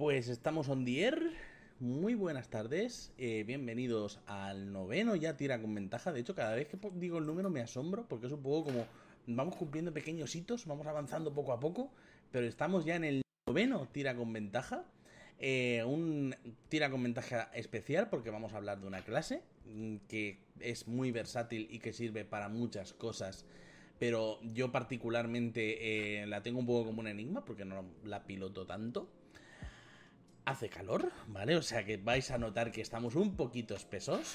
Pues estamos on the air. Muy buenas tardes. eh, bienvenidos al noveno ya tira con ventaja. De hecho, cada vez que digo el número me asombro porque es un poco como vamos cumpliendo pequeños hitos, vamos avanzando poco a poco, pero estamos ya en el noveno tira con ventaja. Eh, un tira con ventaja especial porque vamos a hablar de una clase mm, que es muy versátil y que sirve para muchas cosas. Pero yo particularmente eh, la tengo un poco como un enigma porque no la piloto tanto. Hace calor, ¿vale? O sea que vais a notar que estamos un poquito espesos.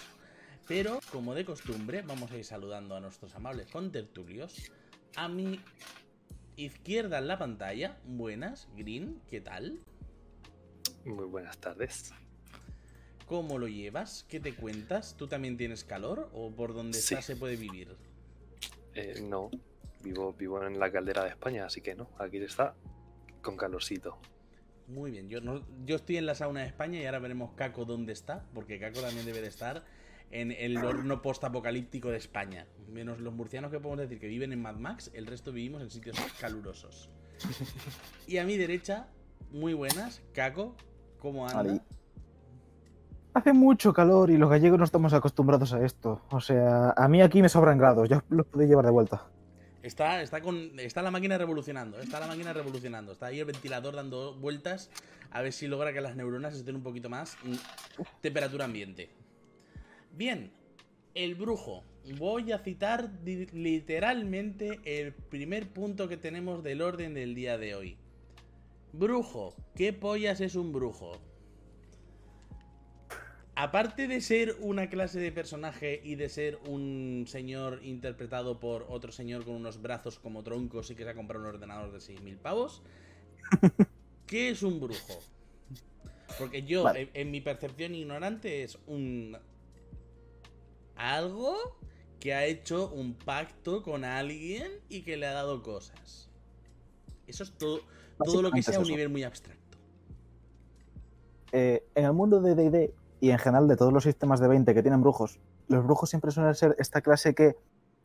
Pero, como de costumbre, vamos a ir saludando a nuestros amables contertulios. A mi izquierda en la pantalla, buenas, Green, ¿qué tal? Muy buenas tardes. ¿Cómo lo llevas? ¿Qué te cuentas? ¿Tú también tienes calor o por donde Sí. estás se puede vivir? Eh, no, vivo, vivo en la caldera de España, así que no, aquí está con calorcito. Muy bien, yo, no, yo estoy en la sauna de España y ahora veremos Caco dónde está, porque Caco también debe de estar en el horno post-apocalíptico de España. Menos los murcianos que podemos decir que viven en Mad Max, el resto vivimos en sitios calurosos. Y a mi derecha, muy buenas, Caco, ¿cómo anda? Hace mucho calor y los gallegos no estamos acostumbrados a esto. O sea, a mí aquí me sobran grados, ya los podéis llevar de vuelta. Está, está, con, está la máquina revolucionando, está la máquina revolucionando. Está ahí el ventilador dando vueltas a ver si logra que las neuronas estén un poquito más mm, temperatura ambiente. Bien, el brujo. Voy a citar literalmente el primer punto que tenemos del orden del día de hoy. Brujo, ¿qué pollas es un brujo? Aparte de ser una clase de personaje y de ser un señor interpretado por otro señor con unos brazos como troncos y que se ha comprado un ordenador de 6.000 pavos, ¿qué es un brujo? Porque yo, Vale. en, en mi percepción ignorante, es un... algo que ha hecho un pacto con alguien y que le ha dado cosas. Eso es todo, todo lo que sea un eso. nivel muy abstracto. Eh, en el mundo de D&D y en general de todos los sistemas de 20 que tienen brujos, los brujos siempre suelen ser esta clase que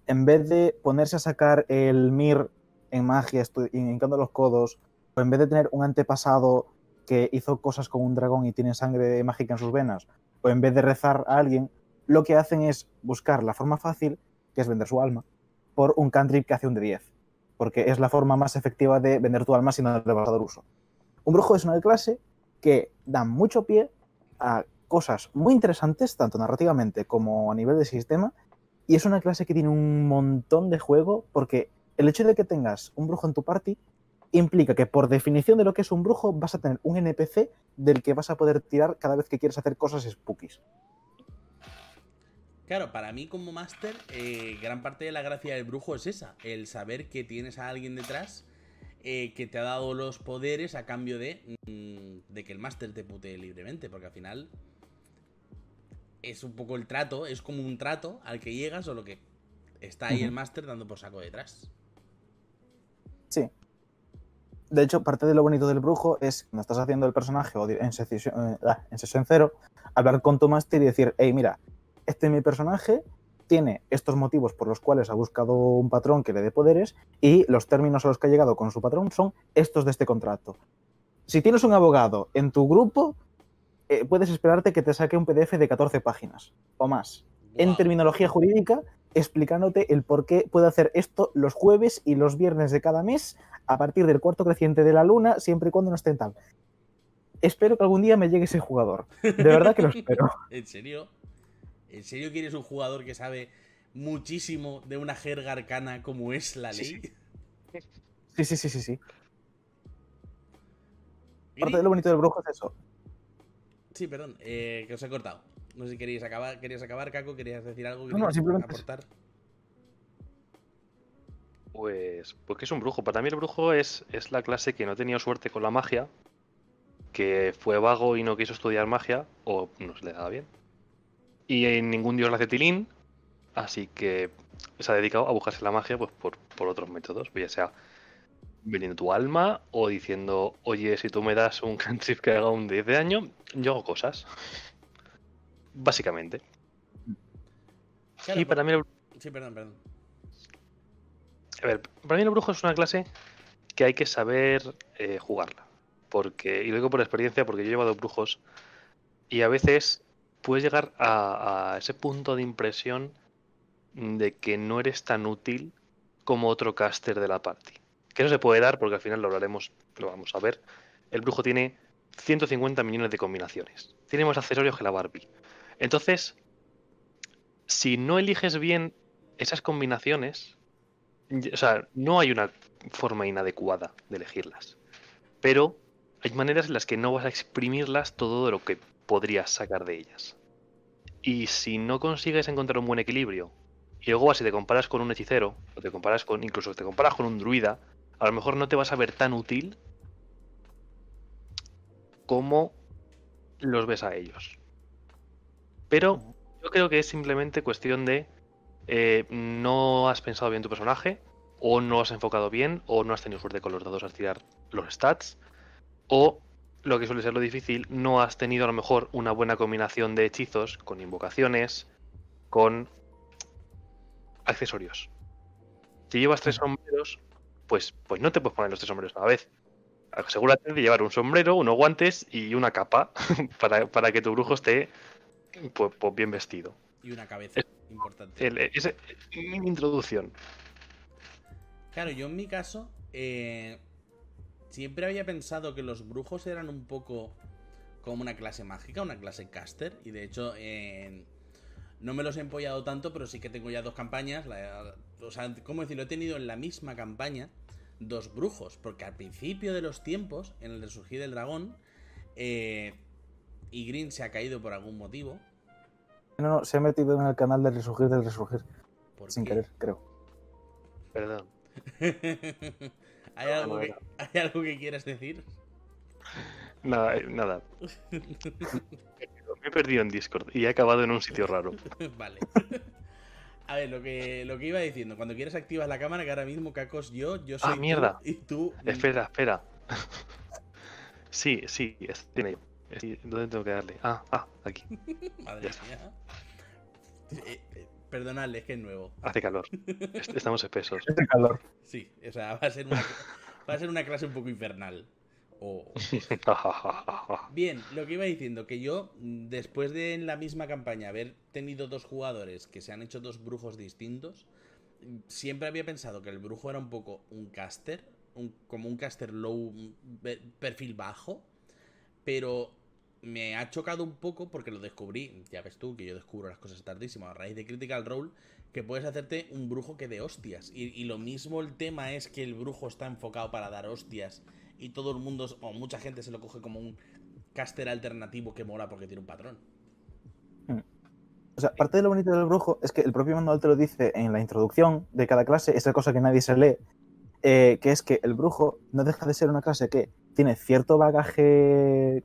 en vez de ponerse a sacar el mir en magia, hincando los codos, o en vez de tener un antepasado que hizo cosas con un dragón y tiene sangre mágica en sus venas, o en vez de rezar a alguien, lo que hacen es buscar la forma fácil, que es vender su alma, por un cantrip que hace un de 10. Porque es la forma más efectiva de vender tu alma sin no le vas a dar uso. Un brujo es una clase que da mucho pie a cosas muy interesantes, tanto narrativamente como a nivel de sistema, y es una clase que tiene un montón de juego, porque el hecho de que tengas un brujo en tu party implica que por definición de lo que es un brujo vas a tener un NPC del que vas a poder tirar cada vez que quieres hacer cosas spookies. Claro, para mí como máster, eh, gran parte de la gracia del brujo es esa, el saber que tienes a alguien detrás eh, que te ha dado los poderes a cambio de, mm, de que el máster te putee libremente, porque al final es un poco el trato, es como un trato al que llegas o lo que está ahí el máster dando por saco detrás. Sí. De hecho, parte de lo bonito del brujo es cuando estás haciendo el personaje o en sesión, eh, ah, en sesión cero, hablar con tu máster y decir, hey, mira, este es mi personaje, tiene estos motivos por los cuales ha buscado un patrón que le dé poderes y los términos a los que ha llegado con su patrón son estos de este contrato. Si tienes un abogado en tu grupo, eh, puedes esperarte que te saque un PDF de 14 páginas o más en terminología jurídica explicándote el por qué puede hacer esto los jueves y los viernes de cada mes a partir del cuarto creciente de la luna, siempre y cuando no esté en tal. Espero que algún día me llegue ese jugador. De verdad que lo espero. ¿En serio? ¿En serio quieres un jugador que sabe muchísimo de una jerga arcana como es la ley? Sí, sí, sí, sí, sí. Parte de lo bonito del brujo es eso. Sí, perdón, eh, que os he cortado. No sé si queríais acabar, querías acabar, Caco, querías decir algo. No, no, querías simplemente- aportar. Pues, pues que es un brujo. Para mí el brujo es, es la clase que no ha tenido suerte con la magia, que fue vago y no quiso estudiar magia, o no se le daba bien. Y en ningún dios le hace tilín, así que se ha dedicado a buscarse la magia pues por, por otros métodos, pues ya sea vendiendo tu alma o diciendo, oye, si tú me das un cantrip que haga un 10 de daño, yo hago cosas. Básicamente. Claro, y para mí el, Sí, perdón, perdón. A ver, para mí el brujo es una clase que hay que saber eh, jugarla. porque, y lo digo por experiencia, porque yo he llevado brujos, y a veces puedes llegar a, a ese punto de impresión de que no eres tan útil como otro caster de la party. Que no se puede dar porque al final lo hablaremos, lo vamos a ver. El brujo tiene 150 millones de combinaciones. Tiene más accesorios que la Barbie. Entonces, si no eliges bien esas combinaciones, o sea, no hay una forma inadecuada de elegirlas. Pero hay maneras en las que no vas a exprimirlas todo lo que podrías sacar de ellas. Y si no consigues encontrar un buen equilibrio, y luego si te comparas con un hechicero, o te comparas con, incluso te comparas con un druida, a lo mejor no te vas a ver tan útil como los ves a ellos. Pero yo creo que es simplemente cuestión de eh, no has pensado bien tu personaje, o no has enfocado bien, o no has tenido suerte con los dados al tirar los stats, o lo que suele ser lo difícil, no has tenido a lo mejor una buena combinación de hechizos con invocaciones, con accesorios. Si llevas tres sombreros, pues, pues no te puedes poner los tres sombreros a la vez. Asegúrate de llevar un sombrero, unos guantes y una capa para, para que tu brujo esté pues, pues bien vestido. Y una cabeza, importante. El- ese- mi introducción. Claro, yo en mi caso eh, siempre había pensado que los brujos eran un poco como una clase mágica, una clase caster. Y de hecho, eh, no me los he empollado tanto, pero sí que tengo ya dos campañas. la- o sea, ¿cómo decirlo? He tenido en la misma campaña dos brujos. Porque al principio de los tiempos, en el resurgir del dragón, eh, y Green se ha caído por algún motivo. No, no, se ha metido en el canal del resurgir del resurgir, ¿Por sin qué? querer, creo. Perdón. ¿Hay, algo no que. ¿Hay algo que quieras decir? Nada, eh, nada. Me he perdido en Discord y he acabado en un sitio raro. vale. A ver, lo que, lo que iba diciendo, cuando quieres activas la cámara, que ahora mismo, Cacos, yo, yo soy Ah, tú mierda. y tú... Espera, espera. Sí, sí, tiene. sí, ¿Dónde tengo que darle? Ah, ah, aquí. Madre mía. Eh, eh, perdonadle, es que es nuevo. Hace calor. Est- Estamos espesos. Este calor. Sí, o sea, va a ser una, va a ser una clase un poco infernal. O... Bien, lo que iba diciendo, que yo, después de en la misma campaña haber tenido dos jugadores que se han hecho dos brujos distintos, siempre había pensado que el brujo era un poco un caster, un- como un caster low, perfil bajo, pero me ha chocado un poco porque lo descubrí, ya ves tú que yo descubro las cosas tardísimo, a raíz de Critical Role, que puedes hacerte un brujo que de hostias. Y, y lo mismo el tema es que el brujo está enfocado para dar hostias y todo el mundo, o mucha gente se lo coge como un caster alternativo que mola porque tiene un patrón. O sea, parte de lo bonito del brujo es que el propio manual te lo dice en la introducción de cada clase, esa cosa que nadie se lee, eh, que es que el brujo no deja de ser una clase que tiene cierto bagaje,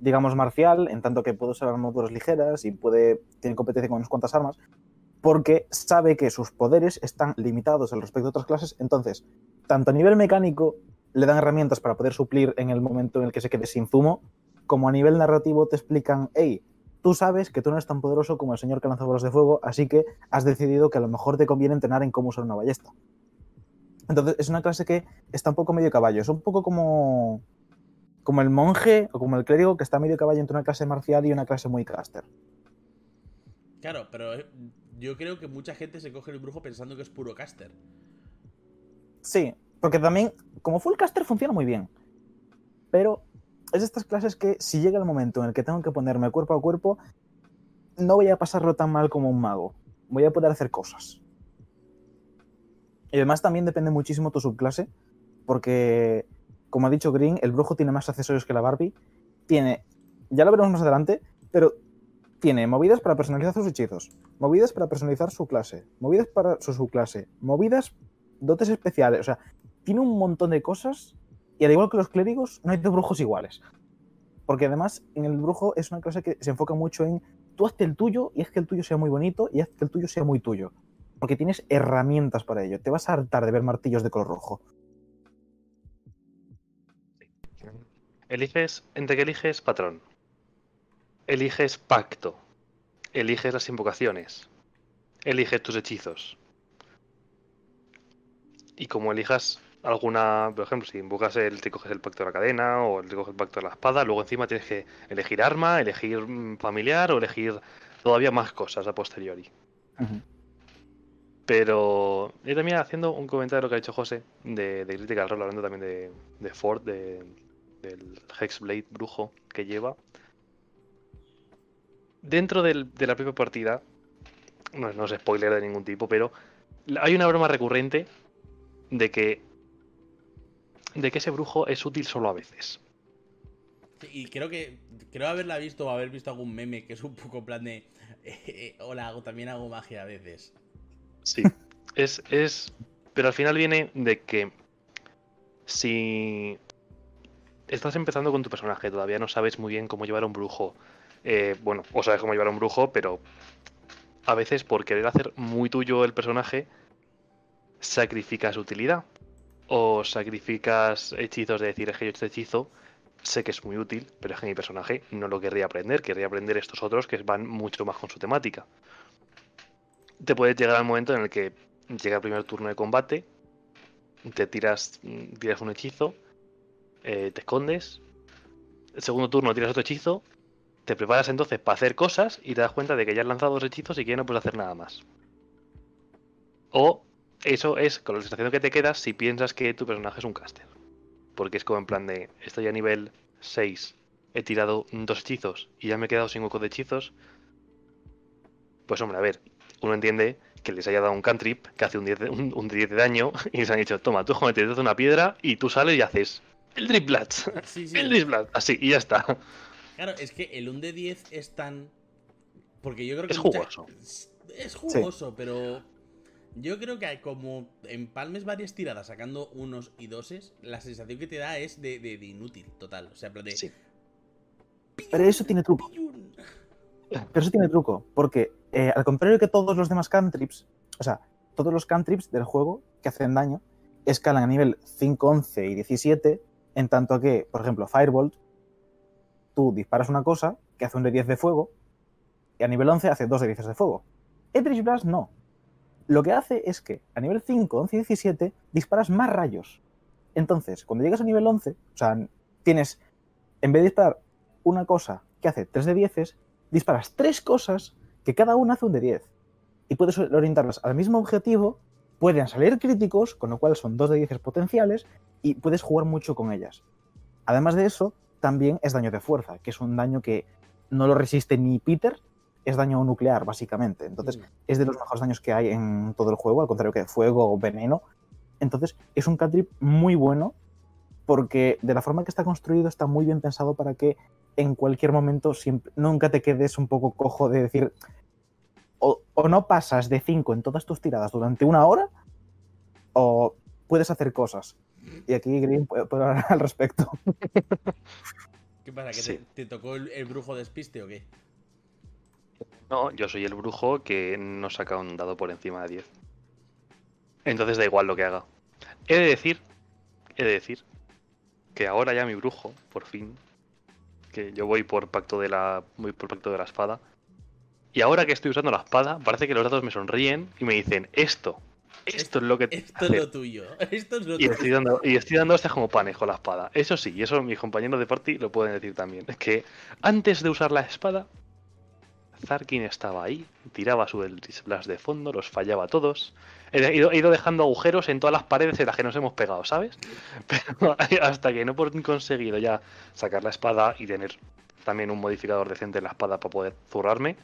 digamos, marcial, en tanto que puede usar armaduras ligeras y puede tiene competencia con unas cuantas armas, porque sabe que sus poderes están limitados al respecto de otras clases, entonces, tanto a nivel mecánico, le dan herramientas para poder suplir en el momento en el que se quede sin zumo, como a nivel narrativo te explican, hey, tú sabes que tú no eres tan poderoso como el señor que lanza bolas de fuego, así que has decidido que a lo mejor te conviene entrenar en cómo usar una ballesta. Entonces, es una clase que está un poco medio caballo. Es un poco como, como el monje o como el clérigo que está medio caballo entre una clase marcial y una clase muy caster. Claro, pero eh, yo creo que mucha gente se coge el brujo pensando que es puro caster. Sí, porque también, como full caster, funciona muy bien. Pero es de estas clases que, si llega el momento en el que tengo que ponerme cuerpo a cuerpo, no voy a pasarlo tan mal como un mago. Voy a poder hacer cosas. Y además también depende muchísimo tu subclase, porque, como ha dicho Green, el brujo tiene más accesorios que la Barbie. Tiene, ya lo veremos más adelante, pero tiene movidas para personalizar sus hechizos, movidas para personalizar su clase, movidas para su subclase, movidas, dotes especiales, o sea, tiene un montón de cosas y al igual que los clérigos, no hay dos brujos iguales. Porque además en el brujo es una clase que se enfoca mucho en tú hazte el tuyo y haz que el tuyo sea muy bonito y haz que el tuyo sea muy tuyo. Porque tienes herramientas para ello. Te vas a hartar de ver martillos de color rojo. Eliges, entre que eliges patrón, eliges pacto, eliges las invocaciones, eliges tus hechizos. Y como elijas alguna, por ejemplo, si invocas el, te coges el pacto de la cadena o te coges el pacto de la espada, luego encima tienes que elegir arma, elegir mm, familiar o elegir todavía más cosas a posteriori. Pero yo también haciendo un comentario de lo que ha dicho José de, de Critical Role, hablando también de, de Ford, de- del Hexblade brujo que lleva. Dentro del- de la propia partida, no, no es spoiler de ningún tipo, pero hay una broma recurrente de que de que ese brujo es útil solo a veces. Y creo que creo haberla visto o haber visto algún meme que es un poco plan de eh, hola, hago, también hago magia a veces. Sí. es, es. Pero al final viene de que si estás empezando con tu personaje, todavía no sabes muy bien cómo llevar a un brujo. eh, bueno, o sabes cómo llevar a un brujo, pero a veces por querer hacer muy tuyo el personaje, sacrificas utilidad. O sacrificas hechizos de decir, es que yo este hechizo sé que es muy útil, pero es que mi personaje no lo querría aprender, querría aprender estos otros que van mucho más con su temática. Te puede llegar al momento en el que llega el primer turno de combate, te tiras, tiras un hechizo, eh, te escondes, el segundo turno tiras otro hechizo, te preparas entonces para hacer cosas y te das cuenta de que ya has lanzado dos hechizos y que ya no puedes hacer nada más. O eso es con la sensación que te quedas si piensas que tu personaje es un caster. Porque es como en plan de, estoy a nivel 6, he tirado dos hechizos y ya me he quedado sin hueco de hechizos. Pues hombre, a ver, uno entiende que les haya dado un cantrip que hace un 10 de, un, un 10 de daño y les han dicho, toma, tú te das una piedra y tú sales y haces el Drip Blast. Sí, sí. El Drip Blast, así, y ya está. Claro, es que el 1 de 10 es tan. Porque yo creo que. Es mucha- jugoso. Es jugoso, pero. Yo creo que como empalmes varias tiradas sacando unos y doses, la sensación que te da es de, de- de inútil, total. O sea, plan de. Sí. Pero eso tiene truco. Pero eso tiene truco, porque eh, al contrario que todos los demás cantrips, o sea, todos los cantrips del juego que hacen daño escalan a nivel 5, 11 y 17, en tanto que, por ejemplo, Firebolt, tú disparas una cosa que hace un de 10 de fuego y a nivel 11 hace 2 de 10 de fuego. Eldritch Blast no. Lo que hace es que a nivel 5, 11 y 17 disparas más rayos. Entonces, cuando llegas a nivel 11, o sea, tienes, en vez de disparar una cosa que hace 3 de 10, disparas tres cosas que cada una hace un de 10. Y puedes orientarlas al mismo objetivo, pueden salir críticos, con lo cual son 2 de 10 potenciales, y puedes jugar mucho con ellas. Además de eso, también es daño de fuerza, que es un daño que no lo resiste ni Peter, es daño nuclear, básicamente. Entonces, es de los mejores daños que hay en todo el juego, al contrario que fuego o veneno. Entonces, es un cantrip muy bueno, porque de la forma que está construido está muy bien pensado para que en cualquier momento siempre, nunca te quedes un poco cojo de decir o, o no pasas de 5 en todas tus tiradas durante una hora o puedes hacer cosas. Y aquí Green puede, puede hablar al respecto. ¿Qué pasa? ¿Que Sí. te, te tocó el, el brujo despiste o qué? No, yo soy el brujo que no saca un dado por encima de 10. Entonces da igual lo que haga. He de decir, he de decir, que ahora ya mi brujo, por fin, que yo voy por pacto de la. voy por pacto de la espada. Y ahora que estoy usando la espada, parece que los dados me sonríen y me dicen, esto, esto es lo que Esto es hacer". lo tuyo. Esto es lo Y tuyo. estoy dando, y estoy dando hostias como panes con la espada. Eso sí, y eso mis compañeros de party lo pueden decir también. Es que antes de usar la espada, Zarkin estaba ahí, tiraba su Eldritch de fondo, los fallaba a todos. He ido, he ido dejando agujeros en todas las paredes en las que nos hemos pegado, ¿sabes? Pero hasta que no he conseguido ya sacar la espada y tener también un modificador decente en la espada para poder zurrarme,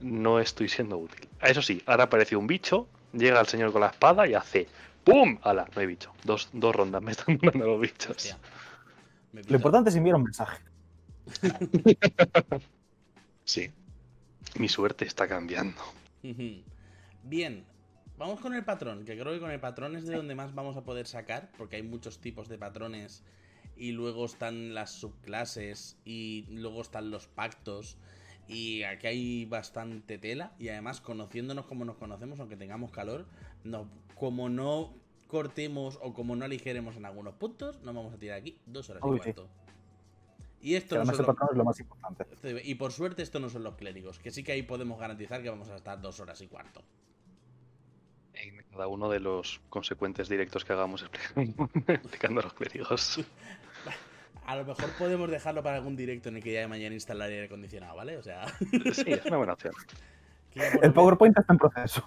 no estoy siendo útil. Eso sí, ahora apareció un bicho, llega el señor con la espada y hace ¡Pum! ¡Hala! No hay bicho. Dos, dos rondas me están dando los bichos. Hostia. Lo importante es enviar un mensaje. Sí. Mi suerte está cambiando. Bien, vamos con el patrón, que creo que con el patrón es de donde más vamos a poder sacar, porque hay muchos tipos de patrones y luego están las subclases y luego están los pactos y aquí hay bastante tela y además conociéndonos como nos conocemos, aunque tengamos calor, no, como no cortemos o como no aligeremos en algunos puntos, nos vamos a tirar aquí dos horas Uy, y sí. Y esto Que no además son el los- patrón es lo más importante. y por suerte esto no son los clérigos, que sí que ahí podemos garantizar que vamos a estar dos horas y cuarto. En cada uno de los consecuentes directos que hagamos explicando, a los clérigos. A lo mejor podemos dejarlo para algún directo en el que ya de mañana instalar aire acondicionado, ¿vale? O sea, Sí, es una buena opción. El PowerPoint está en proceso.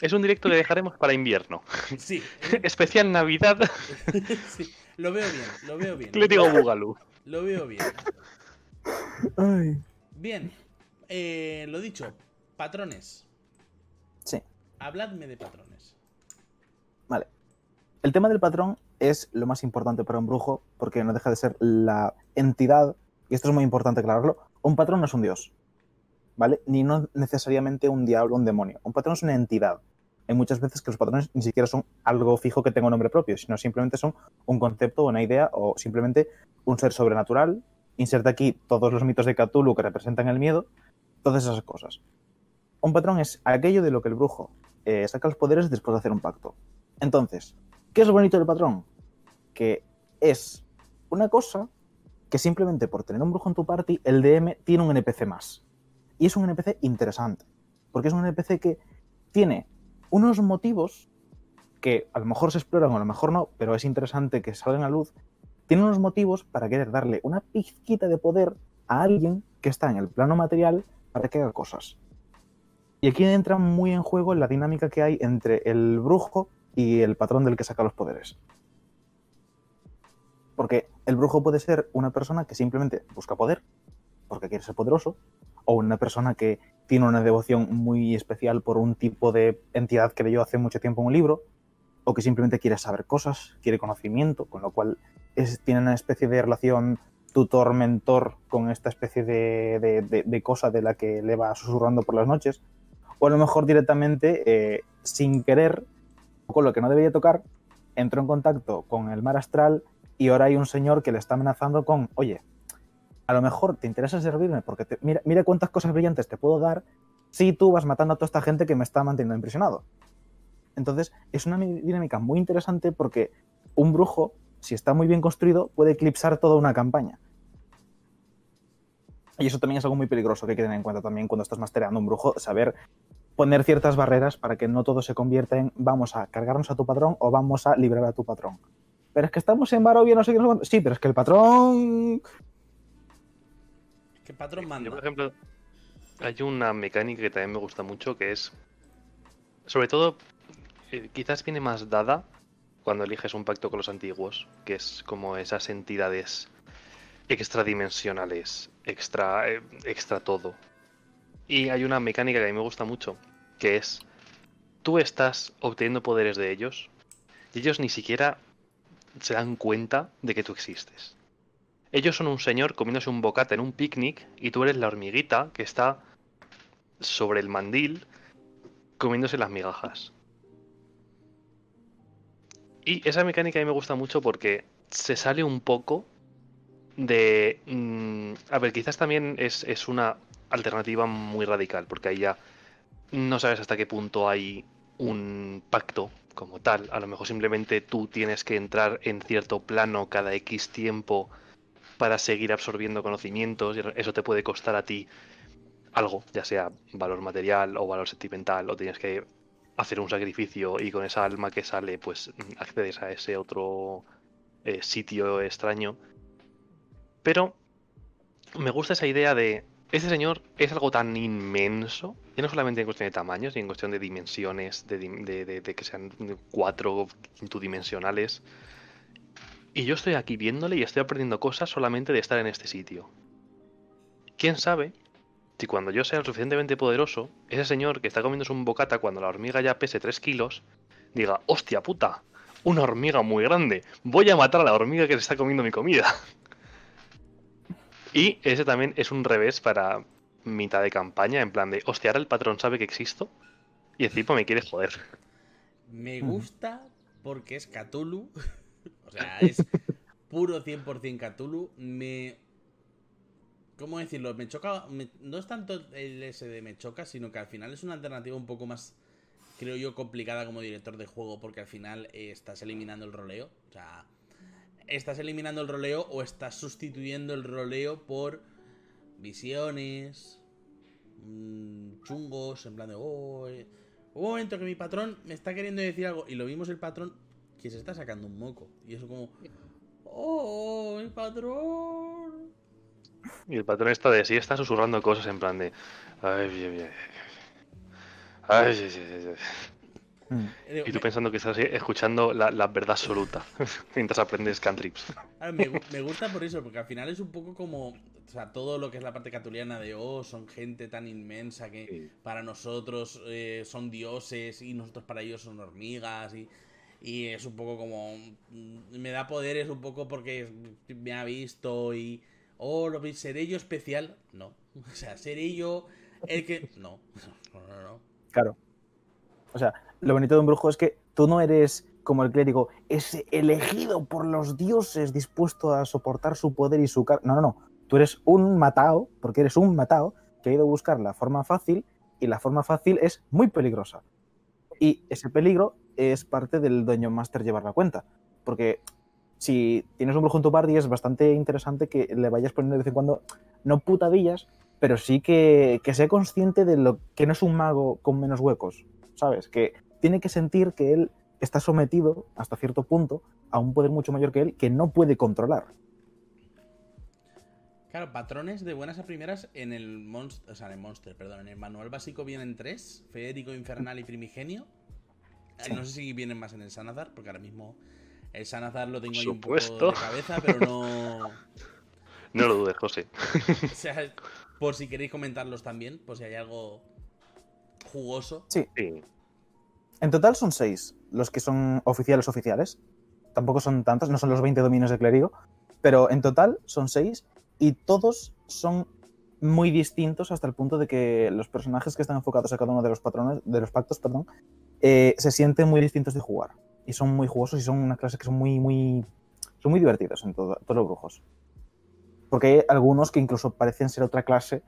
Es un directo que dejaremos para invierno. Sí, Especial Navidad, sí, lo veo bien, lo veo bien. Clérigo Bugalú. Lo veo bien. Ay. Bien, eh, lo dicho, patrones. Sí. Habladme de patrones. Vale. El tema del patrón es lo más importante para un brujo porque no deja de ser la entidad, y esto es muy importante aclararlo, un patrón no es un dios, ¿vale? Ni no necesariamente un diablo o un demonio. Un patrón es una entidad. Hay muchas veces que los patrones ni siquiera son algo fijo que tenga un nombre propio, sino simplemente son un concepto, una idea o simplemente un ser sobrenatural. Inserta aquí todos los mitos de Cthulhu que representan el miedo, todas esas cosas. Un patrón es aquello de lo que el brujo eh, saca los poderes después de hacer un pacto. Entonces, ¿qué es lo bonito del patrón? Que es una cosa que simplemente por tener un brujo en tu party, el DM tiene un NPC más. Y es un NPC interesante. Porque es un NPC que tiene unos motivos que a lo mejor se exploran o a lo mejor no, pero es interesante que salgan a luz. Tiene unos motivos para querer darle una pizquita de poder a alguien que está en el plano material para que haga cosas. Y aquí entra muy en juego la dinámica que hay entre el brujo y el patrón del que saca los poderes. Porque el brujo puede ser una persona que simplemente busca poder, porque quiere ser poderoso, o una persona que tiene una devoción muy especial por un tipo de entidad que leyó hace mucho tiempo en un libro, o que simplemente quiere saber cosas, quiere conocimiento, con lo cual tiene una especie de relación tutor-mentor con esta especie de, de- de- de cosa de la que le va susurrando por las noches, o a lo mejor directamente, eh, sin querer, con lo que no debería tocar, entró en contacto con el mar astral y ahora hay un señor que le está amenazando con, oye, a lo mejor te interesa servirme porque mira, mira cuántas cosas brillantes te puedo dar si tú vas matando a toda esta gente que me está manteniendo impresionado. Entonces, es una mi- dinámica muy interesante porque un brujo, si está muy bien construido, puede eclipsar toda una campaña. Y eso también es algo muy peligroso que hay que tener en cuenta también cuando estás mastereando un brujo, saber poner ciertas barreras para que no todo se convierta en vamos a cargarnos a tu patrón o vamos a librar a tu patrón. Pero es que estamos en Barovia, no sé qué, no sé. Sí, pero es que el patrón. ¿Qué patrón Yo, por ejemplo, hay una mecánica que también me gusta mucho que es, sobre todo, eh, quizás viene más dada cuando eliges un pacto con los antiguos, que es como esas entidades extradimensionales, extra, eh, extra todo. Y hay una mecánica que a mí me gusta mucho, que es, tú estás obteniendo poderes de ellos, y ellos ni siquiera se dan cuenta de que tú existes. Ellos son un señor comiéndose un bocata en un picnic y tú eres la hormiguita que está sobre el mandil comiéndose las migajas. Y esa mecánica a mí me gusta mucho porque se sale un poco de... mm, a ver, quizás también es, es una alternativa muy radical, porque ahí ya no sabes hasta qué punto hay un pacto como tal. A lo mejor simplemente tú tienes que entrar en cierto plano cada X tiempo para seguir absorbiendo conocimientos y eso te puede costar a ti algo, ya sea valor material o valor sentimental, o tienes que hacer un sacrificio y con esa alma que sale, pues accedes a ese otro eh, sitio extraño. Pero me gusta esa idea de este señor es algo tan inmenso, y no solamente en cuestión de tamaños, sino en cuestión de dimensiones, de, de- de- que sean cuatro quintudimensionales. Y yo estoy aquí viéndole y estoy aprendiendo cosas solamente de estar en este sitio. ¿Quién sabe si cuando yo sea lo suficientemente poderoso, ese señor que está comiéndose un bocata cuando la hormiga ya pese 3 kilos, diga, hostia puta, una hormiga muy grande, voy a matar a la hormiga que se está comiendo mi comida. Y ese también es un revés para mitad de campaña, en plan de, hostia, ahora el patrón sabe que existo y encima me quiere joder. Me gusta porque es Cthulhu. O sea, es puro 100% Cthulhu. Me. ¿Cómo decirlo? Me choca. no es tanto el S de me choca, sino que al final es una alternativa un poco más, creo yo, complicada como director de juego, porque al final eh, estás eliminando el roleo. O sea, estás eliminando el roleo o estás sustituyendo el roleo por visiones, mm, chungos, en plan de, oh, eh, un momento que mi patrón me está queriendo decir algo. Y lo vimos el patrón que se está sacando un moco. Y eso como, oh, mi patrón. Y el patrón está de sí, está susurrando cosas en plan de. Ay, bien, bien. Ay, sí, sí, sí, sí". Y tú pensando que estás escuchando la, la verdad absoluta mientras aprendes cantrips. Ver, me, gu- me gusta por eso, porque al final es un poco como. O sea, todo lo que es la parte catuliana de, oh, son gente tan inmensa que para nosotros eh, son dioses y nosotros para ellos son hormigas. Y, y es un poco como. mm, Me da poderes un poco porque me ha visto y. Oh, lo seré yo especial. No. O sea, seré yo el que. No. No, no, no. Claro. O sea, lo bonito de un brujo es que tú no eres como el clérigo, ese elegido por los dioses dispuesto a soportar su poder y su carga. No, no, no. Tú eres un matao, porque eres un matao que ha ido a buscar la forma fácil y la forma fácil es muy peligrosa. Y ese peligro es parte del Dungeon Master llevar la cuenta. Porque si tienes un brujo en tu party es bastante interesante que le vayas poniendo de vez en cuando, no putadillas, pero sí que, que sea consciente de lo que no es un mago con menos huecos, ¿sabes? Que tiene que sentir que él está sometido hasta cierto punto a un poder mucho mayor que él que no puede controlar. Claro, patrones de buenas a primeras en el monster, o sea, en el monster, perdón, en el manual básico vienen tres, Federico, Infernal y Primigenio. Sí. No sé si vienen más en el Sanazar, porque ahora mismo el Sanazar lo tengo ahí un poco de cabeza, pero no... No lo dudes, José. O sea, por si queréis comentarlos también, por si hay algo jugoso. Sí. En total son seis los que son oficiales oficiales. Tampoco son tantos, no son los 20 dominios de clérigo, pero en total son seis y todos son muy distintos hasta el punto de que los personajes que están enfocados a cada uno de los patrones, de los pactos, perdón, eh, se sienten muy distintos de jugar. Y son muy jugosos y son una clase que son muy, muy, son muy divertidos en todo- todos los brujos. Porque hay algunos que incluso parecen ser otra clase.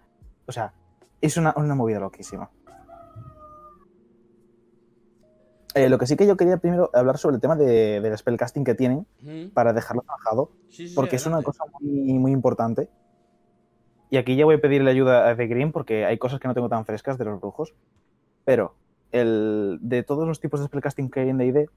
O sea, es una, una movida loquísima. Eh, lo que sí que yo quería primero hablar sobre el tema de, del spellcasting que tienen para dejarlo trabajado, Sí, sí, sí, porque es una cosa muy, muy importante. Y aquí ya voy a pedirle ayuda a The Green porque hay cosas que no tengo tan frescas de los brujos. Pero el, de todos los tipos de spellcasting que hay en D&D,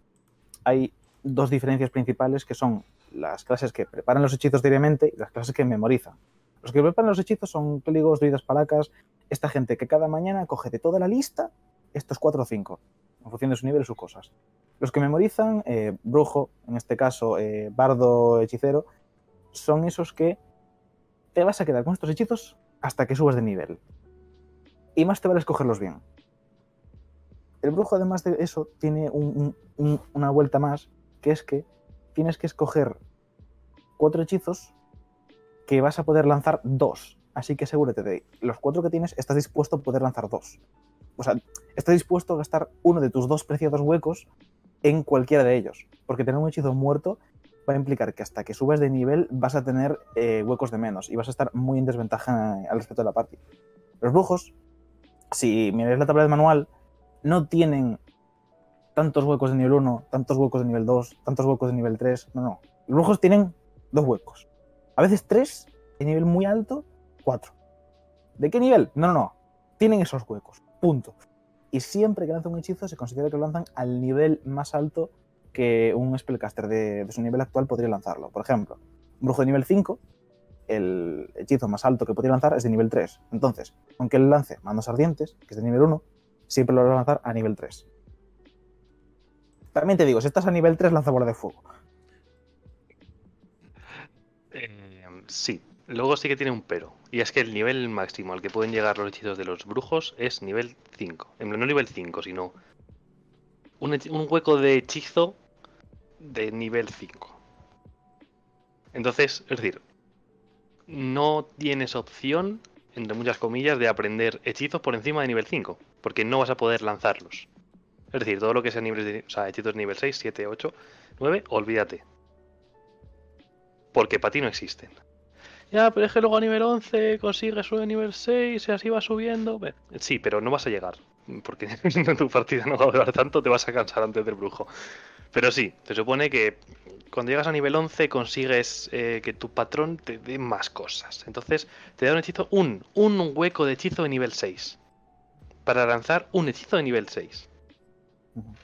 hay dos diferencias principales que son las clases que preparan los hechizos diariamente y las clases que memorizan. Los que preparan los hechizos son clérigos, druidas, palacas, esta gente que cada mañana coge de toda la lista estos cuatro o cinco, en función de su nivel y sus cosas. Los que memorizan, eh, brujo, en este caso eh, bardo, hechicero, son esos que te vas a quedar con estos hechizos hasta que subas de nivel. Y más te vale escogerlos bien. El brujo, además de eso, tiene un- un- un- una vuelta más, que es que tienes que escoger cuatro hechizos que vas a poder lanzar dos. Así que asegúrate de los cuatro que tienes, estás dispuesto a poder lanzar dos. O sea, estás dispuesto a gastar uno de tus dos preciados huecos en cualquiera de ellos. Porque tener un hechizo muerto va a implicar que hasta que subas de nivel vas a tener eh, huecos de menos y vas a estar muy en desventaja al respecto de la party. Los brujos, si miráis la tabla del manual, no tienen tantos huecos de nivel 1, tantos huecos de nivel 2, tantos huecos de nivel 3. No, no. Los brujos tienen dos huecos. A veces tres, de nivel muy alto, cuatro. ¿De qué nivel? No, no, no. Tienen esos huecos. Punto. Y siempre que lanzan un hechizo se considera que lo lanzan al nivel más alto que un spellcaster de, de su nivel actual podría lanzarlo. Por ejemplo, un brujo de nivel 5, el hechizo más alto que podría lanzar es de nivel 3. Entonces, aunque él lance manos ardientes, que es de nivel 1, siempre lo va a lanzar a nivel 3. También te digo, si estás a nivel 3, lanza bola de fuego. Eh, sí. Luego sí que tiene un pero. Y es que el nivel máximo al que pueden llegar los hechizos de los brujos es nivel 5. En plan, No nivel 5, sino un, un hueco de hechizo de nivel 5. Entonces, es decir, no tienes opción, entre muchas comillas, de aprender hechizos por encima de nivel 5. Porque no vas a poder lanzarlos. Es decir, todo lo que niveles de, o sea, hechizos nivel 6, 7, 8, 9, olvídate. Porque para ti no existen. Ya, pero es que luego a nivel 11 consigues sube nivel 6 y así va subiendo. Sí, pero no vas a llegar. Porque en tu partida no va a durar tanto, te vas a cansar antes del brujo. Pero sí, se supone que cuando llegas a nivel 11 consigues eh, que tu patrón te dé más cosas. Entonces te da un hechizo, un, un hueco de hechizo de nivel 6. Para lanzar un hechizo de nivel 6. Ujú.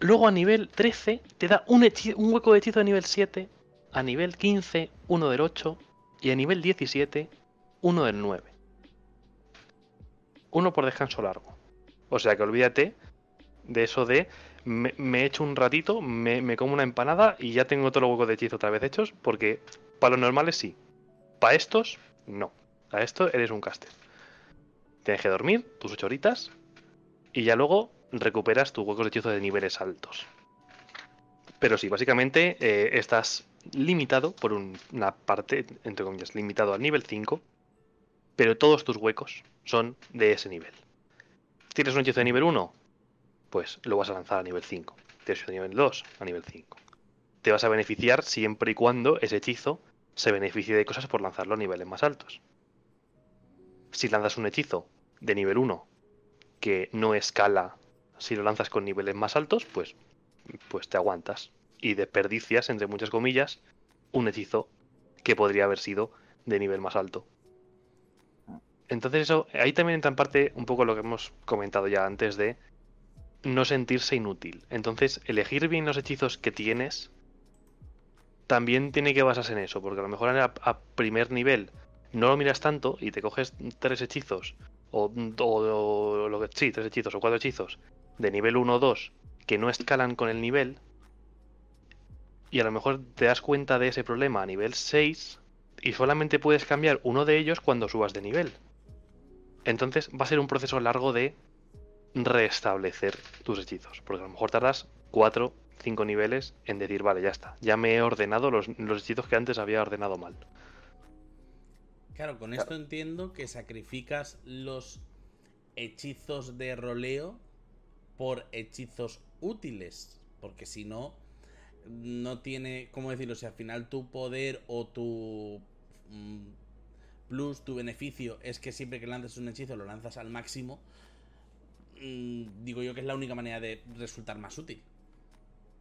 Luego a nivel 13 te da un, hechi- un hueco de hechizo de nivel 7, a nivel 15 uno del 8 y a nivel 17 uno del 9. Uno por descanso largo. O sea que olvídate de eso de me, me echo un ratito, me, me como una empanada y ya tengo todos los huecos de hechizo otra vez hechos, porque para los normales sí. Para estos, no. A esto eres un caster. Tienes que dormir tus 8 horitas y ya luego recuperas tus huecos de hechizo de niveles altos. Pero sí, básicamente eh, estás limitado por un- una parte, entre comillas, limitado al nivel 5, pero todos tus huecos son de ese nivel. ¿Tienes un hechizo de nivel 1? Pues lo vas a lanzar a nivel 5. ¿Tienes un hechizo de nivel 2? A nivel 5. Te vas a beneficiar siempre y cuando ese hechizo se beneficie de cosas por lanzarlo a niveles más altos. Si lanzas un hechizo de nivel 1 que no escala si lo lanzas con niveles más altos, pues, pues te aguantas y desperdicias, entre muchas comillas, un hechizo que podría haber sido de nivel más alto. Entonces eso, ahí también entra en parte un poco lo que hemos comentado ya antes de no sentirse inútil. Entonces, elegir bien los hechizos que tienes también tiene que basarse en eso, porque a lo mejor a, a primer nivel no lo miras tanto y te coges tres hechizos o, que sí, tres hechizos o cuatro hechizos de nivel 1 o 2 que no escalan con el nivel y a lo mejor te das cuenta de ese problema a nivel 6 y solamente puedes cambiar uno de ellos cuando subas de nivel. Entonces va a ser un proceso largo de restablecer tus hechizos, porque a lo mejor tardas 4, 5 niveles en decir, vale, ya está, ya me he ordenado los, los hechizos que antes había ordenado mal. Claro, con esto entiendo que sacrificas los hechizos de roleo por hechizos útiles. Porque si no, no tiene, ¿cómo decirlo? Si al final tu poder o tu mm, plus, tu beneficio es que siempre que lances un hechizo lo lanzas al máximo, mm, digo yo que es la única manera de resultar más útil.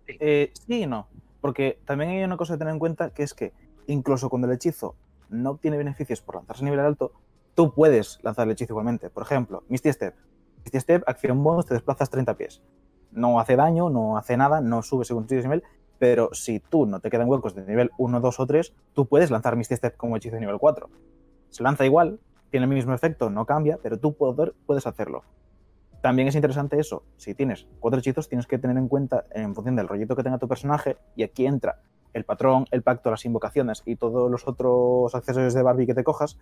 Eh, sí y no. Porque también hay una cosa a tener en cuenta que es que incluso cuando el hechizo no obtiene beneficios por lanzarse a nivel alto, tú puedes lanzar el hechizo igualmente. Por ejemplo, Misty Step. Misty Step, acción bonus, te desplazas 30 pies. No hace daño, no hace nada, no sube según tu nivel, pero si tú no te quedan huecos de nivel 1, 2 o 3, tú puedes lanzar Misty Step como hechizo de nivel 4. Se lanza igual, tiene el mismo efecto, no cambia, pero tú poder- puedes hacerlo. También es interesante eso. Si tienes cuatro hechizos, tienes que tener en cuenta, en función del rollito que tenga tu personaje, y aquí entra el patrón, el pacto, las invocaciones y todos los otros accesorios de Barbie que te cojas,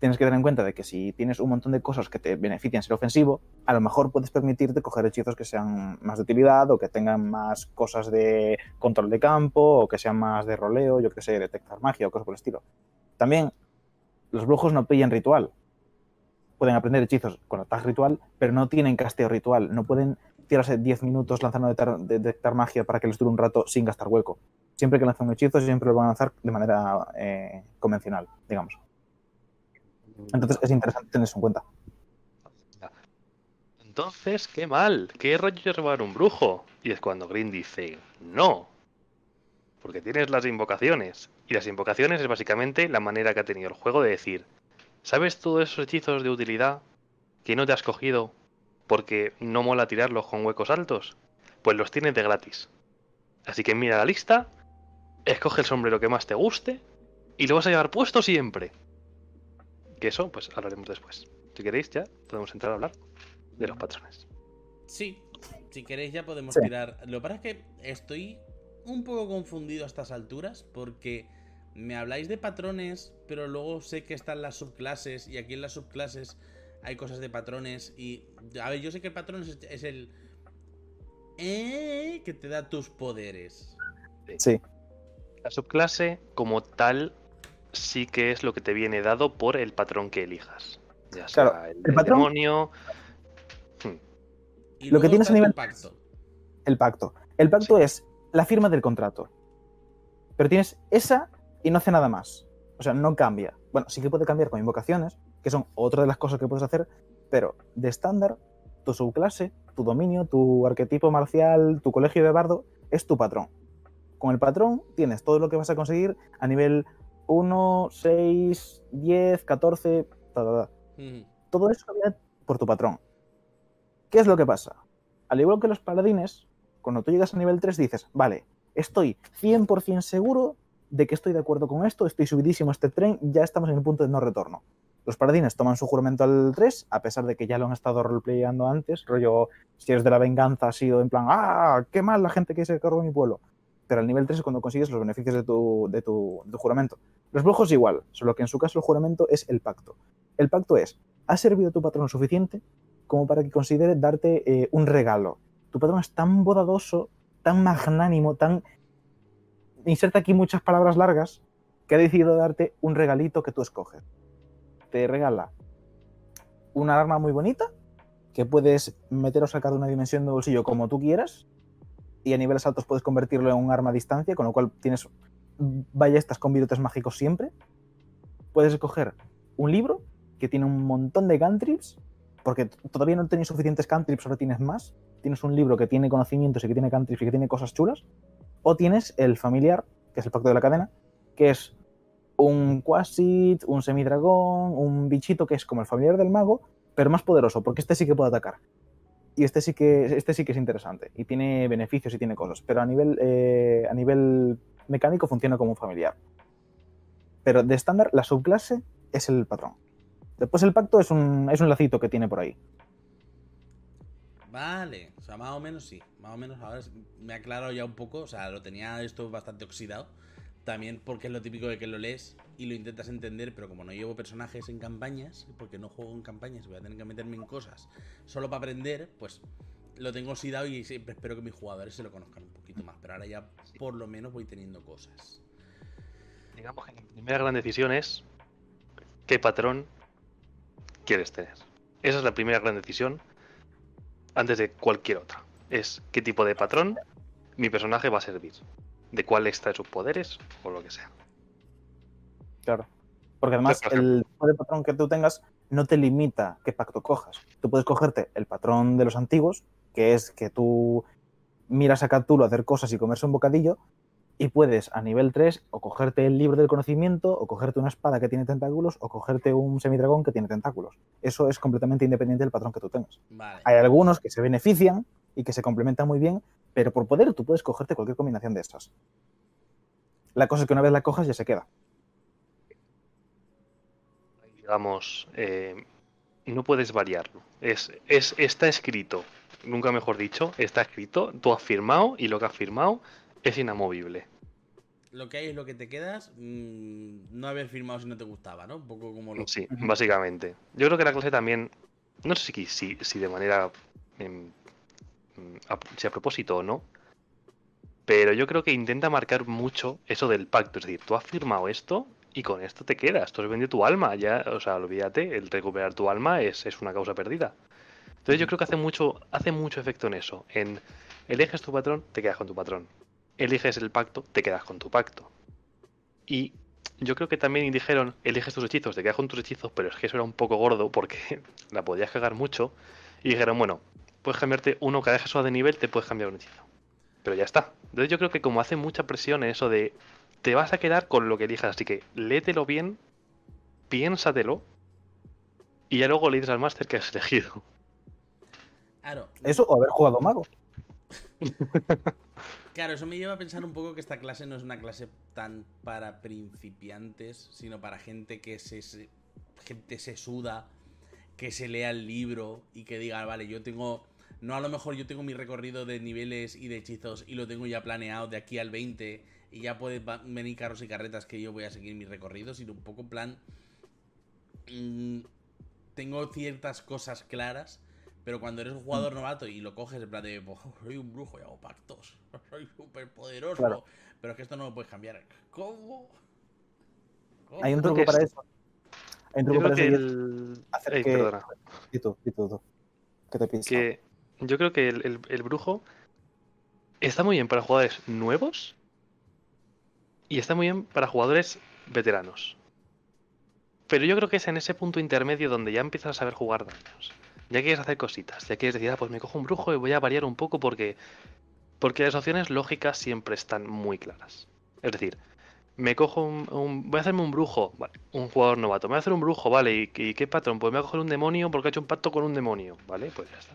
tienes que tener en cuenta de que si tienes un montón de cosas que te benefician ser ofensivo, a lo mejor puedes permitirte coger hechizos que sean más de utilidad o que tengan más cosas de control de campo o que sean más de roleo, yo que sé, detectar magia o cosas por el estilo. También, los brujos no pillan ritual. Pueden aprender hechizos con ataque ritual, pero no tienen casteo ritual. No pueden tirarse 10 minutos lanzando detectar, detectar magia para que les dure un rato sin gastar hueco. Siempre que lanzan un hechizo, siempre lo van a lanzar de manera eh, convencional, digamos. Entonces es interesante tener eso en cuenta. Entonces, qué mal, qué rollo robar un brujo. Y es cuando Green dice, no. Porque tienes las invocaciones. Y las invocaciones es básicamente la manera que ha tenido el juego de decir, ¿sabes todos esos hechizos de utilidad que no te has cogido porque no mola tirarlos con huecos altos? Pues los tienes de gratis. Así que mira la lista, escoge el sombrero que más te guste y lo vas a llevar puesto siempre. Que eso, pues hablaremos después. Si queréis, ya podemos entrar a hablar de los patrones. Sí, si queréis ya podemos Sí. tirar. Lo que pasa es que estoy un poco confundido a estas alturas porque me habláis de patrones, pero luego sé que están las subclases y aquí en las subclases hay cosas de patrones y... A ver, yo sé que el patrón es, es el... Eh, que te da tus poderes. Sí, La subclase, como tal, sí que es lo que te viene dado por el patrón que elijas. Ya sea Claro, el, el del patrón- demonio. Y Lo que tienes a nivel- pacto. el pacto. El pacto es la firma del contrato. Pero tienes esa y no hace nada más. O sea, no cambia. Bueno, sí que puede cambiar con invocaciones, que son otra de las cosas que puedes hacer, pero de estándar, tu subclase, tu dominio, tu arquetipo marcial, tu colegio de bardo, es tu patrón. Con el patrón tienes todo lo que vas a conseguir a nivel 1, 6, 10, 14, ta, ta, ta. Ujú. todo eso viene por tu patrón. ¿Qué es lo que pasa? Al igual que los paladines, cuando tú llegas a nivel 3 dices, vale, estoy 100% seguro de que estoy de acuerdo con esto, estoy subidísimo a este tren, ya estamos en el punto de no retorno. Los paladines toman su juramento al 3, a pesar de que ya lo han estado roleplayando antes, rollo, si eres de la venganza ha sido en plan, ¡ah! ¡Qué mal la gente que se cargó mi pueblo! Pero al nivel 3 es cuando consigues los beneficios de tu, de tu, juramento. Los brujos igual, solo que en su caso el juramento es el pacto. El pacto es, ¿has servido tu patrón suficiente como para que considere darte eh, un regalo? Tu patrón es tan bodadoso, tan magnánimo, tan... Inserta aquí muchas palabras largas, que ha decidido darte un regalito que tú escoges. Te regala una arma muy bonita, que puedes meter o sacar de una dimensión de bolsillo como tú quieras, y a niveles altos puedes convertirlo en un arma a distancia, con lo cual tienes ballestas con virotes mágicos siempre. Puedes escoger un libro que tiene un montón de cantrips, porque todavía no tenéis suficientes cantrips, ahora tienes más. Tienes un libro que tiene conocimientos y que tiene cantrips y que tiene cosas chulas. O tienes el familiar, que es el pacto de la cadena, que es un quasit, un semidragón, un bichito que es como el familiar del mago, pero más poderoso, porque este sí que puede atacar. Y este sí que, este sí que es interesante. Y tiene beneficios y tiene cosas. Pero a nivel, eh, a nivel mecánico funciona como un familiar. Pero de estándar, la subclase es el patrón. Después el pacto es un, es un lacito que tiene por ahí. Vale, o sea, más o menos sí. Más o menos ahora me ha aclarado ya un poco. O sea, lo tenía esto bastante oxidado. También porque es lo típico de que lo lees y lo intentas entender, pero como no llevo personajes en campañas, porque no juego en campañas, voy a tener que meterme en cosas solo para aprender, pues lo tengo oxidado y siempre espero que mis jugadores se lo conozcan un poquito más. Pero ahora ya por lo menos voy teniendo cosas. Digamos que la primera gran decisión es qué patrón quieres tener. Esa es la primera gran decisión antes de cualquier otra. Es qué tipo de patrón mi personaje va a servir de cuál extrae sus poderes o lo que sea. Claro. Porque además el tipo de patrón que tú tengas no te limita qué pacto cojas. Tú puedes cogerte el patrón de los antiguos, que es que tú miras a Cthulhu a hacer cosas y comerse un bocadillo, y puedes a nivel 3 o cogerte el libro del conocimiento, o cogerte una espada que tiene tentáculos, o cogerte un semidragón que tiene tentáculos. Eso es completamente independiente del patrón que tú tengas. Vale. Hay algunos que se benefician y que se complementan muy bien, pero por poder tú puedes cogerte cualquier combinación de estas. La cosa es que una vez la cojas ya se queda. Digamos, eh, no puedes variarlo. Es, es, está escrito, nunca mejor dicho, está escrito, tú has firmado y lo que has firmado es inamovible. Lo que hay es lo que te quedas, mmm, no haber firmado si no te gustaba, ¿no? Un poco como lo... Sí, básicamente. Yo creo que la clase también, no sé si, si, si de manera eh, a, si a propósito o no, pero yo creo que intenta marcar mucho eso del pacto. Es decir, tú has firmado esto y con esto te quedas. Tú has vendido tu alma. Ya, o sea, olvídate, el recuperar tu alma es, es una causa perdida. Entonces yo creo que hace mucho, hace mucho efecto en eso. En eliges tu patrón, te quedas con tu patrón. Eliges el pacto, te quedas con tu pacto. Y yo creo que también dijeron, eliges tus hechizos, te quedas con tus hechizos, pero es que eso era un poco gordo porque la podías cagar mucho. Y dijeron, bueno, puedes cambiarte uno, cada eso de nivel te puedes cambiar un hechizo. Pero ya está. Entonces yo creo que como hace mucha presión en eso de te vas a quedar con lo que elijas, así que léetelo bien, piénsatelo y ya luego le dices al máster que has elegido. Claro. Eso o haber jugado mago. claro, eso me lleva a pensar un poco que esta clase no es una clase tan para principiantes, sino para gente que se, se gente se suda, que se lea el libro y que diga, vale, yo tengo no a lo mejor yo tengo mi recorrido de niveles y de hechizos y lo tengo ya planeado de aquí al 20 y ya pueden venir carros y carretas que yo voy a seguir mi recorrido, sino un poco en plan... Mmm, tengo ciertas cosas claras, pero cuando eres un jugador novato y lo coges en plan de, pues, soy un brujo y hago pactos, soy súper poderoso, claro. pero es que esto no lo puedes cambiar. ¿Cómo? ¿Cómo? Hay un truco para eso. Hay un truco para que eso. el... Hacer Ey, que... perdona. Y tú, y tú, tú. ¿Qué te piensas? Que yo creo que el, el, el, brujo está muy bien para jugadores nuevos y está muy bien para jugadores veteranos. Pero yo creo que es en ese punto intermedio donde ya empiezas a saber jugar daños. Ya quieres hacer cositas, ya quieres decir, ah, pues me cojo un brujo y voy a variar un poco porque, porque las opciones lógicas siempre están muy claras. Es decir, me cojo un, voy a hacerme un brujo, vale, un jugador novato, me voy a hacer un brujo, vale, ¿y, qué patrón? Pues me voy a coger un demonio porque he hecho un pacto con un demonio, vale, pues ya está.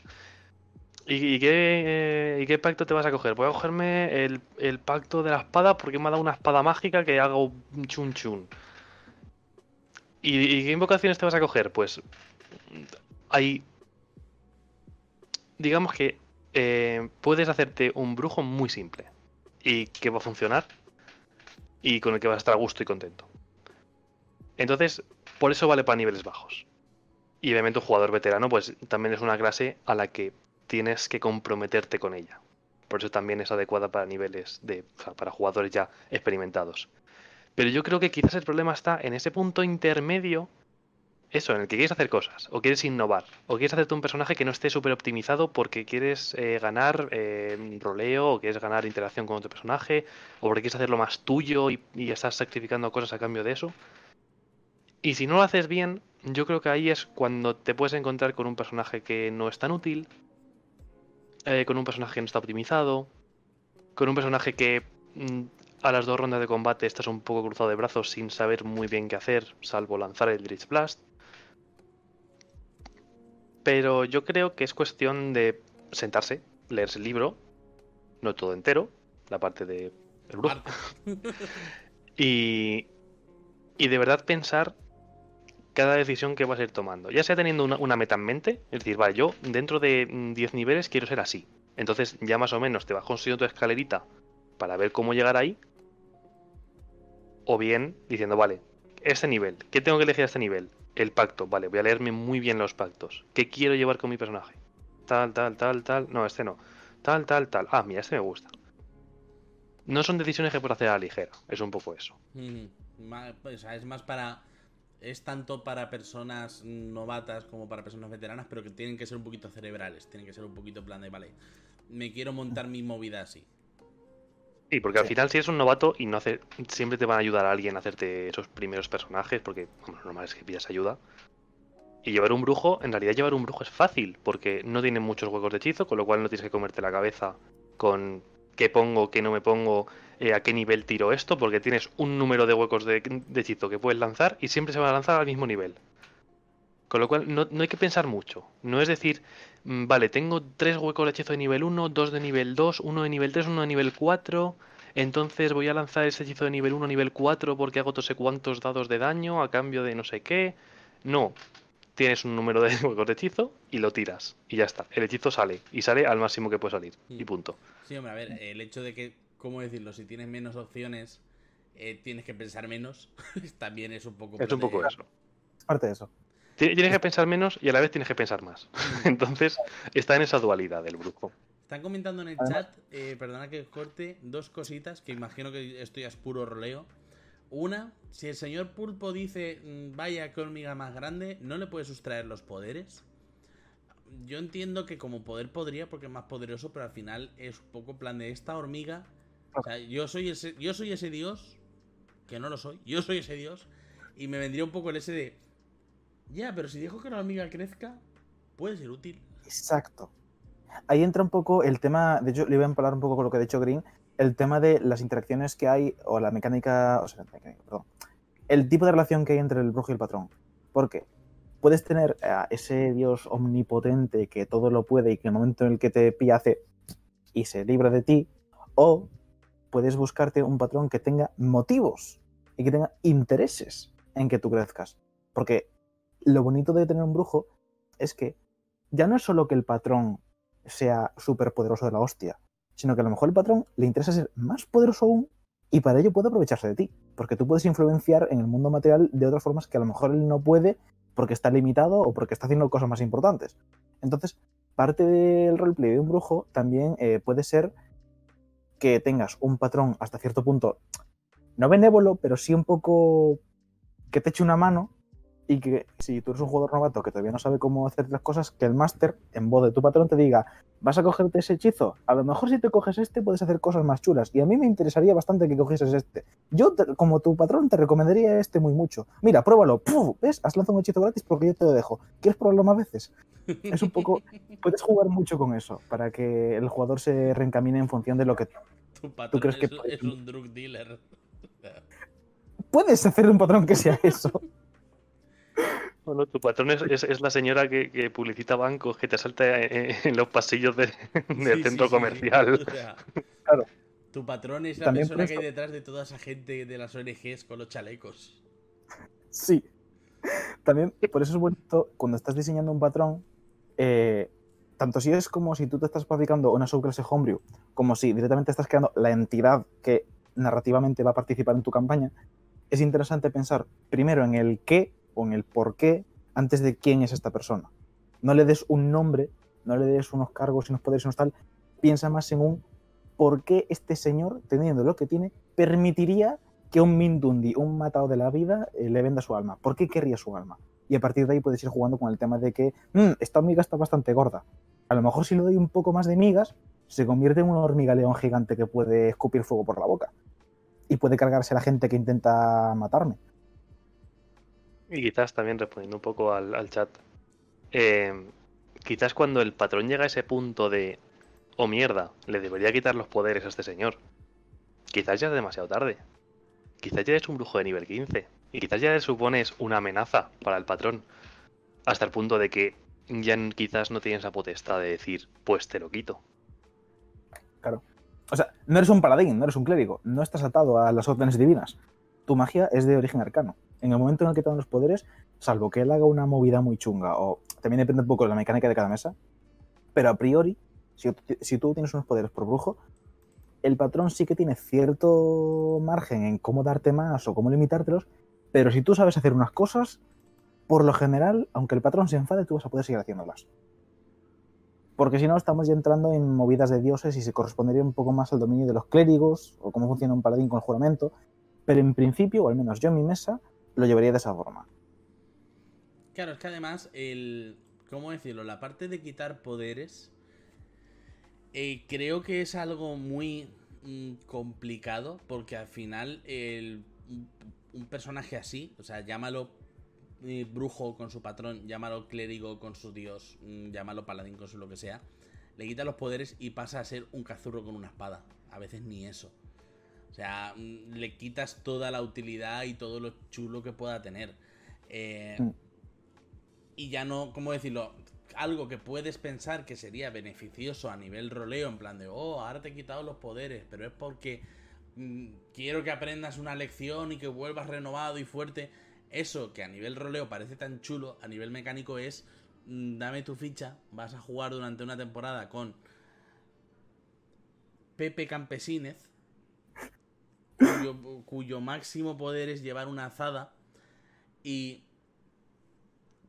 ¿Y, qué, eh, y qué pacto te vas a coger? Voy a cogerme el, el pacto de la espada porque me ha dado una espada mágica que haga un chun chun. ¿Y, y qué invocaciones te vas a coger? Pues hay... Digamos que eh, puedes hacerte un brujo muy simple y que va a funcionar y con el que vas a estar a gusto y contento. Entonces, por eso vale para niveles bajos. Y obviamente un jugador veterano, pues también es una clase a la que tienes que comprometerte con ella. Por eso también es adecuada para niveles de. Para jugadores ya experimentados. Pero yo creo que quizás el problema está en ese punto intermedio. Eso, en el que quieres hacer cosas, o quieres innovar, o quieres hacerte un personaje que no esté súper optimizado porque quieres eh, ganar eh, roleo, o quieres ganar interacción con otro personaje, o porque quieres hacerlo más tuyo y, estás sacrificando cosas a cambio de eso. Y si no lo haces bien, yo creo que ahí es cuando te puedes encontrar con un personaje que no es tan útil, eh, con un personaje que no está optimizado, con un personaje que mm, a las dos rondas de combate estás un poco cruzado de brazos sin saber muy bien qué hacer, salvo lanzar el Dritch Blast. Pero yo creo que es cuestión de sentarse, leerse el libro, no todo entero, la parte de el brujo, y, y de verdad pensar cada decisión que vas a ir tomando. Ya sea teniendo una, una meta en mente, es decir, vale, yo dentro de mm, 10 niveles quiero ser así. Entonces ya más o menos te vas consiguiendo tu escalerita para ver cómo llegar ahí. O bien diciendo, vale, este nivel, ¿qué tengo que elegir a este nivel? El pacto, vale, voy a leerme muy bien los pactos. ¿Qué quiero llevar con mi personaje? Tal, tal, tal, tal. No, este no. Tal, tal, tal. Ah, mira, este me gusta. No son decisiones que puedo hacer a la ligera. Es un poco eso. Mm, sea, es más para. Es tanto para personas novatas como para personas veteranas, pero que tienen que ser un poquito cerebrales. Tienen que ser un poquito plan de, vale, me quiero montar mi movida así. Sí, porque al Sí. final si eres un novato y no hace, siempre te van a ayudar a alguien a hacerte esos primeros personajes, porque bueno, lo normal es que pidas ayuda. Y llevar un brujo, en realidad llevar un brujo es fácil, porque no tiene muchos huecos de hechizo, con lo cual no tienes que comerte la cabeza con qué pongo, qué no me pongo, eh, a qué nivel tiro esto, porque tienes un número de huecos de, de hechizo que puedes lanzar y siempre se van a lanzar al mismo nivel. Con lo cual no, no hay que pensar mucho. No es decir, mm, vale, tengo tres huecos de hechizo de nivel 1, dos de nivel 2, uno de nivel 3, uno de nivel 4. Entonces voy a lanzar ese hechizo de nivel 1 a nivel 4 porque hago no sé cuántos dados de daño a cambio de no sé qué. No. Tienes un número de huecos de hechizo y lo tiras. Y ya está. El hechizo sale. Y sale al máximo que puede salir. Y Mm. punto. Sí, hombre, a ver, el hecho de que, ¿cómo decirlo? Si tienes menos opciones, eh, tienes que pensar menos. También es un poco. Es un poco eso. Es parte de eso. Ti- Tienes que pensar menos y a la vez tienes que pensar más. Entonces está en esa dualidad del brujo. Están comentando en el chat, eh, perdona que corte, dos cositas que imagino que esto ya es puro roleo. Una, si el señor Pulpo dice, "Mm, vaya que hormiga más grande, ¿no le puede sustraer los poderes? Yo entiendo que como poder podría, porque es más poderoso, pero al final es un poco plan de esta hormiga. O sea, yo soy ese, yo soy ese dios, que no lo soy, yo soy ese dios, y me vendría un poco el ese de, ya, pero si dejo que la hormiga crezca, puede ser útil. Exacto. Ahí entra un poco el tema, de hecho, le iba a hablar un poco con lo que ha dicho Green, el tema de las interacciones que hay, o la mecánica, o sea, perdón, el tipo de relación que hay entre el brujo y el patrón. Porque puedes tener a ese dios omnipotente que todo lo puede y que en el momento en el que te pilla hace y se libra de ti, o puedes buscarte un patrón que tenga motivos y que tenga intereses en que tú crezcas. Porque lo bonito de tener un brujo es que ya no es solo que el patrón sea súper poderoso de la hostia, sino que a lo mejor el patrón le interesa ser más poderoso aún y para ello puede aprovecharse de ti, porque tú puedes influenciar en el mundo material de otras formas que a lo mejor él no puede porque está limitado o porque está haciendo cosas más importantes. Entonces, parte del roleplay de un brujo también eh, puede ser que tengas un patrón hasta cierto punto, no benévolo, pero sí un poco que te eche una mano y que si tú eres un jugador novato que todavía no sabe cómo hacer las cosas, que el máster, en voz de tu patrón, te diga, ¿vas a cogerte ese hechizo? A lo mejor si te coges este puedes hacer cosas más chulas. Y a mí me interesaría bastante que cogieses este. Yo, te- como tu patrón, te recomendaría este muy mucho. Mira, pruébalo. ¡Puf! ¿Ves? Has lanzado un hechizo gratis porque yo te lo dejo. ¿Quieres probarlo más veces? Es un poco... Puedes jugar mucho con eso para que el jugador se reencamine en función de lo que... Tu patrón crees que es, es un drug dealer. Puedes hacer un patrón que sea eso. Bueno, tu patrón es, es- es la señora que, que publicita bancos, que te salta en, en los pasillos de- del Sí, centro sí, sí, comercial. o sea, Claro. Tu patrón es la También persona que hay detrás de toda esa gente de las ONGs con los chalecos. Sí. También, por eso es bonito cuando estás diseñando un patrón, eh, tanto si es como si tú te estás fabricando una subclase Homebrew, como si directamente estás creando la entidad que narrativamente va a participar en tu campaña, es interesante pensar primero en el qué o en el por qué antes de quién es esta persona. No le des un nombre, no le des unos cargos y unos poderes unos tal, piensa más en un por qué este señor, teniendo lo que tiene, permitiría que un Mindundi, un matado de la vida, eh, le venda su alma. ¿Por qué querría su alma? Y a partir de ahí puedes ir jugando con el tema de que "Mm, esta hormiga está bastante gorda. A lo mejor si le doy un poco más de migas, se convierte en una hormiga león gigante que puede escupir fuego por la boca. Y puede cargarse a la gente que intenta matarme. Y quizás también respondiendo un poco al, chat. eh, quizás cuando el patrón llega a ese punto de. Oh mierda, le debería quitar los poderes a este señor. Quizás ya es demasiado tarde. Quizás ya es un brujo de nivel 15. Y quizás ya le supones una amenaza para el patrón. Hasta el punto de que ya quizás no tienes la potestad de decir, pues te lo quito. O sea, no eres un paladín, no eres un clérigo, no estás atado a las órdenes divinas. Tu magia es de origen arcano. En el momento en el que te dan los poderes, salvo que él haga una movida muy chunga, o también depende un poco de la mecánica de cada mesa, pero a priori, si, tú tienes unos poderes por brujo, el patrón sí que tiene cierto margen en cómo darte más o cómo limitártelos, pero si tú sabes hacer unas cosas, por lo general, aunque el patrón se enfade, tú vas a poder seguir haciéndolas. Porque si no, estamos ya entrando en movidas de dioses y se correspondería un poco más al dominio de los clérigos o cómo funciona un paladín con el juramento. Pero en principio, o al menos yo en mi mesa, lo llevaría de esa forma. Claro, es que además, el. ¿Cómo decirlo? La parte de quitar poderes. eh, creo que es algo muy mm, complicado. Porque al final, el, un, un personaje así, o sea, llámalo eh, brujo con su patrón, llámalo clérigo con su dios, mm, llámalo paladín con su lo que sea, le quita los poderes y pasa a ser un cazurro con una espada. A veces ni eso. O sea, mm, le quitas toda la utilidad y todo lo chulo que pueda tener. Eh, Mm. y ya no, ¿cómo decirlo? Algo que puedes pensar que sería beneficioso a nivel roleo, en plan de, oh, ahora te he quitado los poderes, pero es porque mm, quiero que aprendas una lección y que vuelvas renovado y fuerte. Eso que a nivel roleo parece tan chulo, a nivel mecánico es, mm, dame tu ficha, vas a jugar durante una temporada con Pepe Campesinez, cuyo, cuyo máximo poder es llevar una azada y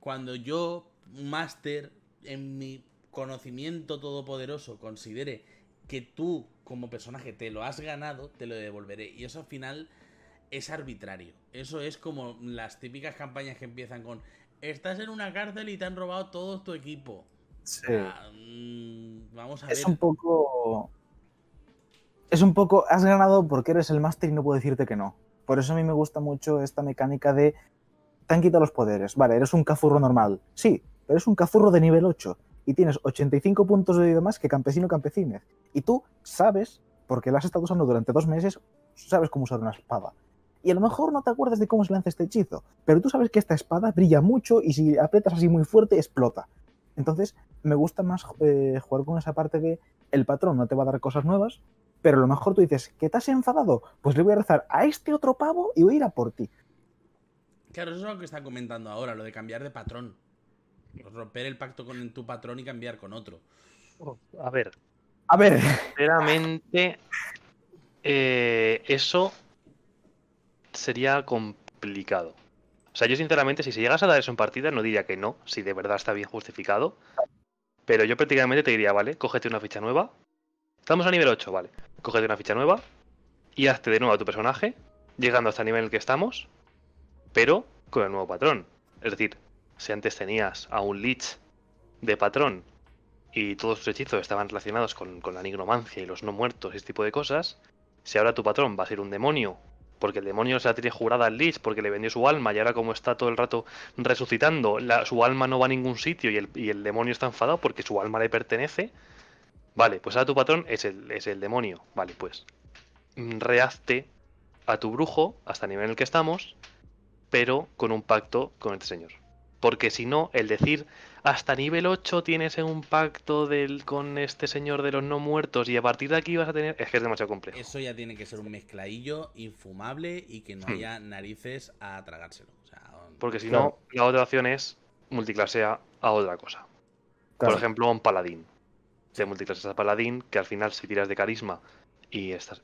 cuando yo, máster, en mi conocimiento todopoderoso, considere que tú, como personaje, te lo has ganado, te lo devolveré. Y eso al final es arbitrario. Eso es como las típicas campañas que empiezan con estás en una cárcel y te han robado todo tu equipo. Sí. Ah, mm, vamos a ver. Es un poco. Es un poco. Has ganado porque eres el máster y no puedo decirte que no. Por eso a mí me gusta mucho esta mecánica de. Te han quitado los poderes. Vale, eres un cazurro normal. Sí, pero eres un cazurro de nivel 8. Y tienes 85 puntos de vida más que campesino campesínez. Y tú sabes, porque lo has estado usando durante dos meses, sabes cómo usar una espada. Y a lo mejor no te acuerdas de cómo se lanza este hechizo. Pero tú sabes que esta espada brilla mucho y si aprietas así muy fuerte, explota. Entonces, me gusta más eh, jugar con esa parte de el patrón no te va a dar cosas nuevas, pero a lo mejor tú dices, ¿que te has enfadado? Pues le voy a rezar a este otro pavo y voy a ir a por ti. Claro, eso es lo que está comentando ahora, lo de cambiar de patrón. Romper el pacto con tu patrón y cambiar con otro. A ver, A ver, sinceramente, eh, eso sería complicado. O sea, yo sinceramente, si se llegas a dar eso en partida, no diría que no, si de verdad está bien justificado. Pero yo prácticamente te diría, vale, cógete una ficha nueva. Estamos a nivel 8, vale. Cógete una ficha nueva y hazte de nuevo a tu personaje, llegando hasta el nivel en el que estamos, pero con el nuevo patrón. Es decir, si antes tenías a un Lich de patrón y todos tus hechizos estaban relacionados con, con la nigromancia y los no muertos y este tipo de cosas, si ahora tu patrón va a ser un demonio, porque el demonio se la tiene jurada al Lich porque le vendió su alma y ahora como está todo el rato resucitando, la- su alma no va a ningún sitio y el, y el demonio está enfadado porque su alma le pertenece, vale, pues ahora tu patrón es el, es el demonio, vale, pues mm, rehazte a tu brujo hasta el nivel en el que estamos, pero con un pacto con este señor. Porque si no, el decir hasta nivel 8 tienes un pacto del, con este señor de los no muertos y a partir de aquí vas a tener. Es que es demasiado complejo. Eso ya tiene que ser un mezcladillo infumable y que no Hmm. haya narices a tragárselo. O sea, Porque si no, la otra opción es multiclasea a otra cosa. Por ejemplo, un paladín. Te multiclases a paladín, que al final si tiras de carisma y estás.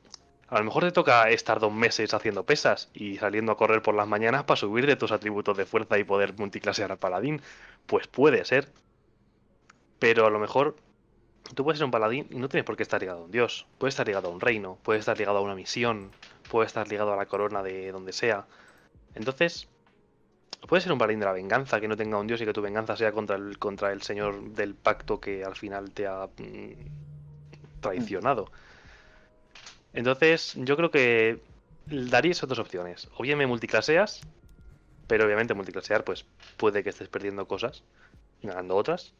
A lo mejor te toca estar dos meses haciendo pesas y saliendo a correr por las mañanas para subir de tus atributos de fuerza y poder multiclasear al paladín. Pues puede ser. Pero a lo mejor tú puedes ser un paladín y no tienes por qué estar ligado a un dios. Puedes estar ligado a un reino, puedes estar ligado a una misión, puedes estar ligado a la corona de donde sea. Entonces, puede ser un paladín de la venganza que no tenga un dios y que tu venganza sea contra el, contra el señor del pacto que al final te ha mm, traicionado. Entonces, yo creo que daría esas dos opciones. O bien me multiclaseas, pero obviamente multiclasear, pues puede que estés perdiendo cosas ganando otras.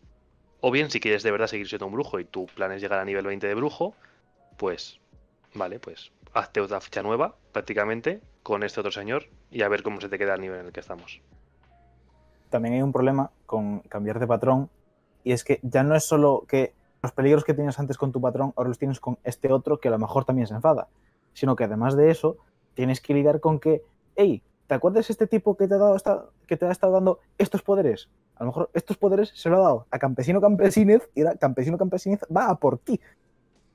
O bien, si quieres de verdad seguir siendo un brujo y tu plan es llegar a nivel 20 de brujo, pues, vale, pues hazte otra ficha nueva, prácticamente, con este otro señor y a ver cómo se te queda el nivel en el que estamos. También hay un problema con cambiar de patrón y es que ya no es solo que los peligros que tenías antes con tu patrón ahora los tienes con este otro que a lo mejor también se enfada, sino que además de eso tienes que lidiar con que, hey, ¿te acuerdas este tipo que te ha dado esta, que te ha estado dando estos poderes? A lo mejor estos poderes se lo ha dado a Campesino Campesinez y ahora Campesino Campesinez va a por ti.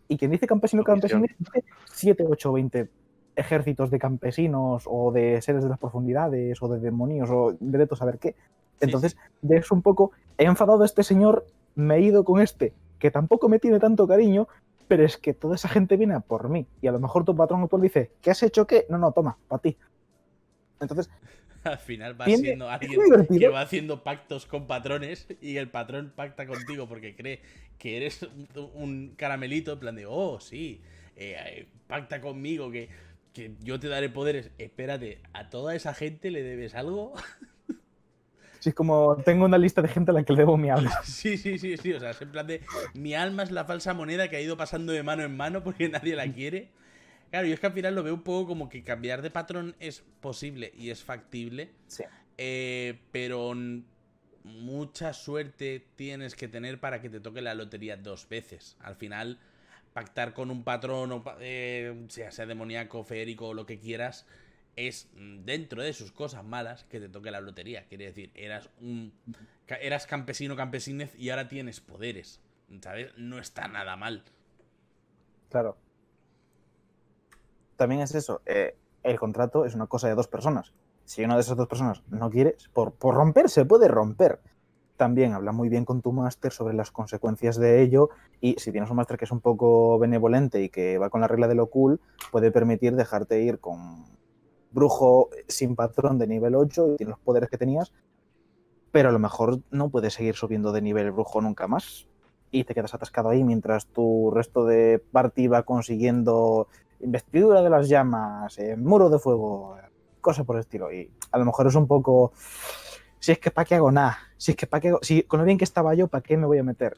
Y quien dice Campesino. Campesinez dice 7, 8, 20 ejércitos de campesinos o de seres de las profundidades o de demonios o de todo saber qué. Entonces, ya es un poco, he enfadado a este señor, me he ido con este, que tampoco me tiene tanto cariño, pero es que toda esa gente viene a por mí. Y a lo mejor tu patrón actual dice, ¿qué has hecho qué? No, no, toma, para ti. Entonces, al final va siendo alguien que va haciendo pactos con patrones y el patrón pacta contigo porque cree que eres un, un caramelito en plan de, oh, sí, eh, eh, pacta conmigo que, que yo te daré poderes. Espérate, ¿a toda esa gente le debes algo? si es como, tengo una lista de gente a la que le debo mi habla. Sí, sí, sí, sí. O sea, es en plan de. Mi alma es la falsa moneda que ha ido pasando de mano en mano porque nadie la quiere. Claro, yo es que al final lo veo un poco como que cambiar de patrón es posible y es factible. Sí. eh, pero mucha suerte tienes que tener para que te toque la lotería dos veces. Al final, pactar con un patrón, eh, sea, sea demoníaco, feérico o lo que quieras, es mm, dentro de sus cosas malas que te toque la lotería. Quiere decir, eras un eras campesino campesinez y ahora tienes poderes. ¿Sabes? No está nada mal. Claro. También es eso, eh, el contrato es una cosa de dos personas. Si una de esas dos personas no quiere, por, por romper se puede romper. También habla muy bien con tu máster sobre las consecuencias de ello y si tienes un máster que es un poco benevolente y que va con la regla de lo cool, puede permitir dejarte ir con brujo sin patrón de nivel 8 y tienes los poderes que tenías, pero a lo mejor no puedes seguir subiendo de nivel brujo nunca más y te quedas atascado ahí mientras tu resto de party va consiguiendo investidura de las llamas, eh, muro de fuego, cosas por el estilo. Y a lo mejor es un poco. Si es que para qué hago nada, si es que para qué hago- si con lo bien que estaba yo, ¿para qué me voy a meter?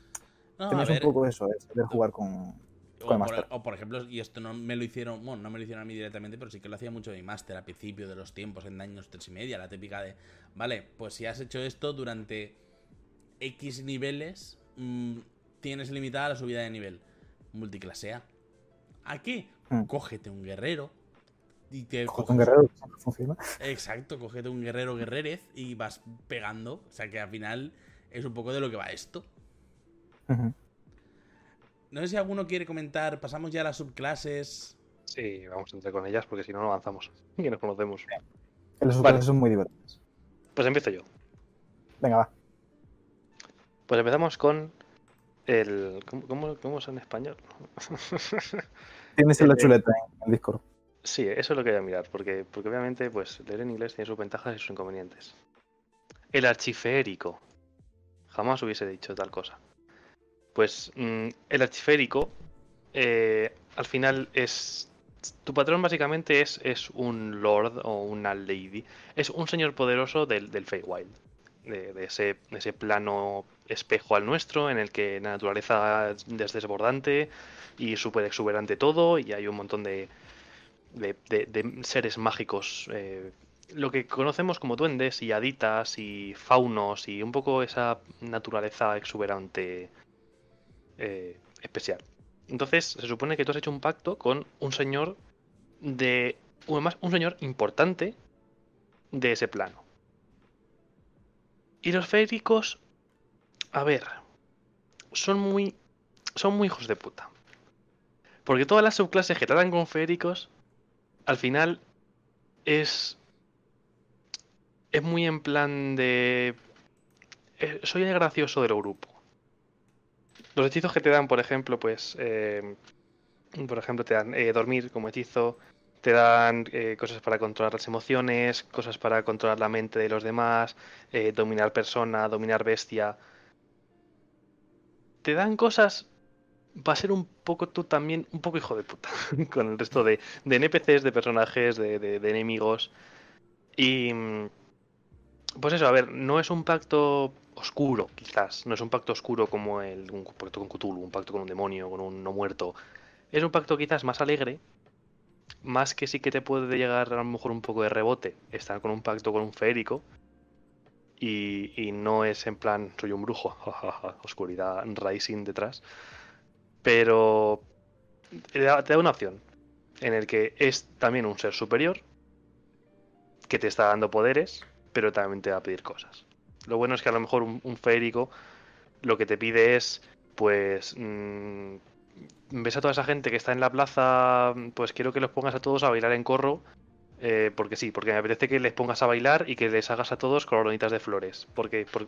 No, a ver, un poco eso, es saber jugar con. o, con por, o por ejemplo, y esto no me lo hicieron, bueno, no me lo hicieron a mí directamente, pero sí que lo hacía mucho mi máster al principio de los tiempos, en años tres y media, la típica de, vale, pues si has hecho esto durante X niveles, mm, tienes limitada la subida de nivel. Multiclasea. ¿A qué? Hmm. Cógete un guerrero. Y te Con coges- un guerrero que siempre funciona. Exacto, cógete un guerrero guerrerez y vas pegando. O sea que al final es un poco de lo que va esto. No sé si alguno quiere comentar. Pasamos ya a las subclases. Sí, vamos a entrar con ellas porque si no, no avanzamos. Y nos conocemos. Los Vale. clases son muy divertidos. Pues empiezo yo. Venga, va. Pues empezamos con el. ¿Cómo, cómo, cómo es en español? Tienes la Eh, chuleta en el Discord. Sí, eso es lo que voy a mirar, porque, porque obviamente pues leer en inglés tiene sus ventajas y sus inconvenientes. El archiférico. Jamás hubiese dicho tal cosa. Pues mm, el archiférico eh, al final es... Tu patrón básicamente es, es un lord o una lady. Es un señor poderoso del, del Feywild. De, de ese, de ese plano espejo al nuestro, en el que la naturaleza es desbordante y súper exuberante todo, y hay un montón de, de, de- seres mágicos eh, lo que conocemos como duendes y haditas y faunos y un poco esa naturaleza exuberante eh, especial. Entonces, se supone que tú has hecho un pacto con un señor de. Además, un señor importante de ese plano. Y los féricos. A ver. Son muy. Son muy hijos de puta. Porque todas las subclases que tratan con féricos. Al final. Es. Es muy en plan de. eh, soy el gracioso del grupo. Los hechizos que te dan, por ejemplo, pues. eh, por ejemplo, te dan eh, dormir como hechizo. Te dan cosas para controlar las emociones, cosas para controlar la mente de los demás, dominar persona, dominar bestia. Te dan cosas va a ser un poco tú también, un poco hijo de puta, con el resto de, de NPCs, de personajes, de, de- de enemigos. Y. mm, Pues eso, a ver, no es un pacto oscuro, quizás. No es un pacto oscuro como el, un pacto con Cthulhu, un pacto con un demonio, con un no muerto. Es un pacto quizás más alegre, más que sí que te puede llegar a lo mejor un poco de rebote estar con un pacto con un feérico. Y, y no es en plan, soy un brujo, oscuridad rising detrás. Pero te da, una opción en el que es también un ser superior que te está dando poderes, pero también te va a pedir cosas. Lo bueno es que a lo mejor un, un lo que te pide es, pues, mm, ves a toda esa gente que está en la plaza, pues quiero que los pongas a todos a bailar en corro, eh, porque sí, porque me apetece que les pongas a bailar y que les hagas a todos coronitas de flores. Porque, por-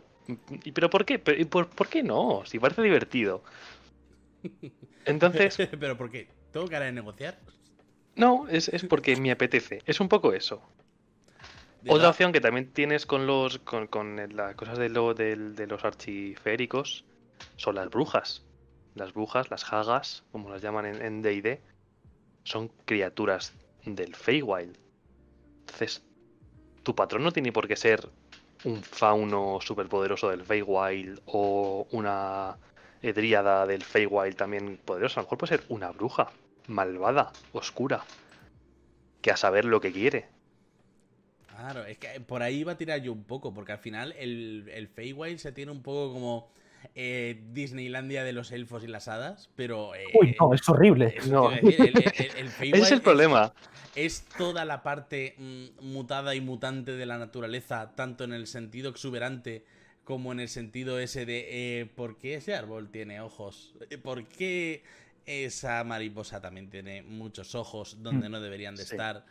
¿Pero por qué? ¿Pero- y por, ¿Por qué no? Si parece divertido. Entonces, ¿Pero por qué? ¿Tengo cara de negociar? no, es, es porque me apetece. Es un poco eso. De Otra opción que también tienes con los con, con las cosas de, lo, del- de los archiféricos son las brujas. Las brujas, las hagas, como las llaman en en D&D, son criaturas del Feywild. Entonces, tu patrón no tiene por qué ser un fauno superpoderoso del Feywild o una dríada del Feywild también poderosa. A lo mejor puede ser una bruja malvada, oscura, que a saber lo que quiere. Claro, es que por ahí iba a tirar yo un poco, porque al final el, el Feywild se tiene un poco como eh, Disneylandia de los elfos y las hadas, pero... eh, Uy, no, es horrible. No. decir, el, el- el- el Ese Feywild es el problema. es toda la parte mm, mutada y mutante de la naturaleza, tanto en el sentido exuberante como en el sentido ese de eh, ¿por qué ese árbol tiene ojos? Eh, ¿Por qué esa mariposa también tiene muchos ojos donde Mm, no deberían de sí. estar?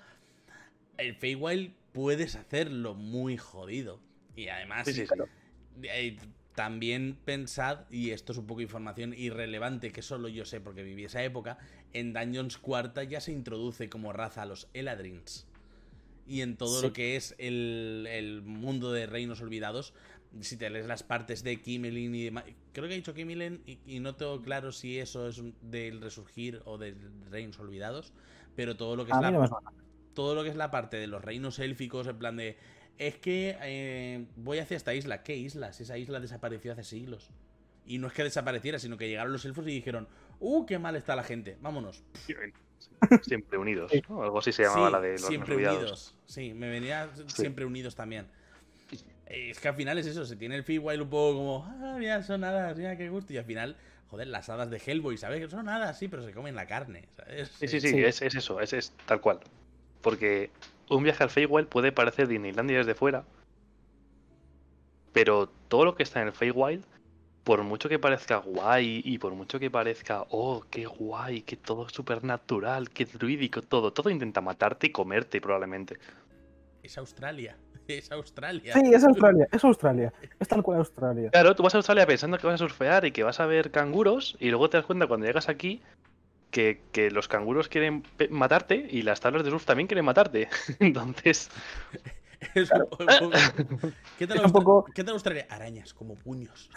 El Feywild puedes hacerlo muy jodido. Y además, Sí, sí, sí. eh, también pensad, y esto es un poco información irrelevante que solo yo sé porque viví esa época, en Dungeons Cuarta ya se introduce como raza a los Eladrins. Y en todo lo que es el, el mundo de Reinos Olvidados, si te lees las partes de Kimelin y demás, creo que he dicho Kimelin y, y no tengo claro si eso es un- del Resurgir o del Reinos Olvidados, pero todo lo que es la no todo lo que es la parte de los reinos élficos, en plan de. Es que eh, voy hacia esta isla. ¿Qué isla? Si esa isla desapareció hace siglos. Y no es que desapareciera, sino que llegaron los elfos y dijeron: ¡Uh, qué mal está la gente! Vámonos. Siempre unidos. Algo así se llamaba Sí, la de los siempre olvidados. unidos. Sí, me venía siempre unidos también. Es que al final es eso, se tiene el Feywild un poco como, ah, mira, son hadas, mira qué gusto. Y al final, joder, las hadas de Hellboy, ¿sabes? Que son hadas, sí, pero se comen la carne, ¿sabes? Sí, sí, sí, Sí. Es, es eso, es, es tal cual. Porque un viaje al Feywild puede parecer Disneylandia desde fuera, pero todo lo que está en el Feywild, por mucho que parezca guay y por mucho que parezca, oh, qué guay, que todo es supernatural, qué druídico, todo, todo intenta matarte y comerte probablemente. Es Australia. Es Australia. Sí, es Australia, es Australia. Es tal cual Australia. Claro, tú vas a Australia pensando que vas a surfear y que vas a ver canguros y luego te das cuenta cuando llegas aquí que, que los canguros quieren matarte y las tablas de surf también quieren matarte. Entonces, Es un poco- ¿Qué tal, Es un poco- ¿Qué tal Australia? Arañas, como puños.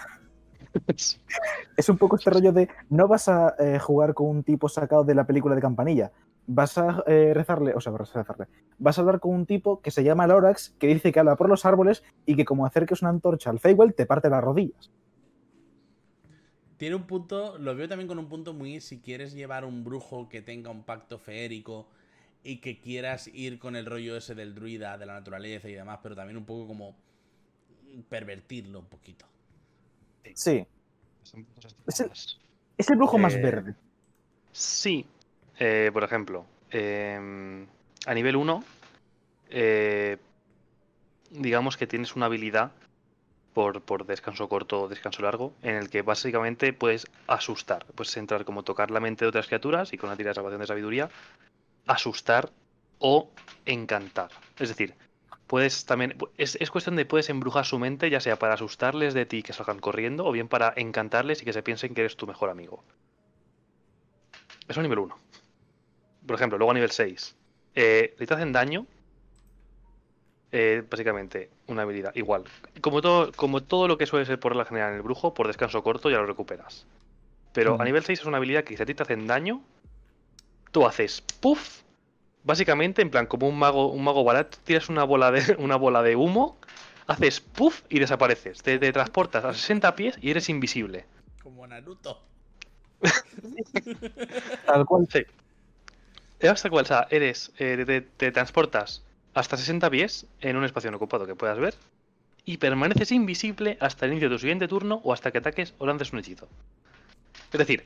Es un poco este rollo de no vas a eh, jugar con un tipo sacado de la película de Campanilla. Vas a eh, rezarle, o sea, vas a rezarle. Vas a hablar con un tipo que se llama Lorax, que dice que habla por los árboles y que como acerques una antorcha al Feywild te parte las rodillas. Tiene un punto, lo veo también con un punto muy si quieres llevar un brujo que tenga un pacto feérico y que quieras ir con el rollo ese del druida, de la naturaleza y demás, pero también un poco como pervertirlo un poquito. Sí, Es el- es el brujo más Eh, verde. Sí. Eh, por ejemplo, em, a nivel 1, eh, digamos que tienes una habilidad por, por descanso corto o descanso largo, en el que básicamente puedes asustar. Puedes entrar como tocar la mente de otras criaturas y con una tira de salvación de sabiduría, asustar o encantar. Es decir, puedes también. Es, es cuestión de puedes embrujar su mente, ya sea para asustarles de ti que salgan corriendo, o bien para encantarles y que se piensen que eres tu mejor amigo. Eso a nivel 1. Por ejemplo, luego a nivel 6. Eh, si te hacen daño, eh, básicamente, una habilidad. Igual. Como todo, como todo lo que suele ser por regla general en el brujo, por descanso corto ya lo recuperas. Pero a nivel 6 es una habilidad que si a ti te hacen daño, tú haces puff. Básicamente, en plan, como un mago, un mago barato, tiras una bola de, una bola de humo, haces puff y desapareces. Te, te transportas a 60 pies y eres invisible. Como Naruto. Tal cual. Sí. Hasta cual, o sea, eres, eh, te, transportas hasta 60 pies en un espacio ocupado que puedas ver y permaneces invisible hasta el inicio de tu siguiente turno o hasta que ataques o lances un hechizo. Es decir,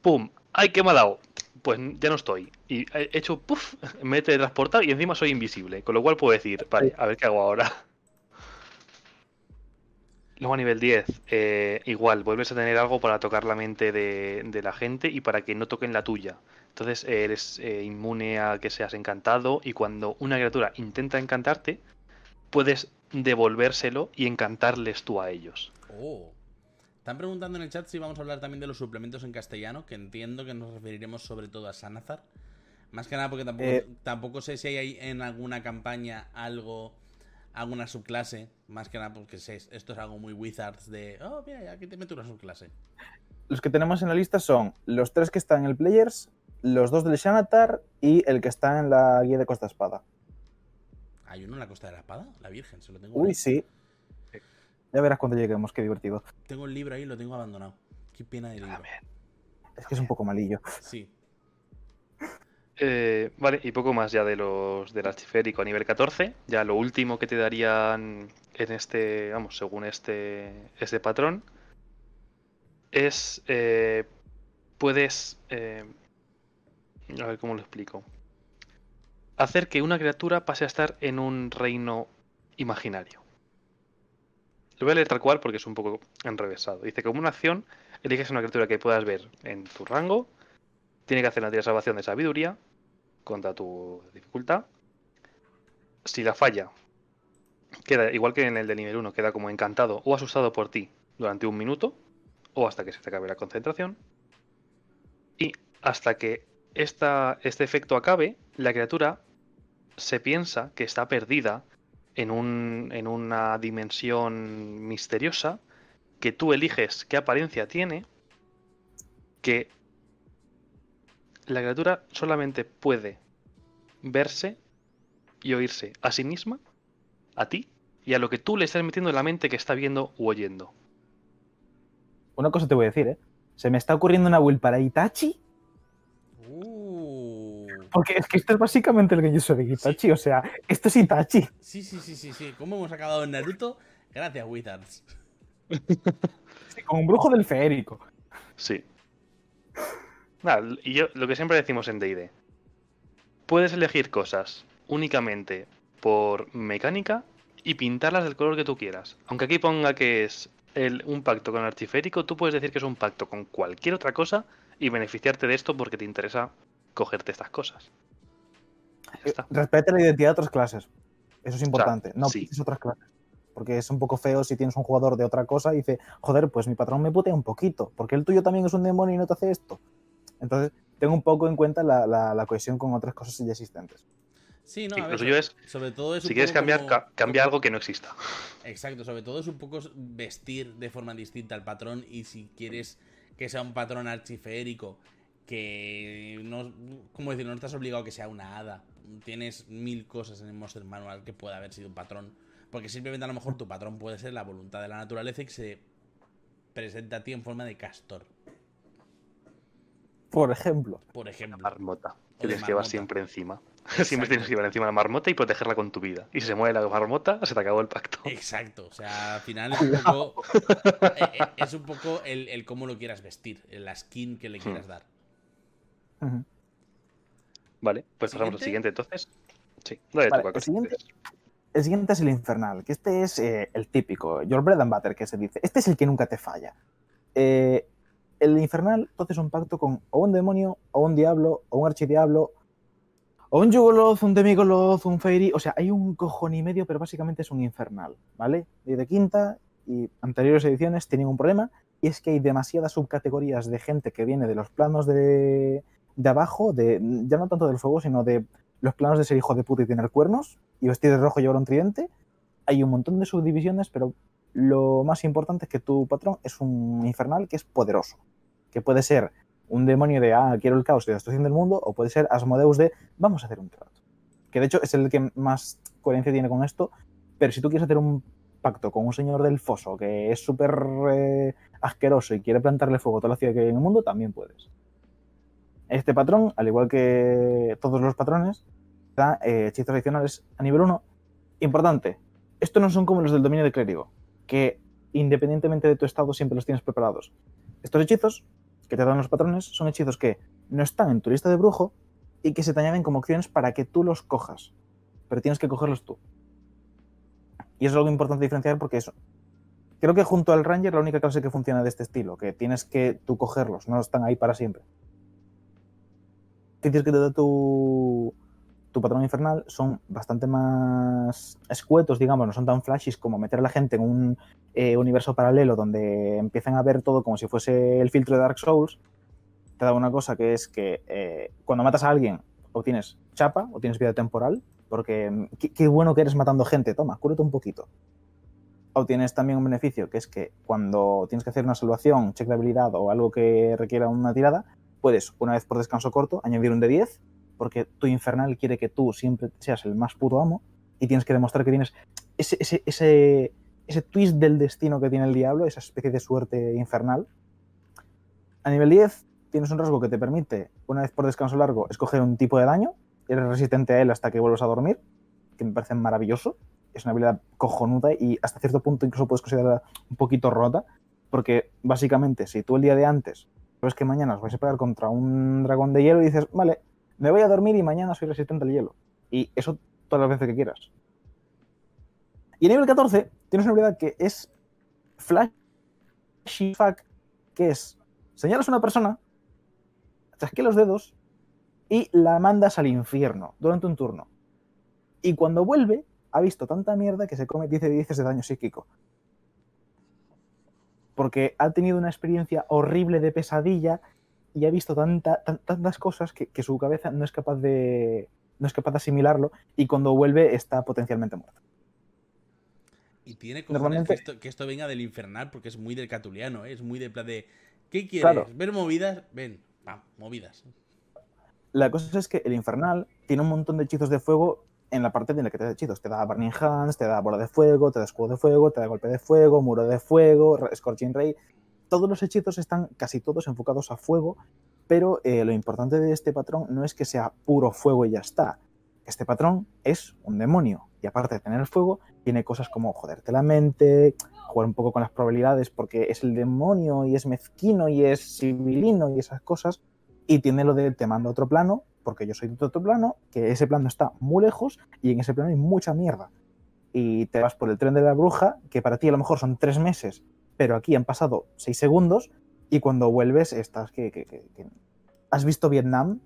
¡pum! ¡Ay, que me ha dado! Pues ya no estoy. Y he hecho ¡puf! Me he teletransportado y encima soy invisible. Con lo cual puedo decir, vale, a ver qué hago ahora. Luego a nivel 10, eh, igual, vuelves a tener algo para tocar la mente de la gente y para que no toquen la tuya. Entonces eh, eres eh, inmune a que seas encantado y cuando una criatura intenta encantarte, puedes devolvérselo y encantarles tú a ellos. Oh. Están preguntando en el chat si vamos a hablar también de los suplementos en castellano, que entiendo que nos referiremos sobre todo a Sanazar. Más que nada porque tampoco, Eh. tampoco sé si hay ahí en alguna campaña algo, alguna subclase. Más que nada porque sé, esto es algo muy Wizards de, oh, mira, aquí te meto una subclase. Los que tenemos en la lista son los tres que están en el Players, los dos del Xanatar y el que está en la guía de Costa Espada. ¿Hay uno en la Costa de la Espada? La Virgen, se lo tengo. Uy, ahí. sí. Ya verás cuando lleguemos, qué divertido. Tengo el libro ahí y lo tengo abandonado. Qué pena de libro. Es que es un poco malillo. Sí. Eh, vale, y poco más ya de los del archiférico a nivel 14. Ya lo último que te darían en este, vamos, según este, este patrón, es, eh, puedes, eh, a ver cómo lo explico, hacer que una criatura pase a estar en un reino imaginario. Lo voy a leer tal cual porque es un poco enrevesado. Dice, como una acción, eliges una criatura que puedas ver en tu rango, tiene que hacer una tira de salvación de sabiduría contra tu dificultad. Si la falla, queda igual que en el de nivel 1, queda como encantado o asustado por ti durante un minuto o hasta que se te acabe la concentración. Y hasta que este efecto acabe, la criatura se piensa que está perdida en, un, en una dimensión misteriosa que tú eliges qué apariencia tiene, que la criatura solamente puede verse y oírse a sí misma, a ti, y a lo que tú le estás metiendo en la mente que está viendo u oyendo. Una cosa te voy a decir, ¿eh? Se me está ocurriendo una build para Itachi. Porque es que esto es básicamente el Genjutsu de Itachi, o sea, esto es Itachi. Sí, sí, sí, sí, sí. ¿Cómo hemos acabado en Naruto? Gracias, Wizards. Sí, Con un brujo del feérico. Sí. Nada, y yo lo que siempre decimos en DD. Puedes elegir cosas únicamente por mecánica y pintarlas del color que tú quieras. Aunque aquí ponga que es el- un pacto con el archiférico, tú puedes decir que es un pacto con cualquier otra cosa y beneficiarte de esto porque te interesa cogerte estas cosas. Está. Respeta la identidad de otras clases. Eso es importante. no sí. pises otras clases. Porque es un poco feo si tienes un jugador de otra cosa y dice, joder, pues mi patrón me putea un poquito, porque el tuyo también es un demonio y no te hace esto. Entonces, tengo un poco en cuenta la, la- la cohesión con otras cosas ya existentes. Sí, no, Sí, a lo ver, suyo es, sobre todo es un Si quieres cambiar, como- ca- cambia algo que no exista. Exacto, sobre todo es un poco vestir de forma distinta al patrón y si quieres que sea un patrón archiférico que no, ¿cómo decir? No estás obligado a que sea una hada. Tienes mil cosas en el Monster Manual que puede haber sido un patrón. Porque simplemente a lo mejor tu patrón puede ser la voluntad de la naturaleza y que se presenta a ti en forma de castor, Por ejemplo, por ejemplo. Marmota. O Que les llevas marmota. siempre encima. Siempre tienes que llevar encima la marmota y protegerla con tu vida. Y si se mueve la marmota, se te acabó el pacto. Exacto, o sea, al final es un poco, eh, eh, es un poco el, el cómo lo quieras vestir, la skin que le quieras Hmm. dar. Vale, pues pasamos al ¿Siguiente? entonces. Sí, dale Vale, el si siguiente-. El siguiente es el infernal, que este es eh, el típico, your bread and butter, que se dice. Este es el que nunca te falla. Eh, el infernal, entonces, es un pacto con o un demonio, o un diablo, o un archidiablo, o un yugoloth, un demigoloth, un fairy. O sea, hay un cojón y medio, pero básicamente es un infernal, ¿vale? Y de quinta y anteriores ediciones tienen un problema, y es que hay demasiadas subcategorías de gente que viene de los planos de, de abajo, de ya no tanto del fuego, sino de los planos de ser hijo de puta y tener cuernos, y vestir de rojo y llevar un tridente. Hay un montón de subdivisiones, pero lo más importante es que tu patrón es un infernal que es poderoso. Que puede ser un demonio de, ah, quiero el caos y la destrucción del mundo, o puede ser Asmodeus de, vamos a hacer un trato. Que de hecho es el que más coherencia tiene con esto, pero si tú quieres hacer un pacto con un señor del foso que es súper eh, asqueroso y quiere plantarle fuego a toda la ciudad que hay en el mundo, también puedes. Este patrón, al igual que todos los patrones, da eh, hechizos adicionales a nivel 1. Importante, estos no son como los del dominio de clérigo, que independientemente de tu estado siempre los tienes preparados. Estos hechizos que te dan los patrones son hechizos que no están en tu lista de brujo y que se te añaden como opciones para que tú los cojas, pero tienes que cogerlos tú. Y es algo importante diferenciar porque eso. Creo que junto al Ranger la única clase que funciona de este estilo, que tienes que tú cogerlos, no están ahí para siempre. Sitios que te da tu, tu patrón infernal son bastante más escuetos, digamos, no son tan flashes como meter a la gente en un eh, universo paralelo donde empiezan a ver todo como si fuese el filtro de Dark Souls. Te da una cosa que es que eh, cuando matas a alguien obtienes chapa o tienes vida temporal, porque mm, qué, qué bueno que eres matando gente, toma, cúrate un poquito. Obtienes también un beneficio, que es que cuando tienes que hacer una salvación, check de habilidad o algo que requiera una tirada, puedes, una vez por descanso corto, añadir un de 10 porque tu infernal quiere que tú siempre seas el más puto amo y tienes que demostrar que tienes ese, ese, ese, ese twist del destino que tiene el diablo, esa especie de suerte infernal. A nivel 10 tienes un rasgo que te permite, una vez por descanso largo, escoger un tipo de daño, eres resistente a él hasta que vuelvas a dormir, que me parece maravilloso, es una habilidad cojonuda y hasta cierto punto incluso puedes considerarla un poquito rota, porque básicamente si tú el día de antes sabes que mañana os vais a pegar contra un dragón de hielo y dices, vale, me voy a dormir y mañana soy resistente al hielo. Y eso todas las veces que quieras. Y a nivel 14 tienes una habilidad que es Flashy Fuck, que es señalas a una persona, chasque los dedos y la mandas al infierno durante un turno. Y cuando vuelve, ha visto tanta mierda que se come 10 de 10 de daño psíquico. Porque ha tenido una experiencia horrible de pesadilla y ha visto tanta, tan- tantas cosas que, que su cabeza no es capaz de no es capaz de asimilarlo y cuando vuelve está potencialmente muerto. Y tiene cojones Normalmente- que, esto, que esto venga del infernal porque es muy del catuliano, ¿eh? es muy de plan de. ¿Qué quieres? Claro. ¿Ver movidas? Ven, pam, movidas. La cosa es que el infernal tiene un montón de hechizos de fuego en la parte en la que te da hechizos. Te da Burning Hands, te da bola de fuego, te da escudo de fuego, te da golpe de fuego, muro de fuego, Scorching Ray. Todos los hechizos están casi todos enfocados a fuego, pero eh, lo importante de este patrón no es que sea puro fuego y ya está. Este patrón es un demonio y aparte de tener fuego, tiene cosas como joderte la mente, jugar un poco con las probabilidades porque es el demonio y es mezquino y es civilino y esas cosas. Y tiene lo de te mando a otro plano, porque yo soy de otro plano, que ese plano está muy lejos y en ese plano hay mucha mierda. Y te vas por el tren de la bruja, que para ti a lo mejor son tres meses, pero aquí han pasado seis segundos y cuando vuelves estás que, que- que- que- has visto Vietnam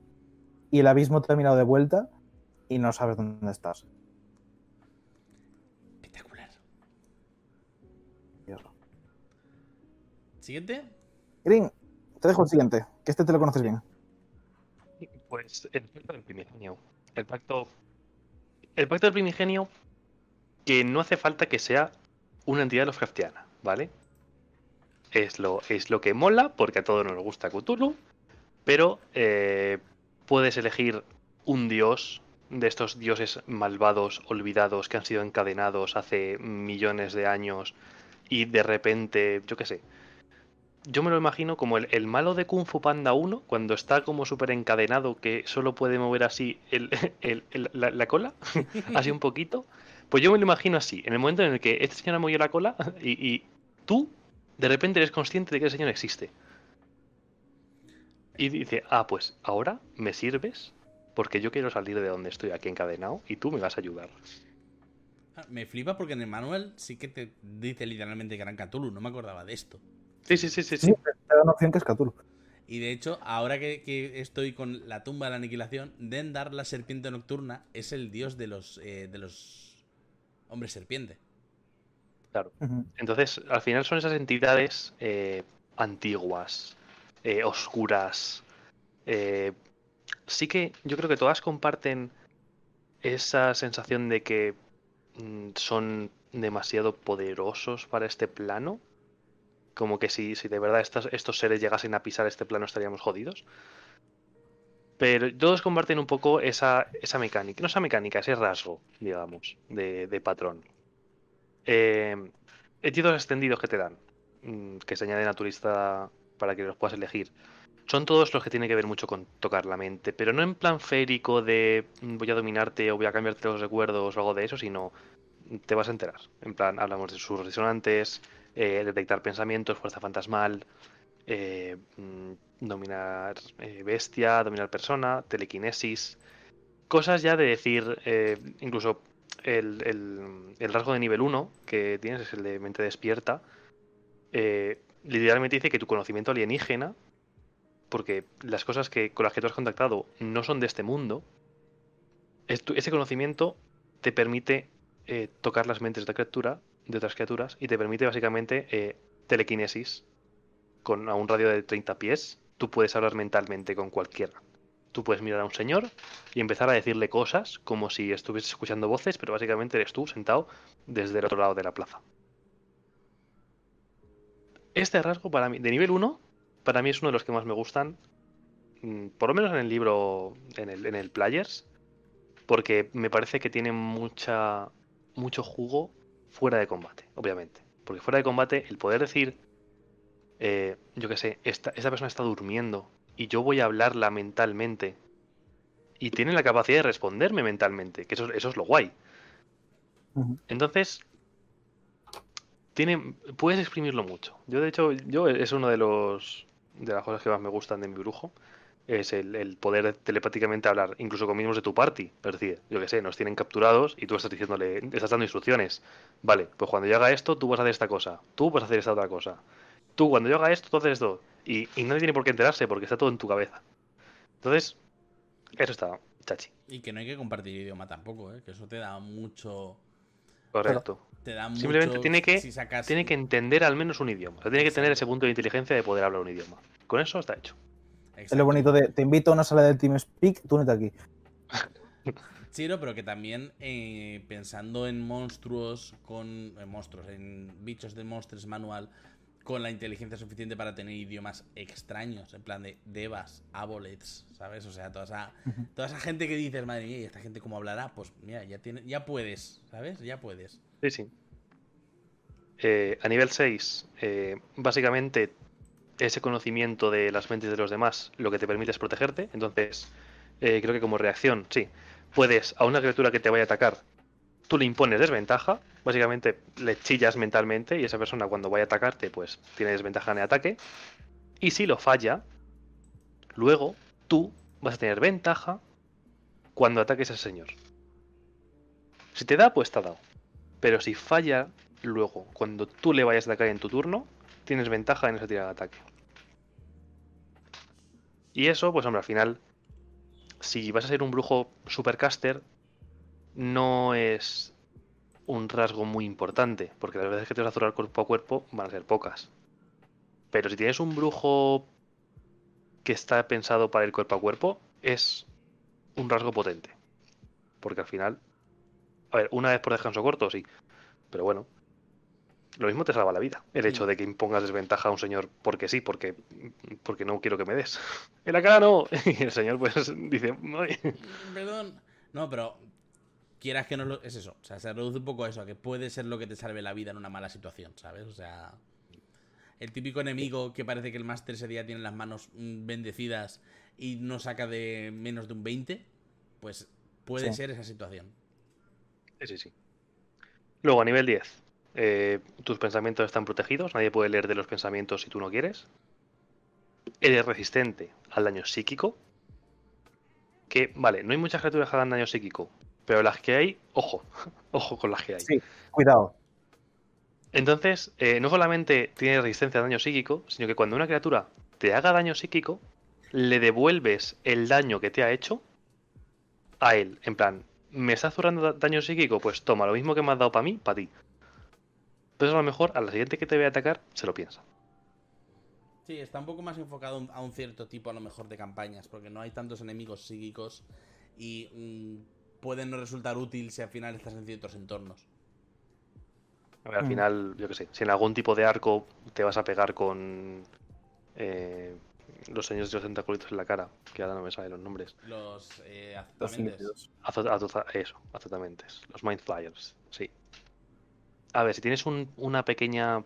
y el abismo te ha mirado de vuelta y no sabes dónde estás. Espectacular. Siguiente. Green, te dejo el siguiente, que este te lo conoces bien. Pues el pacto del primigenio. El pacto. El pacto del primigenio que no hace falta que sea una entidad Lovecraftiana, ¿vale? Es lo, es lo que mola, porque a todos nos gusta Cthulhu, pero eh, puedes elegir un dios de estos dioses malvados, olvidados, que han sido encadenados hace millones de años y de repente, yo qué sé, yo me lo imagino como el, el malo de Kung Fu Panda 1, cuando está como súper encadenado, que solo puede mover así el, el- la cola, así un poquito. Pues yo me lo imagino así, en el momento en el que este señor ha movido la cola y, y tú de repente eres consciente de que ese señor existe. Y dice, ah, pues ahora me sirves porque yo quiero salir de donde estoy aquí encadenado y tú me vas a ayudar. Ah, Me flipa porque en el manual sí que te dice literalmente Gran Cthulhu, no me acordaba de esto. Sí, sí, sí, sí, Sí, te da una opción que es Cthulhu. Y de hecho, ahora que, que estoy con la tumba de la aniquilación, Dendar, la serpiente nocturna, es el dios de los, eh, de los hombres serpiente. Ujú. Entonces, al final son esas entidades eh, antiguas, eh, oscuras. eh, sí que yo creo que todas comparten esa sensación de que mm, son demasiado poderosos para este plano. Como que si, si de verdad estas- estos seres llegasen a pisar este plano estaríamos jodidos. Pero todos comparten un poco esa, esa mecánica, no esa mecánica, ese rasgo, digamos, de, de patrón. Eh, hechizos extendidos que te dan, mm, que se añaden a para que los puedas elegir, son todos los que tienen que ver mucho con tocar la mente, pero no en plan férico de mm, voy a dominarte o voy a cambiarte los recuerdos o algo de eso, sino te vas a enterar. En plan, hablamos de sus resonantes, eh, detectar pensamientos, fuerza fantasmal, eh, mm, dominar eh, bestia, dominar persona, telequinesis, cosas ya de decir, eh, incluso el, el- rasgo de nivel 1 que tienes es el de mente despierta. eh, literalmente dice que tu conocimiento alienígena, porque las cosas que, con las que tú has contactado no son de este mundo, ese conocimiento te permite tocar las mentes de, otra criatura, de otras criaturas y te permite básicamente eh, telequinesis. Con a un radio de 30 pies, tú puedes hablar mentalmente con cualquiera. Tú puedes mirar a un señor y empezar a decirle cosas como si estuvieses escuchando voces, pero básicamente eres tú sentado desde el otro lado de la plaza. Este rasgo para mí, de nivel 1, para mí es uno de los que más me gustan, mm, por lo menos en el libro, en el, en el Players, porque me parece que tiene mucha, mucho jugo fuera de combate, obviamente. Porque fuera de combate, el poder decir, eh, yo qué sé, esta, esta persona está durmiendo y yo voy a hablarla mentalmente y tiene la capacidad de responderme mentalmente, que eso, eso es lo guay. Entonces, tiene, puedes exprimirlo mucho. Yo, de hecho, yo es uno de los de las cosas que más me gustan de mi brujo. Es el, el poder telepáticamente hablar, incluso con miembros de tu party. Es decir, yo que sé, nos tienen capturados y tú estás diciéndole, estás dando instrucciones. Vale, pues cuando yo haga esto, tú vas a hacer esta cosa. Tú vas a hacer esta otra cosa. Tú, cuando yo haga esto, tú haces esto. Y, y nadie tiene por qué enterarse porque está todo en tu cabeza. Entonces, eso está chachi. Y que no hay que compartir idioma tampoco, ¿eh? que eso te da mucho. Correcto. Te da Simplemente mucho tiene que- si sacas- Tiene que entender al menos un idioma. O sea, tiene que tener ese punto de inteligencia de poder hablar un idioma. Con eso está hecho. Es lo bonito de te invito a una sala de TeamSpeak, tú únete aquí. Sí, no, pero que también eh, pensando en monstruos con. en monstruos, en bichos de monstruos manual, con la inteligencia suficiente para tener idiomas extraños, en plan de devas, abolets, ¿sabes? O sea, toda esa, toda esa gente que dices, madre mía, ¿y esta gente cómo hablará? Pues mira, ya, tiene, ya puedes, ¿sabes? Ya puedes. Sí, sí. Eh, a nivel 6, eh, básicamente ese conocimiento de las mentes de los demás lo que te permite es protegerte. Entonces, eh, creo que como reacción, sí, puedes a una criatura que te vaya a atacar, tú le impones desventaja. Básicamente le chillas mentalmente y esa persona cuando vaya a atacarte, pues tiene desventaja en el ataque. Y si lo falla, luego tú vas a tener ventaja cuando ataques a ese señor. Si te da, pues te ha dado. Pero si falla luego, cuando tú le vayas a atacar en tu turno, tienes ventaja en esa tirada de ataque. Y eso, pues hombre, al final, si vas a ser un brujo supercaster, no es un rasgo muy importante, porque las veces que te vas a zurrar cuerpo a cuerpo van a ser pocas. Pero si tienes un brujo que está pensado para ir cuerpo a cuerpo, es un rasgo potente. Porque al final, a ver, una vez por descanso corto, sí. Pero bueno, lo mismo te salva la vida. El hecho de que impongas desventaja a un señor porque sí, porque, porque no quiero que me des. En la cara no. Y el señor pues dice, "Ay". Perdón. No, pero quieras que no lo... Es eso. O sea, se reduce un poco a eso, a que puede ser lo que te salve la vida en una mala situación, ¿sabes? O sea... El típico enemigo que parece que el máster ese día tiene las manos mm, bendecidas y no saca de menos de un 20, pues puede Sí. ser esa situación. Sí, sí, sí. Luego, a nivel 10, eh, tus pensamientos están protegidos, nadie puede leer de los pensamientos si tú no quieres. Eres resistente al daño psíquico. Que, vale, no hay muchas criaturas que hagan daño psíquico, pero las que hay, ojo, ojo con las que hay. Sí. Cuidado. Entonces, eh, no solamente tienes resistencia al daño psíquico, sino que cuando una criatura te haga daño psíquico, le devuelves el daño que te ha hecho a él. En plan, ¿me estás zurrando da- daño psíquico? Pues toma, lo mismo que me has dado para mí, para ti. Entonces a lo mejor a la siguiente que te vaya a atacar, se lo piensa. Sí, está un poco más enfocado a un cierto tipo a lo mejor de campañas, porque no hay tantos enemigos psíquicos y mm, pueden no resultar útil si al final estás en ciertos entornos. A ver, al Mm. final, yo qué sé, si en algún tipo de arco te vas a pegar con eh, los señores de los tentaculitos en la cara, que ahora no me salen los nombres. Los eh, Los azotamentes. líquidos. Azo- azoza- eso, exactamente. Los Mind Flyers, sí. A ver, si tienes un- una pequeña,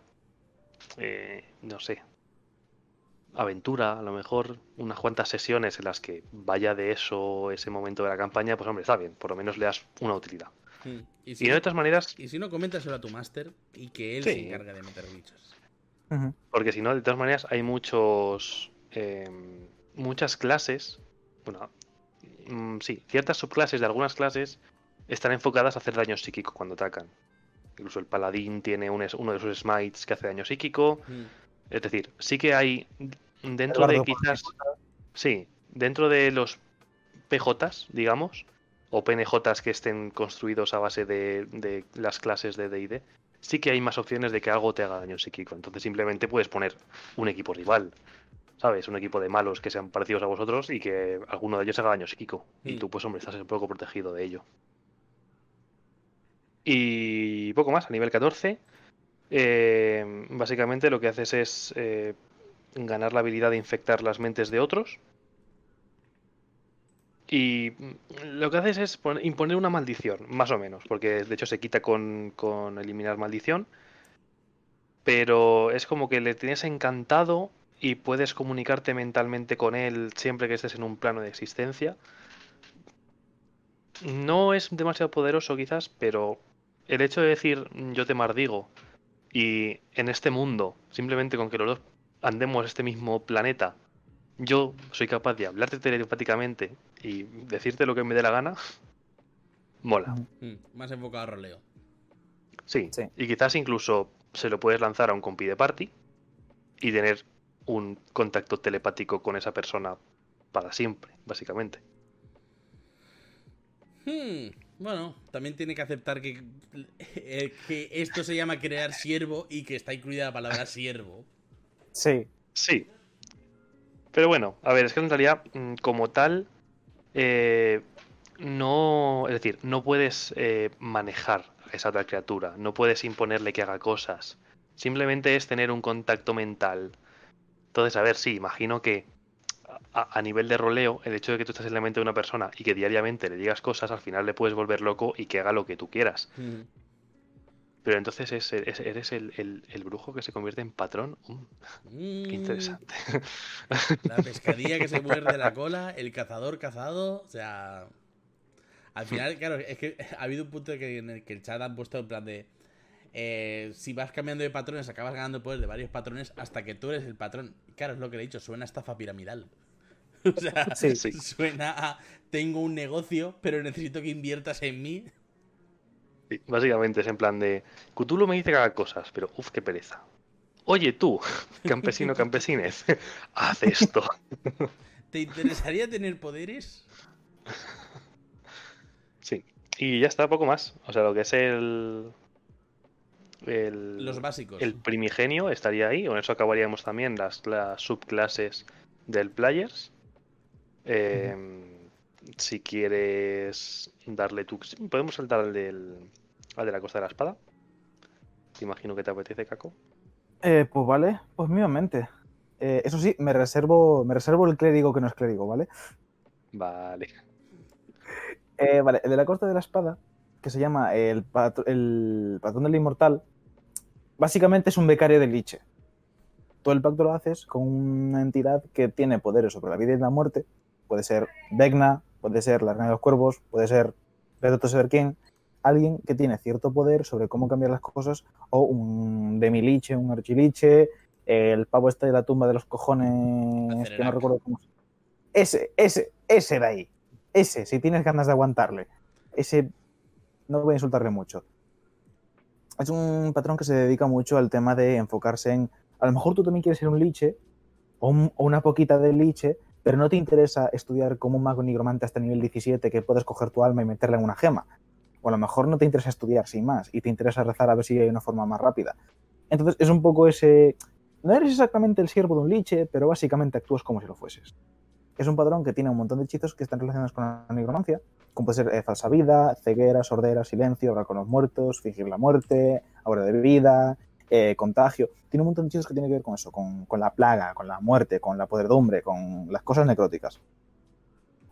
eh, no sé, aventura, a lo mejor unas cuantas sesiones en las que vaya de eso ese momento de la campaña, pues hombre, está bien, por lo menos le das una utilidad. Mm. Y, Y si, no de todas maneras, y si no, coméntaselo a tu máster y que él Sí. se encargue de meter bichos. Porque si no, de todas maneras hay muchos, eh, muchas clases, bueno, mm, sí, ciertas subclases de algunas clases están enfocadas a hacer daño psíquico cuando atacan. Incluso el paladín tiene un uno de sus smites que hace daño psíquico. Mm. Es decir, sí que hay dentro de quizás, sí, dentro de los PJs, digamos, o PNJs que estén construidos a base de, de las clases de D&D, sí que hay más opciones de que algo te haga daño psíquico. Entonces simplemente puedes poner un equipo rival, ¿sabes? Un equipo de malos que sean parecidos a vosotros y que alguno de ellos haga daño psíquico. Y Mm. tú, pues hombre, estás un poco protegido de ello. Y poco más, a nivel 14. eh, básicamente lo que haces es eh, ganar la habilidad de infectar las mentes de otros. Y lo que haces es pon- imponer una maldición, más o menos, porque de hecho se quita con, con eliminar maldición. Pero es como que le tienes encantado y puedes comunicarte mentalmente con él siempre que estés en un plano de existencia. No es demasiado poderoso quizás, pero el hecho de decir "Mm, yo te mardigo y en este mundo, simplemente con que los dos andemos este mismo planeta, yo soy capaz de hablarte telepáticamente y decirte lo que me dé la gana, mola. Ujú. Mm. Más enfocado a roleo. Sí. Sí. Y quizás incluso se lo puedes lanzar a un compi de party y tener un contacto telepático con esa persona para siempre, básicamente. Hmm, Bueno, también tiene que aceptar que, eh, que esto se llama crear siervo y que está incluida la palabra siervo. Sí. Sí. Pero bueno, a ver, es que en realidad, mm, como tal, eh, no. Es decir, no puedes eh, manejar a esa otra criatura, no puedes imponerle que haga cosas. Simplemente es tener un contacto mental. Entonces, a ver, sí, imagino que a, a nivel de roleo, el hecho de que tú estés en la mente de una persona y que diariamente le digas cosas, al final le puedes volver loco y que haga lo que tú quieras. Mm. Pero entonces es- es- eres el, el- el brujo que se convierte en patrón. Mm, Mm. qué interesante. La pescadilla que se muerde la cola, el cazador cazado, o sea... Al final, claro, es que ha habido un punto que, en el que el chat han puesto en plan de... eh, si vas cambiando de patrones, acabas ganando poder de varios patrones hasta que tú eres el patrón. Claro, es lo que he dicho, suena a estafa piramidal. O sea, Sí. Sí. suena a tengo un negocio, pero necesito que inviertas en mí. Sí, básicamente es en plan de Cthulhu me dice que haga cosas, pero uff, qué pereza. Oye tú, campesino campesines, haz esto. ¿Te interesaría tener poderes? Sí, y ya está, poco más. O sea, lo que es el. El, Los básicos. el primigenio estaría ahí, con eso acabaríamos también las, las subclases del Players. Eh, Si quieres darle tu. Podemos saltar al, del, al de la Costa de la Espada. Te imagino que te apetece, Caco. Eh, pues vale, pues mínimamente. Eh, eso sí, me reservo, me reservo el clérigo que no es clérigo, ¿vale? Vale. Eh, vale, el de la Costa de la Espada, que se llama el, patr- el Patrón del Inmortal, básicamente es un becario de Liche. Todo el pacto lo haces con una entidad que tiene poderes sobre la vida y la muerte. Puede ser Vecna, puede ser la reina de los cuervos, puede ser Pedro saber quién. Alguien que tiene cierto poder sobre cómo cambiar las cosas, o un demiliche, un archiliche, el pavo este de la tumba de los cojones, que no recuerdo cómo se Ese, ese, ese de ahí. Ese, si tienes ganas de aguantarle. Ese, no voy a insultarle mucho. Es un patrón que se dedica mucho al tema de enfocarse en. A lo mejor tú también quieres ser un liche, o, un- o una poquita de liche, pero no te interesa estudiar como un mago nigromante hasta nivel 17 que puedes coger tu alma y meterla en una gema. O a lo mejor no te interesa estudiar sin más y te interesa rezar a ver si hay una forma más rápida. Entonces es un poco ese. No eres exactamente el siervo de un liche, pero básicamente actúas como si lo fueses. Es un padrón que tiene un montón de hechizos que están relacionados con la nigromancia, como puede ser eh, falsa vida, ceguera, sordera, silencio, hablar con los muertos, fingir la muerte, ahora de vida, eh, contagio. Tiene un montón de hechizos que tienen que ver con eso, con, la plaga, con la muerte, con la podredumbre, con las cosas necróticas.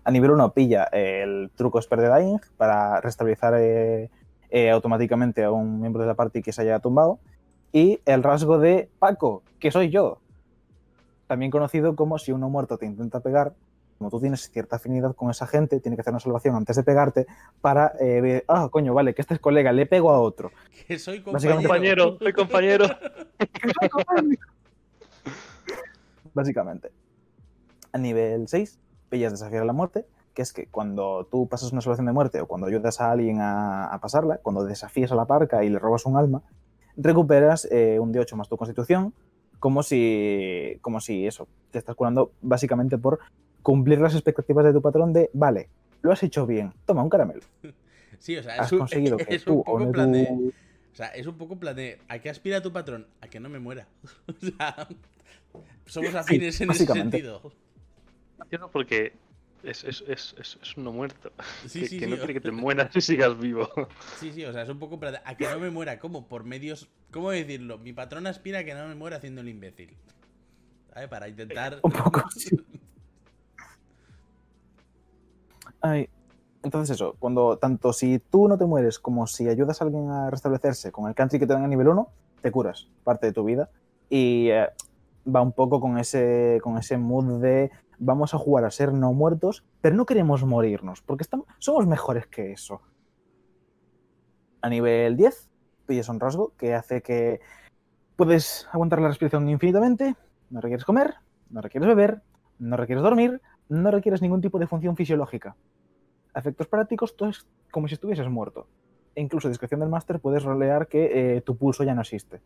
A nivel 1 pilla el truco Esper de Dying para restabilizar eh, eh, automáticamente a un miembro de la party que se haya tumbado. Y el rasgo de Paco, que soy yo. También conocido como si uno muerto te intenta pegar, como tú tienes cierta afinidad con esa gente, tiene que hacer una salvación antes de pegarte para eh, ver, ah, coño, vale, que este es colega, le pego a otro. Que soy compañero. Compañero, soy compañero. Básicamente. A nivel 6, pillas desafiar a la muerte, que es que cuando tú pasas una salvación de muerte o cuando ayudas a alguien a, a pasarla, cuando desafías a la parca y le robas un alma, recuperas eh, un D8 más tu constitución, como si, como si eso, te estás curando básicamente por cumplir las expectativas de tu patrón de, vale, lo has hecho bien, toma un caramelo. Sí, o sea, Has es un, conseguido que es un tú poco plan de. tú- O sea, es un poco plan de. ¿A qué aspira tu patrón? A que no me muera. O sea, somos afines en ese sentido. Entiendo porque es, es, es, es, es uno muerto. Sí, que, sí, que sí. no quiere que te mueras y sigas vivo. Sí, sí, o sea, es un poco en plan de, a que no me muera. ¿Cómo? Por medios. ¿Cómo decirlo? Mi patrón aspira a que no me muera haciendo el imbécil. ¿Sabes? Para intentar. Un poco, Ay, entonces eso, cuando tanto si tú no te mueres como si ayudas a alguien a restablecerse con el country que te dan a nivel 1, te curas parte de tu vida. Y eh, va un poco con ese, con ese mood de vamos a jugar a ser no muertos, pero no queremos morirnos, porque estamos, somos mejores que eso. A nivel 10, pillas un rasgo que hace que puedes aguantar la respiración infinitamente, no requieres comer, no requieres beber, no requieres dormir, no requieres ningún tipo de función fisiológica. A efectos prácticos, todo es como si estuvieses muerto. E incluso a discreción del máster puedes rolear que eh, tu pulso ya no existe.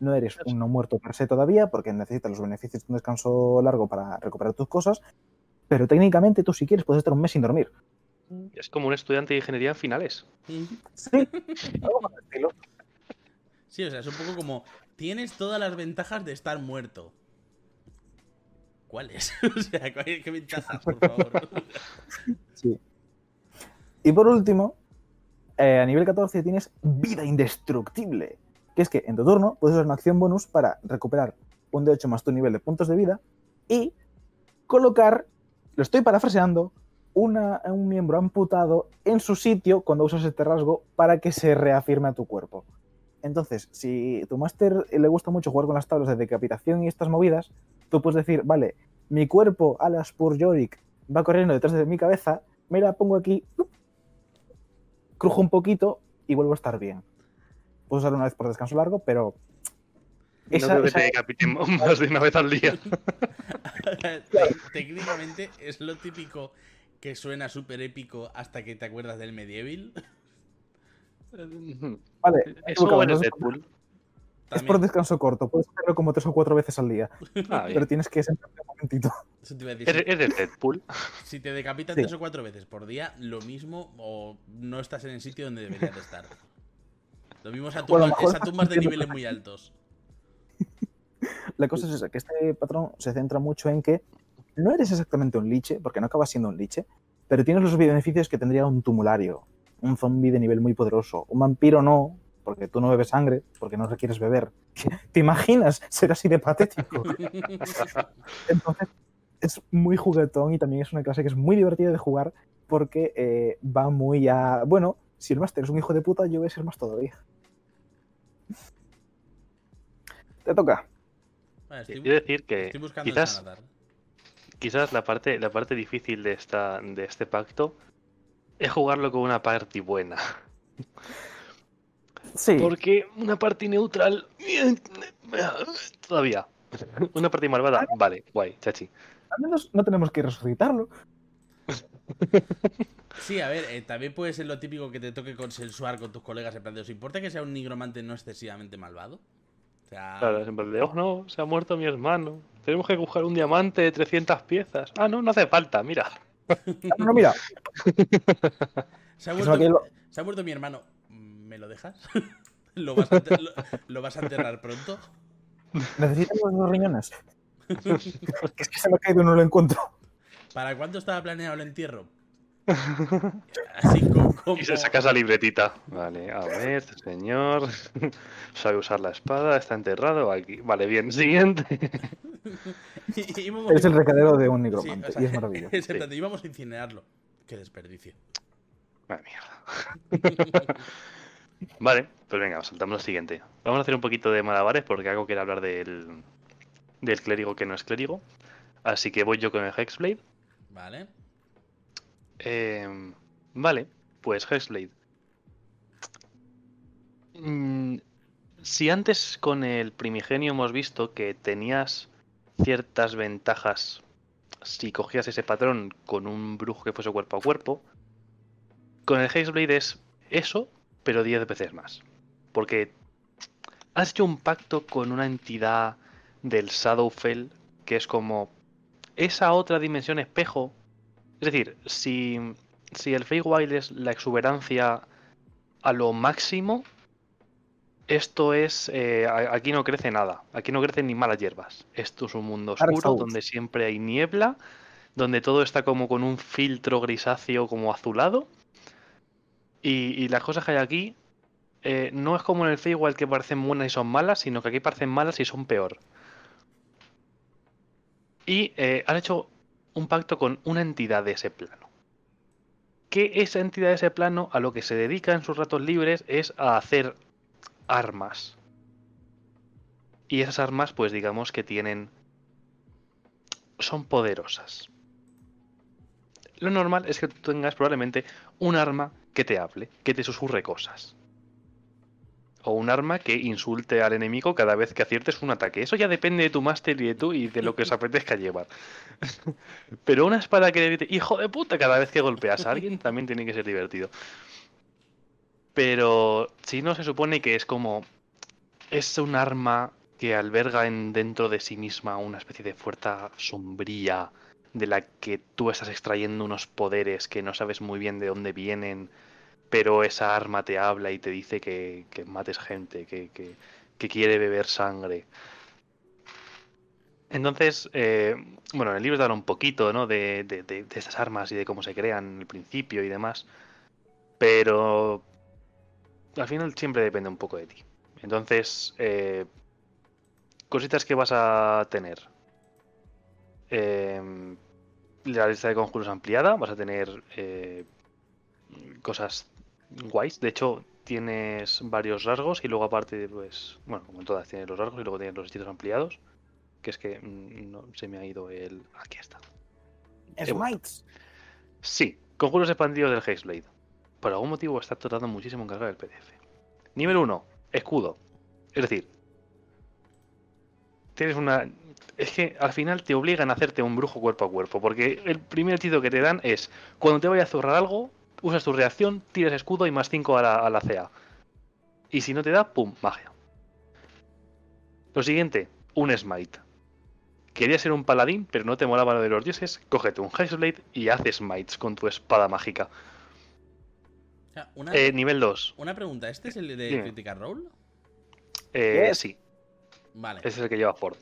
No eres un no muerto per se todavía, porque necesitas los beneficios de un descanso largo para recuperar tus cosas, pero técnicamente tú si quieres puedes estar un mes sin dormir. Es como un estudiante de ingeniería en finales. Sí. Sí, o sea, es un poco como. Tienes todas las ventajas de estar muerto. ¿Cuáles? o sea, ¿cuál- ¿qué ventajas, por favor? Sí. Y por último, eh, a nivel 14 tienes vida indestructible. Que es que en tu turno puedes usar una acción bonus para recuperar un de 8 más tu nivel de puntos de vida y colocar, lo estoy parafraseando, una, un miembro amputado en su sitio cuando usas este rasgo para que se reafirme a tu cuerpo. Entonces, si tu máster le gusta mucho jugar con las tablas de decapitación y estas movidas, tú puedes decir, vale, mi cuerpo, alas por Yorick, va corriendo detrás de mi cabeza, me la pongo aquí, crujo un poquito y vuelvo a estar bien. Puedo usarlo una vez por descanso largo, pero no Esa- creo que esa- te decapiten más de una vez al día. Te- Técnicamente es lo típico que suena súper épico hasta que te acuerdas del medieval. vale, Eso eres no es- Es por descanso corto, puedes hacerlo como tres o cuatro veces al día, Ah, pero tienes que sentarte un momentito. eso te iba a decir, Eres, eres Deadpool. si, te decapitan Sí. tres o cuatro veces por día, lo mismo o no estás en el sitio donde deberías de estar. Lo mismo es a Bueno, a lo tumbas, mejor es a estás tumbas de niveles muy altos. La cosa es esa, que este patrón se centra mucho en que no eres exactamente un liche, porque no acabas siendo un liche, pero tienes los beneficios que tendría un tumulario, un zombie de nivel muy poderoso. Un vampiro no, porque tú no bebes sangre, porque no requieres beber. ¿Te imaginas ser así de patético? Entonces, es muy juguetón y también es una clase que es muy divertida de jugar porque eh, va muy a... Bueno, si el máster es un hijo de puta, yo voy a ser más todavía. Te toca. Estoy, Quiero decir que estoy buscando quizás, quizás la parte, la parte difícil de esta, de este pacto es jugarlo con una party buena. Sí, Porque una party neutral. Todavía. Una party malvada. Vale, guay, chachi. al menos no tenemos que resucitarlo. Sí, a ver, eh, también puede ser lo típico que te toque consensuar con tus colegas en plan de, ¿os importa que sea un nigromante no excesivamente malvado? O sea, Claro, en plan de, oh no, se ha muerto mi hermano. Tenemos que buscar un diamante de 300 piezas. Ah, no, no hace falta, mira. Ah, No, mira, se ha, Eso muerto, aquí lo- se ha muerto mi hermano. ¿Me lo dejas? ¿Lo, vas a enter- lo- lo vas a enterrar pronto? necesitamos los riñones. es que se me ha caído y no lo encuentro. ¿Para cuánto estaba planeado el entierro? Así co- como... Y se saca esa libretita. Vale, a ver, este señor sabe usar la espada, está enterrado aquí. Vale, bien, siguiente. Es el recadero de un Sí, nigromante o sea, y es maravilloso. plan de, íbamos a incinerarlo. Qué desperdicio. Vale, mierda. Vale, pues venga, saltamos al siguiente. Vamos a hacer un poquito de malabares porque algo quiere hablar del, del clérigo que no es clérigo. Así que voy yo con el Hexblade. Vale. Eh, vale, pues Hexblade. Mm, si antes con el primigenio hemos visto que tenías ciertas ventajas si cogías ese patrón con un brujo que fuese cuerpo a cuerpo, con el Hexblade es eso, pero 10 veces más. Porque has hecho un pacto con una entidad del Shadowfell que es como esa otra dimensión espejo es decir, si, si el Feywild es la exuberancia a lo máximo, esto es. eh, aquí no crece nada. Aquí no crecen ni malas hierbas. Esto es un mundo oscuro donde siempre hay niebla, donde todo está como con un filtro grisáceo, como azulado. Y, las cosas que hay aquí eh, no es como en el Feywild que parecen buenas y son malas, sino que aquí parecen malas y son peor. Y eh, han hecho un pacto con una entidad de ese plano. Que esa entidad de ese plano a lo que se dedica en sus ratos libres es a hacer armas. Y esas armas, pues digamos que tienen. son poderosas. Lo normal es que tú tengas probablemente un arma que te hable, que te susurre cosas. O un arma que insulte al enemigo cada vez que aciertes un ataque. Eso ya depende de tu máster y de tú y de lo que os apetezca llevar. Pero una espada que grite, hijo de puta, cada vez que golpeas a alguien también tiene que ser divertido. Pero si no, se supone que es como. Es un arma que alberga en, dentro de sí misma una especie de fuerza sombría de la que tú estás extrayendo unos poderes que no sabes muy bien de dónde vienen, pero esa arma te habla y te dice que, que mates gente, que, que- quiere beber sangre. Entonces, eh, bueno, en el libro te habla un poquito, ¿no? De, de, de- de estas armas y de cómo se crean en el principio y demás. Pero al final siempre depende un poco de ti. Entonces, eh, cositas que vas a tener. Eh, la lista de conjuros ampliada, vas a tener eh, cosas guays. De hecho, tienes varios rasgos y luego aparte, pues, bueno, como en todas, tienes los rasgos y luego tienes los hechizos ampliados. Que es que mm, no, se me ha ido el... Aquí está. Smites. Sí, conjuros expandidos del Hexblade. Por algún motivo está tardando muchísimo en cargar el PDF. Nivel 1, escudo. Es decir, tienes una. Es que al final te obligan a hacerte un brujo cuerpo a cuerpo. Porque el primer hechizo que te dan es: cuando te vaya a zurrar algo, usas tu reacción, tiras escudo y más 5 a la, a la CA. Y si no te da, ¡pum! Magia. Lo siguiente, un smite. Querías ser un paladín, pero no te molaba lo de los dioses. Cógete un Hexblade y haces smites con tu espada mágica. O sea, una, Eh, nivel 2. una pregunta, ¿este es el de Dime. Critical Role? Eh. Sí, Vale. ese es el que lleva Ford.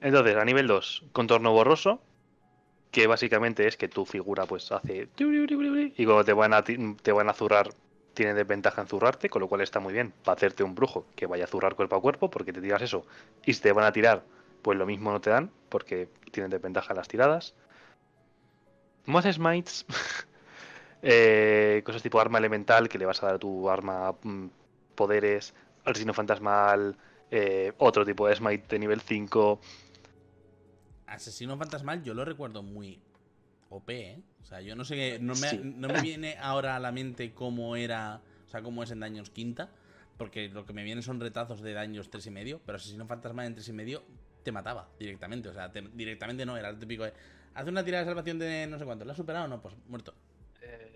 Entonces, a nivel 2, contorno borroso, que básicamente es que tu figura pues hace... Y cuando te van a, te van a zurrar, tiene desventaja en zurrarte, con lo cual está muy bien para hacerte un brujo que vaya a zurrar cuerpo a cuerpo, porque te tiras eso. Y si te van a tirar, pues lo mismo no te dan, porque tienen desventaja en las tiradas. Más smites. Eh, cosas tipo arma elemental, que le vas a dar a tu arma mm, poderes, asesino fantasmal, eh, otro tipo de smite de nivel 5. Asesino fantasmal yo lo recuerdo muy OP, ¿eh? O sea, yo no sé qué. No me, Sí. no me viene ahora a la mente cómo era. O sea, cómo es en daños quinta. Porque lo que me viene son retazos de daños tres y medio. Pero asesino fantasmal en tres y medio te mataba directamente. O sea, te- directamente no, era el típico de. Hace una tirada de salvación de no sé cuánto. ¿La has superado o no? Pues muerto. Eh,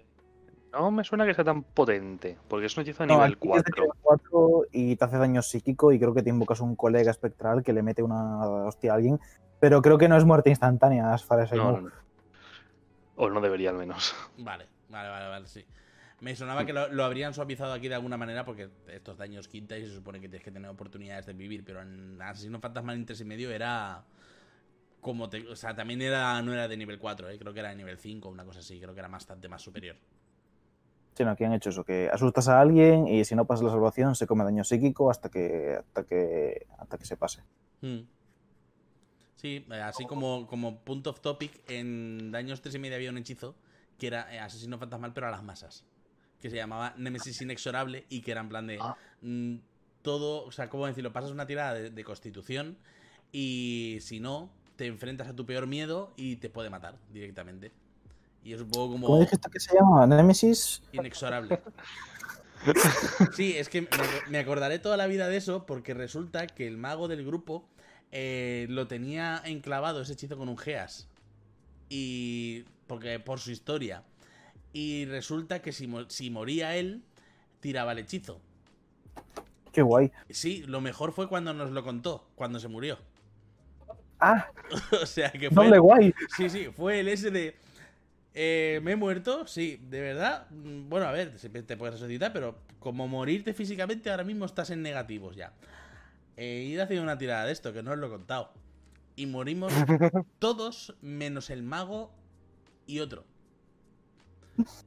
no me suena que sea tan potente, porque es un hechizo de No, nivel aquí es de 4. nivel 4 y te hace daño psíquico y creo que te invocas un colega espectral que le mete una hostia a alguien. Pero creo que no es muerte instantánea, as far as I No, know. no, no. O no debería al menos. Vale, vale, vale, vale, sí. Me sonaba que lo, lo habrían suavizado aquí de alguna manera porque estos daños quinta y se supone que tienes que tener oportunidades de vivir, pero en Asesino Fantasmal en 3 y medio era como te, o sea, también era no era de nivel 4, ¿eh? creo que era de nivel 5 una cosa así, creo que era bastante más superior. Sí, no, aquí han hecho eso, que asustas a alguien y si no pasas la salvación se come daño psíquico hasta que, hasta que, hasta que se pase. Mm. Sí, eh, así como, como punto of topic, en Daños 3 y medio había un hechizo que era eh, Asesino Fantasmal, pero a las masas. Que se llamaba Nemesis Inexorable y que era en plan de. Ah. mm, todo, o sea, ¿cómo decirlo? Pasas una tirada de, de constitución y si no, te enfrentas a tu peor miedo y te puede matar directamente. Y es un poco como. ¿Cómo dijiste que se llama? ¿Nemesis? Inexorable. Sí, es que me, acordaré toda la vida de eso porque resulta que el mago del grupo eh, lo tenía enclavado ese hechizo con un Geas. Y. Porque por su historia. Y resulta que si, mo- si moría él, tiraba el hechizo. Qué guay. Sí, lo mejor fue cuando nos lo contó, cuando se murió. Ah, o sea que fue. doble guay. Sí, sí, fue el ese de. Eh, me he muerto, sí, de verdad. mm, Bueno, a ver, siempre te puedes resucitar, pero como morirte físicamente, ahora mismo estás en negativos ya. Eh, ir haciendo una tirada de esto, que no os lo he contado. Y morimos todos, menos el mago y otro.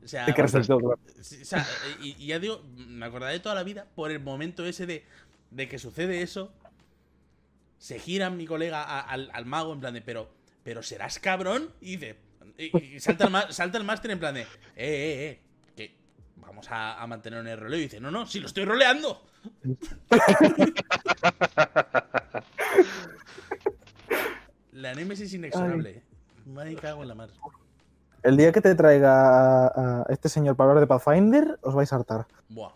O sea, o sea, y, y ya digo, me acordaré toda la vida por el momento ese de, de que sucede eso. Se gira mi colega a- al, al mago en plan de, pero, pero serás cabrón. Y dice, y, y salta, el, salta el máster en plan de, eh, eh, eh, que vamos a, a mantener el roleo. Y dice, no, no, si lo estoy roleando. La némesis inexorable. Me cago en la mar. El día que te traiga a, a este señor para hablar de Pathfinder, os vais a hartar. Buah.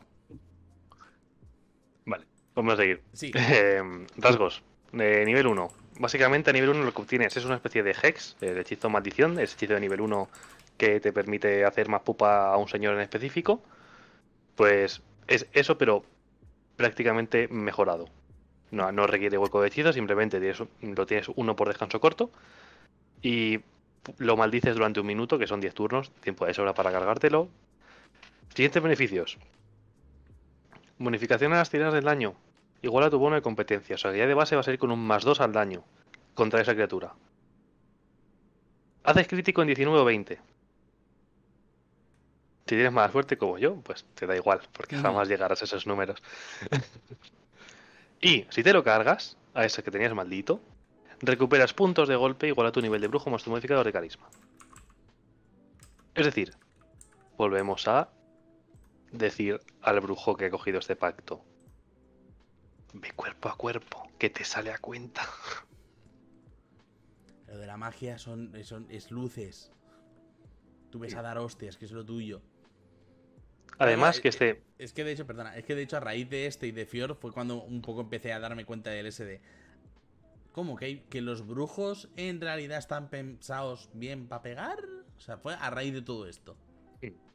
Vale, vamos a seguir. Sí. Eh, rasgos. De nivel 1. Básicamente a nivel 1 lo que obtienes es una especie de hex, el hechizo maldición, el hechizo de nivel 1 que te permite hacer más pupa a un señor en específico. Pues es eso, pero prácticamente mejorado. No, no requiere hueco de hechizo, simplemente tienes, lo tienes uno por descanso corto. Y lo maldices durante un minuto, que son 10 turnos, tiempo de sobra para cargártelo. Siguientes beneficios. Bonificación a las tiradas del daño. Igual a tu bono de competencia. O sea, que ya de base va a ser con un más 2 al daño contra esa criatura. Haces crítico en 19 o 20. Si tienes mala suerte como yo, pues te da igual, porque jamás llegarás a esos números. y si te lo cargas, a ese que tenías maldito, recuperas puntos de golpe igual a tu nivel de brujo más tu modificador de carisma. Es decir, volvemos a decir al brujo que ha cogido este pacto. Ve cuerpo a cuerpo, que te sale a cuenta. Lo de la magia son, son- es luces. Tú ves a dar hostias, que es lo tuyo. Además eh, que este... Es que de hecho, perdona, es que de hecho a raíz de este y de Fior fue cuando un poco empecé a darme cuenta del SD. ¿Cómo? ¿Que, que los brujos en realidad están pensados bien para pegar? O sea, fue a raíz de todo esto.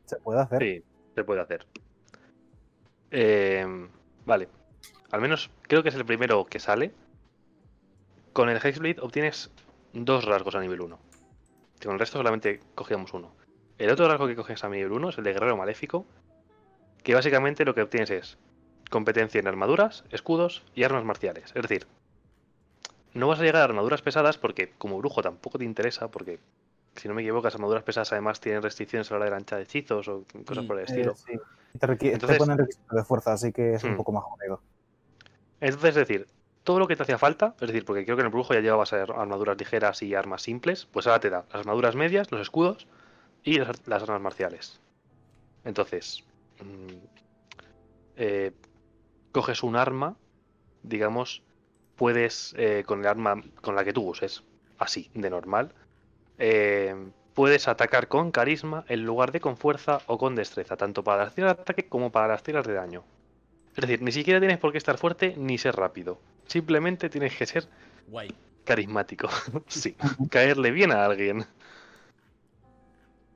Se puede hacer. Sí, se puede hacer. Eh, vale. Al menos creo que es el primero que sale. Con el Hexblade obtienes dos rasgos a nivel 1. Con el resto solamente cogíamos uno. El otro rasgo que coges a nivel 1 es el de Guerrero Maléfico. Que básicamente lo que obtienes es competencia en armaduras, escudos y armas marciales. Es decir, no vas a llegar a armaduras pesadas porque como brujo tampoco te interesa porque si no me equivoco, las armaduras pesadas además tienen restricciones a la hora de lanchar hechizos o cosas por el Eh, estilo. sí. Y Te, Entonces- ponen requisitos de fuerza, así que es un Hmm. poco más jodido. Entonces, es decir, todo lo que te hacía falta, es decir, porque creo que en el brujo ya llevabas a armaduras ligeras y armas simples, pues ahora te da las armaduras medias, los escudos y las, las armas marciales. Entonces, mm, eh, coges un arma digamos, puedes, eh, con el arma con la que tú uses, así, de normal, eh, puedes atacar con carisma en lugar de con fuerza o con destreza, tanto para las tiras de ataque como para las tiras de daño. Es decir, ni siquiera tienes por qué estar fuerte ni ser rápido. Simplemente tienes que ser Guay. carismático. sí, caerle bien a alguien.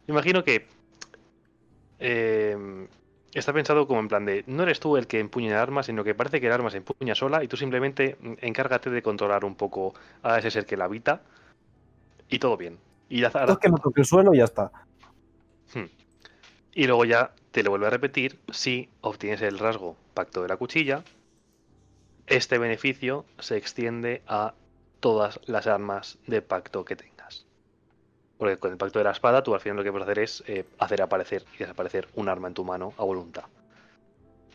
Imagino que eh, está pensado como en plan de no eres tú el que empuña el arma, sino que parece que el arma se empuña sola y tú simplemente mm, encárgate de controlar un poco a ese ser que la habita y todo bien. Y, Es que no toque el suelo y ya está. Hmm. Y luego ya te lo vuelvo a repetir, si obtienes el rasgo Pacto de la Cuchilla, este beneficio se extiende a todas las armas de pacto que tengas. Porque con el Pacto de la Espada tú al final lo que puedes hacer es eh, hacer aparecer y desaparecer un arma en tu mano a voluntad.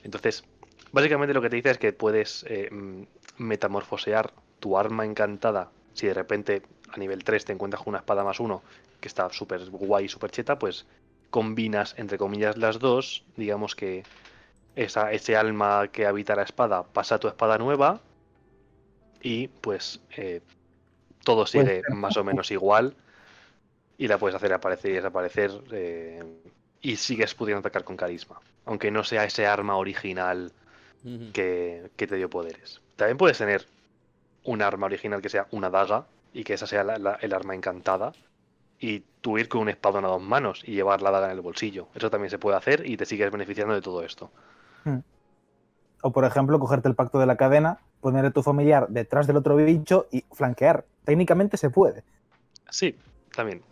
Entonces, básicamente lo que te dice es que puedes eh, metamorfosear tu arma encantada si de repente a nivel 3 te encuentras con una espada más uno que está súper guay, súper cheta, pues combinas entre comillas las dos, digamos que esa, ese alma que habita la espada pasa a tu espada nueva y pues eh, todo sigue más o menos igual y la puedes hacer aparecer y desaparecer eh, y sigues pudiendo atacar con carisma, aunque no sea ese arma original que, que te dio poderes. También puedes tener un arma original que sea una daga y que esa sea la- la- el arma encantada y tú ir con un espadón a dos manos y llevar la daga en el bolsillo. Eso también se puede hacer y te sigues beneficiando de todo esto. O, por ejemplo, cogerte el pacto de la cadena, poner a tu familiar detrás del otro bicho y flanquear. Técnicamente se puede. Sí, también.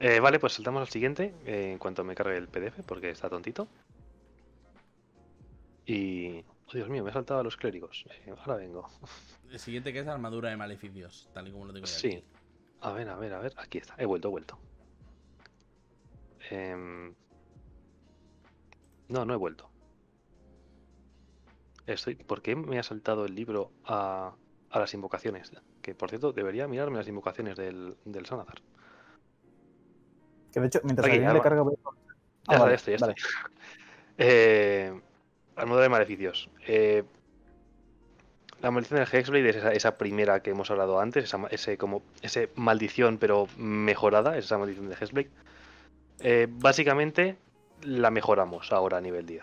Eh, vale, pues saltamos al siguiente eh, en cuanto me cargue el PDF porque está tontito. Y... Oh, Dios mío, me he saltado a los clérigos. Eh, ahora vengo. El siguiente que es armadura de maleficios, tal y como lo tengo yo Sí. aquí. A ver, a ver, a ver. Aquí está. He vuelto, he vuelto. Em, No, no he vuelto. Estoy... ¿Por qué me ha saltado el libro a, a las invocaciones? Que por cierto, debería mirarme las invocaciones del, del Sanazar. Que de hecho, mientras Aquí, alguien le carga. Ya Ah, está, vale, ya estoy, ya vale. estoy. Eh, armadura de maleficios. Eh, la maldición del Hexblade es esa, primera que hemos hablado antes, esa, ese como ese maldición pero mejorada, esa maldición de Hexblade. Eh, básicamente la mejoramos ahora a nivel 10.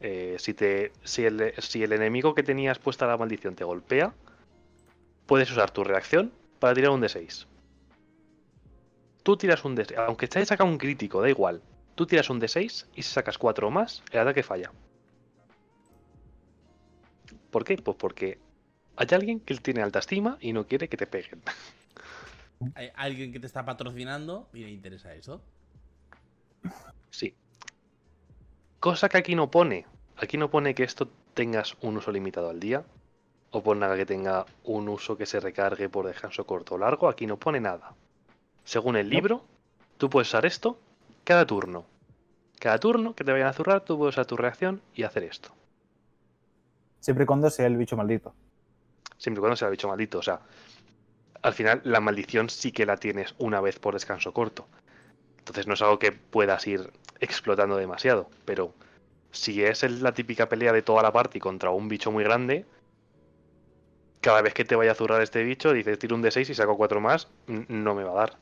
Eh, si, te, si, el, si el enemigo que tenías puesta la maldición te golpea, puedes usar tu reacción para tirar un D6. Tú tiras un D6, aunque te hayas sacado un crítico, da igual. Tú tiras un D6 y si sacas 4 o más, el ataque falla. ¿Por qué? Pues porque hay alguien que tiene alta estima y no quiere que te peguen. Hay alguien que te está patrocinando y le interesa eso. Sí. Cosa que aquí no pone. Aquí no pone que esto tengas un uso limitado al día. O pone nada que tenga un uso que se recargue por descanso corto o largo. Aquí no pone nada. Según el libro, tú puedes usar esto cada turno. Cada turno que te vayan a zurrar, tú puedes usar tu reacción y hacer esto. Siempre y cuando sea el bicho maldito. Siempre y cuando sea bicho maldito. O sea, al final la maldición sí que la tienes una vez por descanso corto. Entonces no es algo que puedas ir explotando demasiado. Pero si es la típica pelea de toda la party contra un bicho muy grande, cada vez que te vaya a zurrar este bicho, dices tiro un D6 y saco cuatro más, no me va a dar.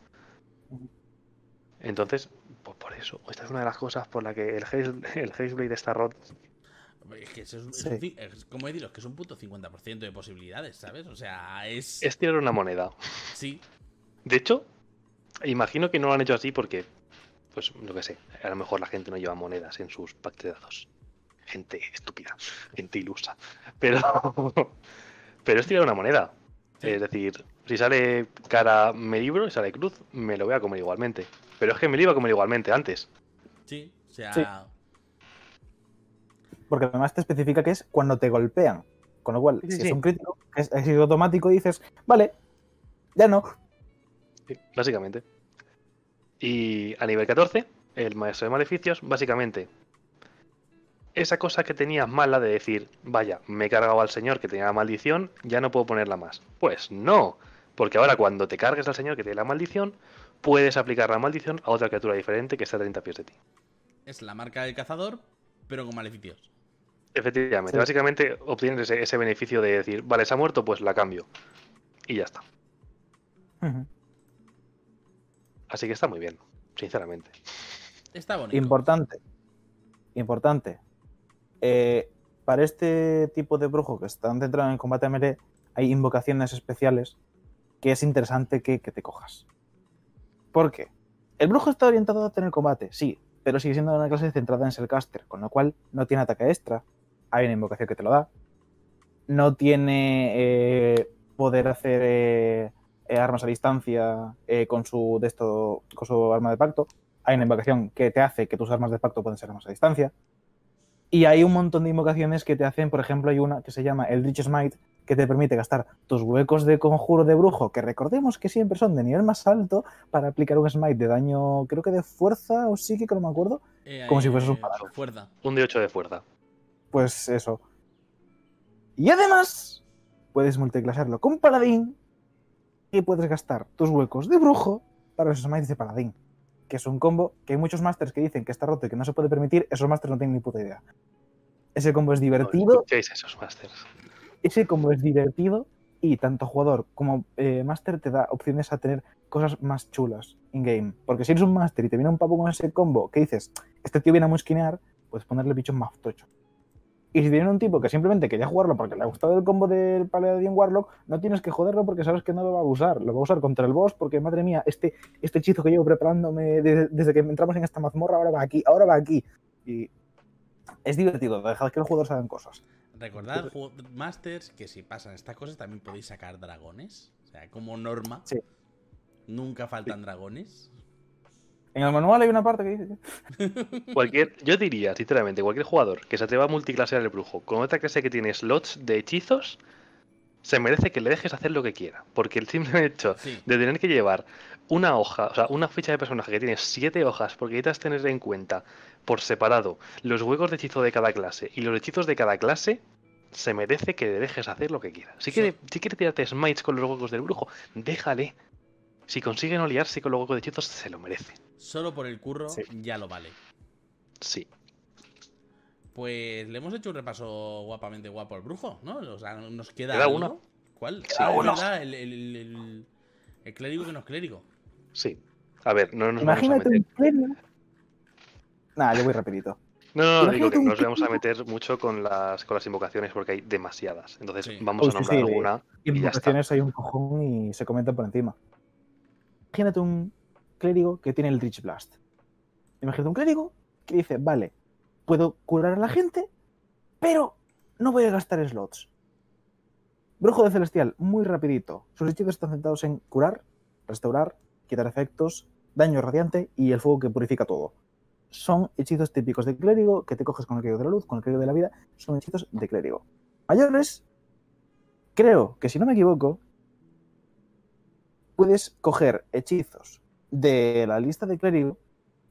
Entonces, pues por eso, esta es una de las cosas por la que el el está roto. Es que eso es, es Sí. un ci- es como que es un puto 50% de posibilidades, ¿sabes? O sea, es. Es tirar una moneda. Sí, De hecho, imagino que no lo han hecho así porque, pues, lo que sé, a lo mejor la gente no lleva monedas en sus packs de dados. Gente estúpida, gente ilusa. Pero, pero es tirar una moneda. Sí. Es decir, si sale cara me libro y sale cruz, me lo voy a comer igualmente. Pero es que me lo iba a comer igualmente antes. sí. O sea, Sí. Porque además te especifica que es cuando te golpean. Con lo cual, Sí, si sí. es un crítico, es éxito automático, dices, vale, ya no. Sí, básicamente. Y a nivel 14, el maestro de maleficios, básicamente, esa cosa que tenías mala de decir, vaya, me he cargado al señor que tenía la maldición, ya no puedo ponerla más. Pues no, porque ahora cuando te cargues al señor que tiene la maldición, puedes aplicar la maldición a otra criatura diferente que está a 30 pies de ti. es la marca del cazador, pero con maleficios. Efectivamente, Sí. básicamente obtienes ese, ese beneficio de decir, vale, se ha muerto, pues la cambio. Y ya está. Así que está muy bien, sinceramente. Está bonito. Importante. Importante. Eh, para este tipo de brujo que están centrados en el combate melee, hay invocaciones especiales que es interesante que, que te cojas. ¿Por qué? El brujo está orientado a tener combate, sí, pero sigue siendo una clase centrada en ser caster, con lo cual no tiene ataque extra. Hay una invocación que te lo da. No tiene eh, poder hacer eh, eh, armas a distancia eh, con, su, de esto, con su arma de pacto. Hay una invocación que te hace que tus armas de pacto pueden ser armas a distancia. Y hay un montón de invocaciones que te hacen, por ejemplo, hay una que se llama el Rich Smite, que te permite gastar tus huecos de conjuro de brujo, que recordemos que siempre son de nivel más alto, para aplicar un smite de daño, creo que de fuerza o psíquico, no me acuerdo. Eh, como si fuese un paladín. Fuerza. Un de 8 de fuerza. Pues eso. Y además, puedes multiclasarlo con paladín y puedes gastar tus huecos de brujo para los smites de paladín. Que es un combo que hay muchos masters que dicen que está roto y que no se puede permitir, esos masters no tienen ni puta idea. Ese combo es No divertido, escuchéis esos masters. ese combo es divertido y tanto jugador como eh, máster te da opciones a tener cosas más chulas in-game. Porque si eres un máster y te viene un pavo con ese combo que dices, este tío viene a musquinear, puedes ponerle bichos más tochos. Y si viene un tipo que simplemente quería jugarlo porque le ha gustado el combo del Paladin Warlock, no tienes que joderlo porque sabes que no lo va a usar. Lo va a usar contra el boss porque, madre mía, este, este hechizo que llevo preparándome desde, desde que entramos en esta mazmorra, ahora va aquí, ahora va aquí. Y es divertido, dejad que los jugadores hagan cosas. Recordad, Masters, que si pasan estas cosas también podéis sacar dragones. O sea, como norma. Sí. Nunca faltan dragones. En el manual hay una parte que dice... Cualquier, yo diría, sinceramente, cualquier jugador que se atreva a multiclasear el brujo con otra clase que tiene slots de hechizos, se merece que le dejes hacer lo que quiera. Porque el simple hecho Sí. de tener que llevar una hoja, o sea, una ficha de personaje que tiene siete hojas, porque necesitas tener en cuenta por separado los huecos de hechizo de cada clase y los hechizos de cada clase, se merece que le dejes hacer lo que quiera. Si quiere, si quiere tirarte smites con los huecos del brujo, déjale. Si consigue no liarse con los huecos de hechizos, se lo merece. Solo por el curro Sí. ya lo vale. Sí. Pues le hemos hecho un repaso guapamente guapo al brujo, ¿no? O sea, nos queda. Queda uno. ¿Cuál? Sí, ah, es uno. verdad, el, el, el- el- el clérigo que no es clérigo. Sí. A ver, no nos vamos a Imagínate meter. un clérigo. Nah, yo voy rapidito. No, no, no, digo Imagínate que nos vamos a meter mucho con las, con las invocaciones porque hay demasiadas. Entonces Sí. vamos a nombrar sí, alguna. Y ya está. Invocaciones hay un cojón y se comentan por encima. Imagínate un clérigo que tiene el Rich Blast. Imagínate un clérigo que dice, vale, puedo curar a la gente, pero no voy a gastar slots. Brujo de Celestial, muy rapidito. Sus hechizos están centrados en curar, restaurar, quitar efectos, daño radiante y el fuego que purifica todo. Son hechizos típicos de clérigo que te coges con el clérigo de la luz, con el clérigo de la vida. Son hechizos de clérigo. Mayores, creo que si no me equivoco, puedes coger hechizos de la lista de clérigo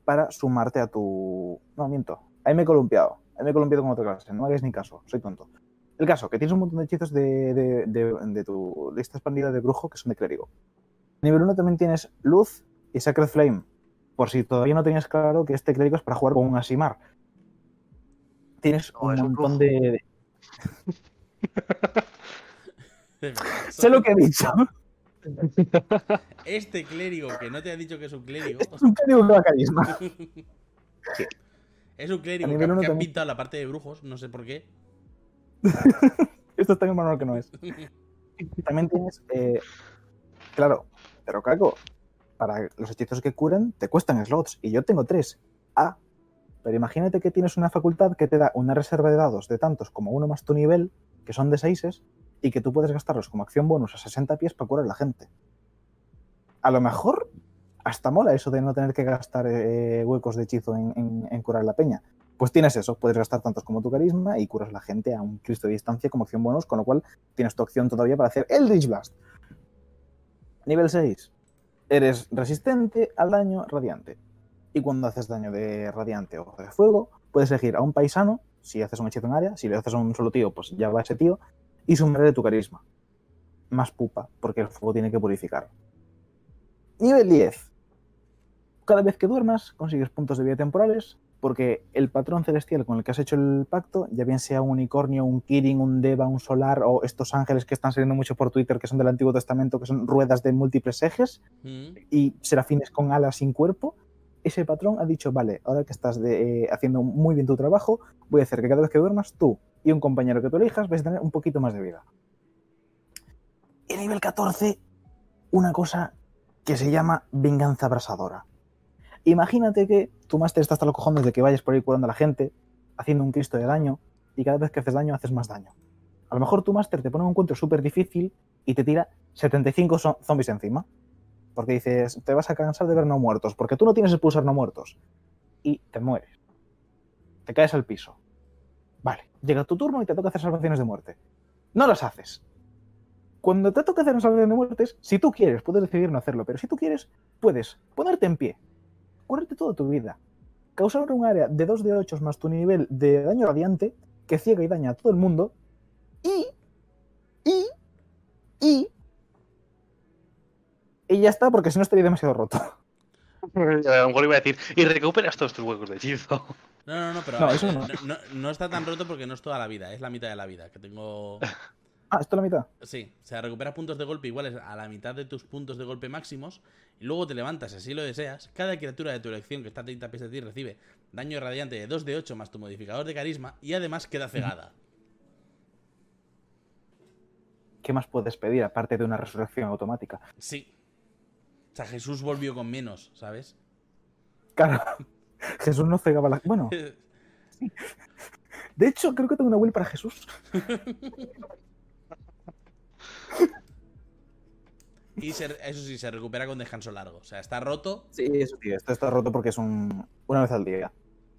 para sumarte a tu. No, miento. Ahí me he columpiado. Ahí me he columpiado con otra clase. No hagáis ni caso. Soy tonto. El caso, que tienes un montón de hechizos de, de- de- de tu lista expandida de brujo que son de clérigo. Nivel 1 también tienes luz y Sacred Flame. Por si todavía no tenías claro que este clérigo es para jugar con un Asimar. Tienes No, un es un montón de. Sé lo que he dicho. Este clérigo que no te ha dicho que es un clérigo. Es un clérigo que da carisma. es un clérigo A que, que han pintado la parte de brujos, no sé por qué. Esto está en el manual que no es. También tienes, eh, claro, pero cago, para los hechizos que curan te cuestan slots y yo tengo tres. Ah, pero imagínate que tienes una facultad que te da una reserva de dados de tantos como uno más tu nivel, que son de seises, y que tú puedes gastarlos como acción bonus a 60 pies para curar a la gente. A lo mejor hasta mola eso de no tener que gastar eh, huecos de hechizo en, curar la peña. Pues tienes eso, puedes gastar tantos como tu carisma y curas la gente a un Cristo de distancia como acción bonus, con lo cual tienes tu opción todavía para hacer el Rich Blast. Nivel 6. Eres resistente al daño radiante. Y cuando haces daño de radiante o de fuego, puedes elegir a un paisano, si haces un hechizo en área, si le haces a un solo tío, pues ya va ese tío, y sumarle tu carisma. Más pupa, porque el fuego tiene que purificar. Nivel 10. Cada vez que duermas, consigues puntos de vida temporales Porque el patrón celestial con el que has hecho el pacto, ya bien sea un unicornio, un Kirin, un Deva, un Solar o estos ángeles que están saliendo mucho por Twitter, que son del Antiguo Testamento, que son ruedas de múltiples ejes Mm. y serafines con alas sin cuerpo, ese patrón ha dicho, vale, ahora que estás de- eh, haciendo muy bien tu trabajo, voy a hacer que cada vez que duermas tú y un compañero que tú elijas vais a tener un poquito más de vida. Y nivel 14, una cosa que se llama venganza abrasadora. Imagínate que tu máster está hasta los cojones de que vayas por ahí curando a la gente, haciendo un cristo de daño, y cada vez que haces daño haces más daño. A lo mejor tu máster te pone un encuentro súper difícil y te tira 75 zo- zombies encima. Porque dices, te vas a cansar de ver no muertos, porque tú no tienes el pulsar no muertos. Y te mueres. Te caes al piso. Llega tu turno y te toca hacer salvaciones de muerte. No las haces. Cuando te toca hacer una salvación de muertes, si tú quieres, puedes decidir no hacerlo, pero si tú quieres, puedes ponerte en pie, curarte toda tu vida, causar un área de 2 de 8 más tu nivel de daño radiante, que ciega y daña a todo el mundo, y. y. y. Y ya está, porque si no estaría demasiado roto. A lo mejor iba a decir, y recuperas todos tus huecos de hechizo. No, no, no, pero No, a ver, eso no. no, no está tan roto porque no es toda la vida, es la mitad de la vida. Que tengo. Ah, esto es la mitad. Sí, o sea, recuperas puntos de golpe iguales a la mitad de tus puntos de golpe máximos y luego te levantas si así lo deseas. Cada criatura de tu elección que está a 30 pies de ti recibe daño radiante de 2 de 8 más tu modificador de carisma y además queda cegada. ¿Qué más puedes pedir aparte de una resurrección automática? Sí. O sea, Jesús volvió con menos, ¿sabes? Claro. Jesús no cegaba la. Bueno, de hecho, creo que tengo una will para Jesús. Y se- eso sí, se recupera con descanso largo. O sea, está roto. Sí, eso sí, esto está roto porque es un. una vez al día.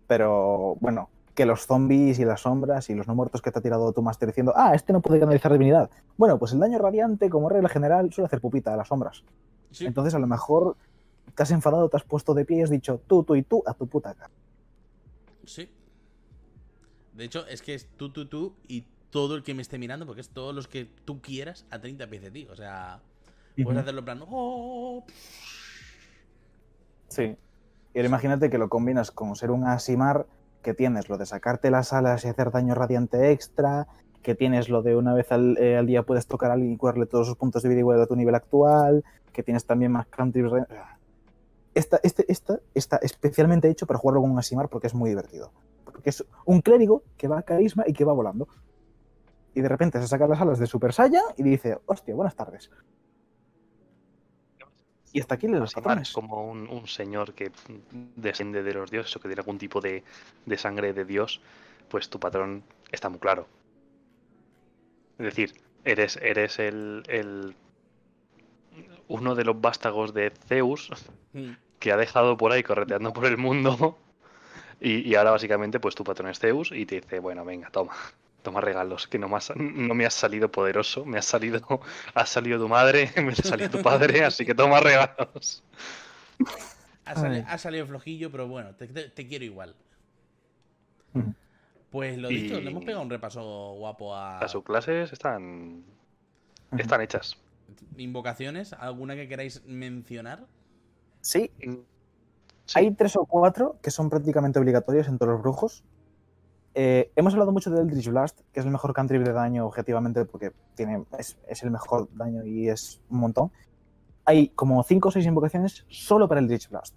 Pero bueno, que los zombies y las sombras y los no muertos que te ha tirado tu máster diciendo, ah, este no puede canalizar divinidad. Bueno, pues el daño radiante, como regla general, suele hacer pupita a las sombras. Sí. Entonces, a lo mejor te has enfadado, te has puesto de pie y has dicho, tú, tú y tú, a tu puta cara. Sí. De hecho, es que es tú, tú, tú y todo el que me esté mirando, porque es todos los que tú quieras a 30 pies de ti. O sea, puedes hacerlo en plan. "Oh", Sí. Y ahora imagínate que lo combinas con ser un Asimar, que tienes lo de sacarte las alas y hacer daño radiante extra, que tienes lo de una vez al, eh, al día puedes tocar a alguien y curarle todos sus puntos de vida igual a tu nivel actual, que tienes también más re- Esta, este, esta está especialmente hecho para jugarlo con un Asimar porque es muy divertido. Porque es un clérigo que va a carisma y que va volando. Y de repente se saca las alas de Super Saiyan y dice, hostia, buenas tardes. Y hasta aquí le los es como un, un señor que desciende de los dioses o que tiene algún tipo de, de sangre de dios, pues tu patrón está muy claro. Es decir, eres, eres el, el uno de los vástagos de Zeus Mm. que ha dejado por ahí correteando por el mundo y, y ahora básicamente pues tu patrón es Zeus y te dice, bueno, venga, toma, toma regalos, que no me has, no me has salido poderoso, me has salido, has salido tu madre, me ha salido tu padre, así que toma regalos. Ha, salido flojillo, pero bueno, te, te- te quiero igual. Ujú. Pues lo dicho, Y- le hemos pegado un repaso guapo a Las subclases están, están hechas. invocaciones. ¿Alguna que queráis mencionar? Sí, Sí. Hay tres o cuatro que son prácticamente obligatorios en todos los brujos. Eh, hemos hablado mucho del Eldritch Blast, que es el mejor cantrip de daño objetivamente porque tiene, es, es el mejor daño y es un montón. Hay como cinco o seis invocaciones solo para el Eldritch Blast.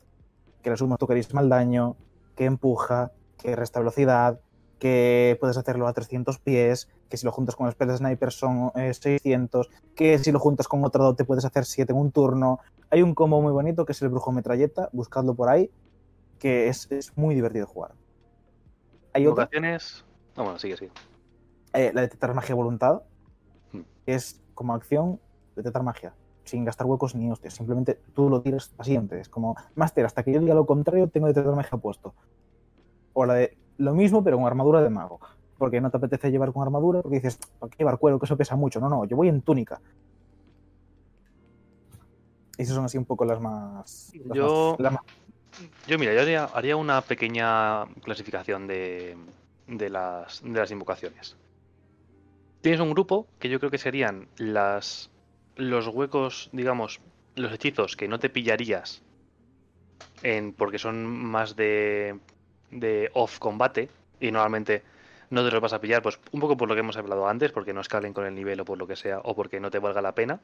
Que le suma tu carisma al daño, que empuja, que resta velocidad, que puedes hacerlo a 300 pies, que si lo juntas con el spell de sniper son eh, 600, que si lo juntas con otro dado te puedes hacer 7 en un turno. Hay un combo muy bonito que es el brujo metralleta, buscadlo por ahí, que es, es muy divertido jugar. Hay otra, Invocaciones. No, bueno, sigue, sigue. eh, la detectar magia voluntad, Hmm. que es como acción detectar magia, sin gastar huecos ni hostias, simplemente tú lo tiras para siempre. Es como, Master, hasta que yo diga lo contrario, tengo detectar magia puesto. O la de lo mismo, pero con armadura de mago. Porque no te apetece llevar con armadura, porque dices, ¿para qué llevar cuero? Que eso pesa mucho. No, no, yo voy en túnica. Esas son así un poco las más. las Yo- más- las más- Yo, mira, yo haría, haría una pequeña clasificación de, de, las, de las invocaciones. Tienes un grupo que yo creo que serían las los huecos, digamos, los hechizos que no te pillarías en, porque son más de de off combate y normalmente no te los vas a pillar, pues un poco por lo que hemos hablado antes, porque no escalen con el nivel o por lo que sea, o porque no te valga la pena.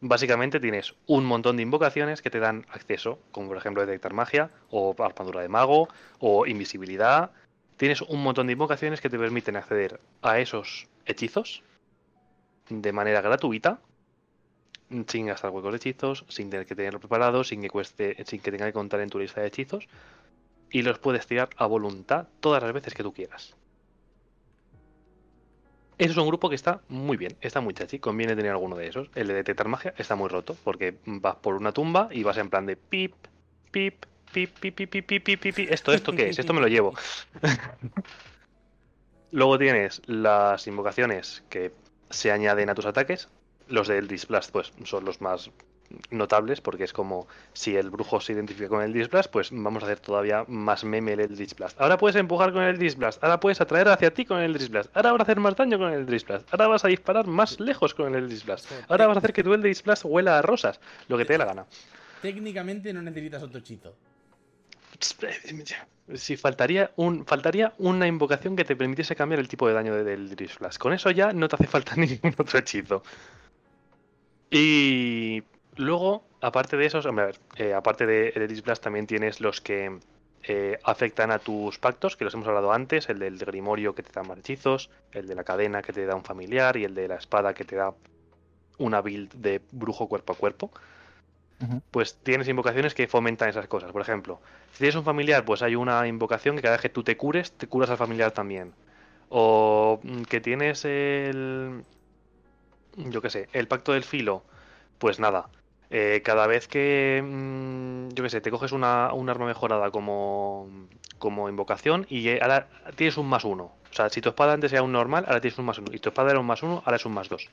Básicamente tienes un montón de invocaciones que te dan acceso, como por ejemplo detectar magia, o armadura de mago, o invisibilidad. Tienes un montón de invocaciones que te permiten acceder a esos hechizos de manera gratuita, sin gastar huecos de hechizos, sin tener que tenerlo preparado, sin que cueste, sin que tenga que contar en tu lista de hechizos, y los puedes tirar a voluntad todas las veces que tú quieras. Eso es un grupo que está muy bien, está muy chachi, conviene tener alguno de esos. El de detectar magia está muy roto, porque vas por una tumba y vas en plan de pip, pip, pip, pip, pip, pip, pip, pip, pip. ¿Esto, esto qué es? Esto me lo llevo. Luego tienes las invocaciones que se añaden a tus ataques. Los del Disblast, pues, son los más notables, porque es como si el brujo se identifica con el Disblast, pues vamos a hacer todavía más meme el Disblast. Ahora puedes empujar con el Disblast, ahora puedes atraer hacia ti con el Disblast, ahora vas a hacer más daño con el Disblast, ahora vas a disparar más lejos con el Disblast, ahora vas a hacer que tu el Disblast huela a rosas, lo que te dé la gana. Técnicamente no necesitas otro hechizo. Si faltaría un faltaría una invocación que te permitiese cambiar el tipo de daño del Disblast. Con eso ya no te hace falta ningún otro hechizo. Y Luego, aparte de esos, hombre, a ver, eh, aparte de Eldritch Blast también tienes los que eh, afectan a tus pactos, que los hemos hablado antes, el del Grimorio que te da más hechizos, el de la cadena que te da un familiar y el de la espada que te da una build de brujo cuerpo a cuerpo. Pues tienes invocaciones que fomentan esas cosas. Por ejemplo, si tienes un familiar, pues hay una invocación que cada vez que tú te cures, te curas al familiar también. O mm, que tienes el... Yo qué sé, el pacto del filo, pues nada. Eh, cada vez que, mm, yo qué sé, te coges una, un arma mejorada como, como invocación y eh, ahora tienes un más uno. O sea, si tu espada antes era un normal, ahora tienes un más uno. Y tu espada era un más uno, ahora es un más dos.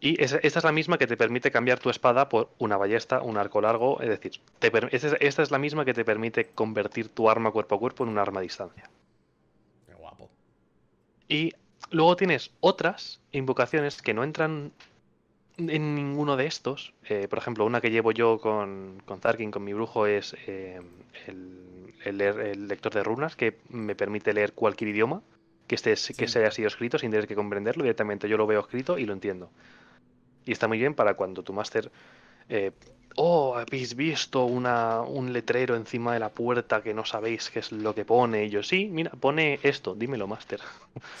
Y esa- esta es la misma que te permite cambiar tu espada por una ballesta, un arco largo. Es decir, te esta, es, esta es la misma que te permite convertir tu arma cuerpo a cuerpo en un arma a distancia. Qué guapo. Y luego tienes otras invocaciones que no entran en ninguno de estos. Eh, por ejemplo, una que llevo yo con, con Zarkin, con mi brujo, es eh, el, el leer- el lector de runas, que me permite leer cualquier idioma que, esté, que se haya sido escrito sin tener que comprenderlo. Directamente yo lo veo escrito y lo entiendo. Y está muy bien para cuando tu máster... eh, oh, habéis visto una, un letrero encima de la puerta que no sabéis qué es lo que pone. Y yo, sí, mira, pone esto, dímelo, máster.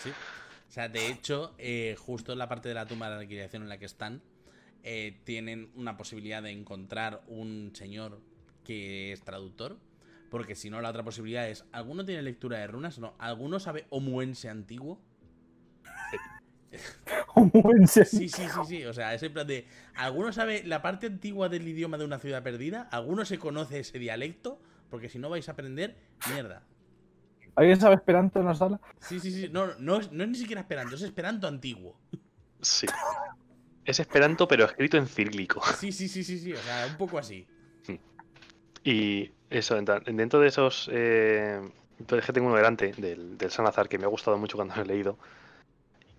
Sí. O sea, de hecho, eh, justo en la parte de la tumba de la liquidación en la que están, eh, tienen una posibilidad de encontrar un señor que es traductor. Porque si no, la otra posibilidad es: ¿alguno tiene lectura de runas no? ¿Alguno sabe omuense antiguo? Omuense. Sí, sí, sí, sí. O sea, es en plan de. ¿Alguno sabe la parte antigua del idioma de una ciudad perdida? ¿Alguno se conoce ese dialecto? Porque si no vais a aprender, mierda. ¿Alguien sabe Esperanto en la sala? Sí, sí, sí. No, no, es- no es ni siquiera esperanto, es esperanto antiguo. Sí. Es Esperanto, pero escrito en cirílico. Sí, sí, sí, sí, sí. O sea, un poco así. Y eso, dentro de esos. Eh, es que tengo uno delante del, del Sanazar que me ha gustado mucho cuando lo he leído.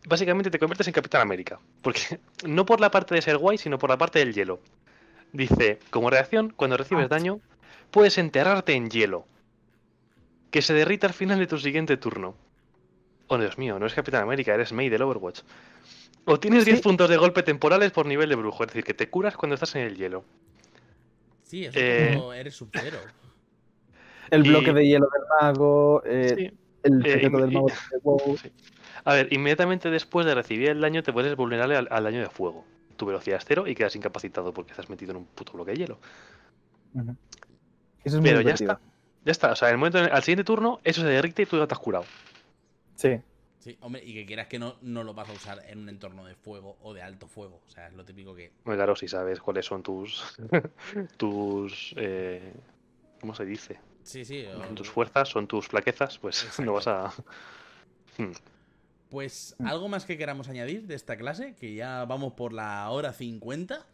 Básicamente te conviertes en Capitán América. Porque no por la parte de ser guay, sino por la parte del hielo. Dice: Como reacción, cuando recibes Ah. daño, puedes enterrarte en hielo. Que se derrita al final de tu siguiente turno. Oh, Dios mío, no es Capitán América, eres May del Overwatch. O tienes 10 Sí. puntos de golpe temporales por nivel de brujo, es decir, que te curas cuando estás en el hielo. Sí, es Eh. como eres sub-zero. El Y- bloque de hielo del mago, eh, Sí. el Eh, secreto del mago de WoW. Sí. A ver, inmediatamente después de recibir el daño te puedes vulnerable al, al daño de fuego. Tu velocidad es cero y quedas incapacitado porque estás metido en un puto bloque de hielo. Eso es muy Pero ya está. Ya está. O sea, en el momento en- al siguiente turno, eso se derrite y tú ya te has curado. Sí. Sí, hombre, y que quieras que no, no lo vas a usar en un entorno de fuego o de alto fuego. O sea, es lo típico que. Muy claro, si sabes cuáles son tus. tus. eh, ¿Cómo se dice? Sí, sí. o- Son tus fuerzas, son tus flaquezas, pues no vas a. Pues Mm. algo más que queramos añadir de esta clase, que ya vamos por la hora 50.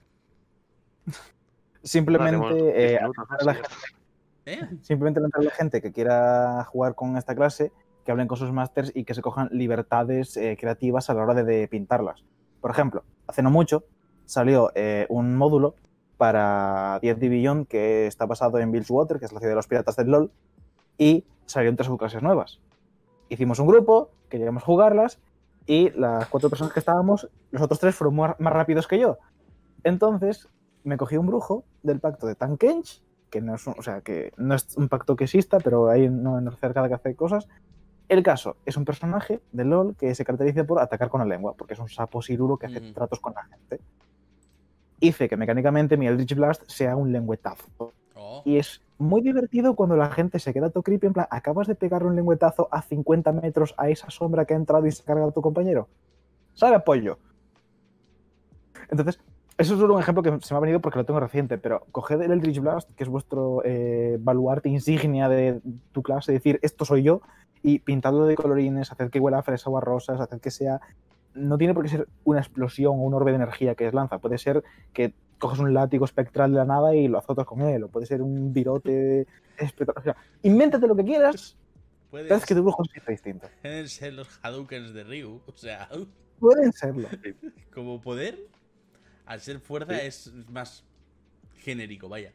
Simplemente, Vale, bueno, eh, 10 minutos, a la sí, ya está. ¿Eh? simplemente a la gente que quiera jugar con esta clase, que hablen con sus masters y que se cojan libertades eh, creativas a la hora de, de pintarlas. Por ejemplo, hace no mucho salió eh, un módulo para 10 Division, que está basado en Bilgewater, que es la ciudad de los piratas del LoL, y salieron tres subclases nuevas. Hicimos un grupo, queríamos jugarlas, y las cuatro personas que estábamos, los otros tres fueron más rápidos que yo. Entonces, me cogí un brujo del pacto de Tankench, que no es un, o sea, que no es un pacto que exista, pero hay no cerca de que hace cosas. El caso es un personaje de LOL que se caracteriza por atacar con la lengua, porque es un sapo siruro que hace tratos con la gente. Hice que mecánicamente mi Eldritch Blast sea un lengüetazo. Oh. Y es muy divertido cuando la gente se queda todo creepy, en plan, acabas de pegarle un lengüetazo a 50 metros a esa sombra que ha entrado y se ha cargado a tu compañero. ¿Sabe apoyo? Entonces, eso es solo un ejemplo que se me ha venido porque lo tengo reciente, pero coged el Eldritch Blast, que es vuestro eh, baluarte insignia de tu clase, decir, esto soy yo, y pintadlo de colorines, hacer que huela a fresa o a rosas, hacer que sea... No tiene por qué ser una explosión o un orbe de energía que es lanza, puede ser que coges un látigo espectral de la nada y lo azotas con él, o puede ser un virote espectral. O sea, invéntate lo que quieras, Puedes, que tu brujo sea distinto. Pueden ser los Hadoukens de Ryu, o sea... Pueden serlo. Como poder, al ser fuerza es más genérico, vaya.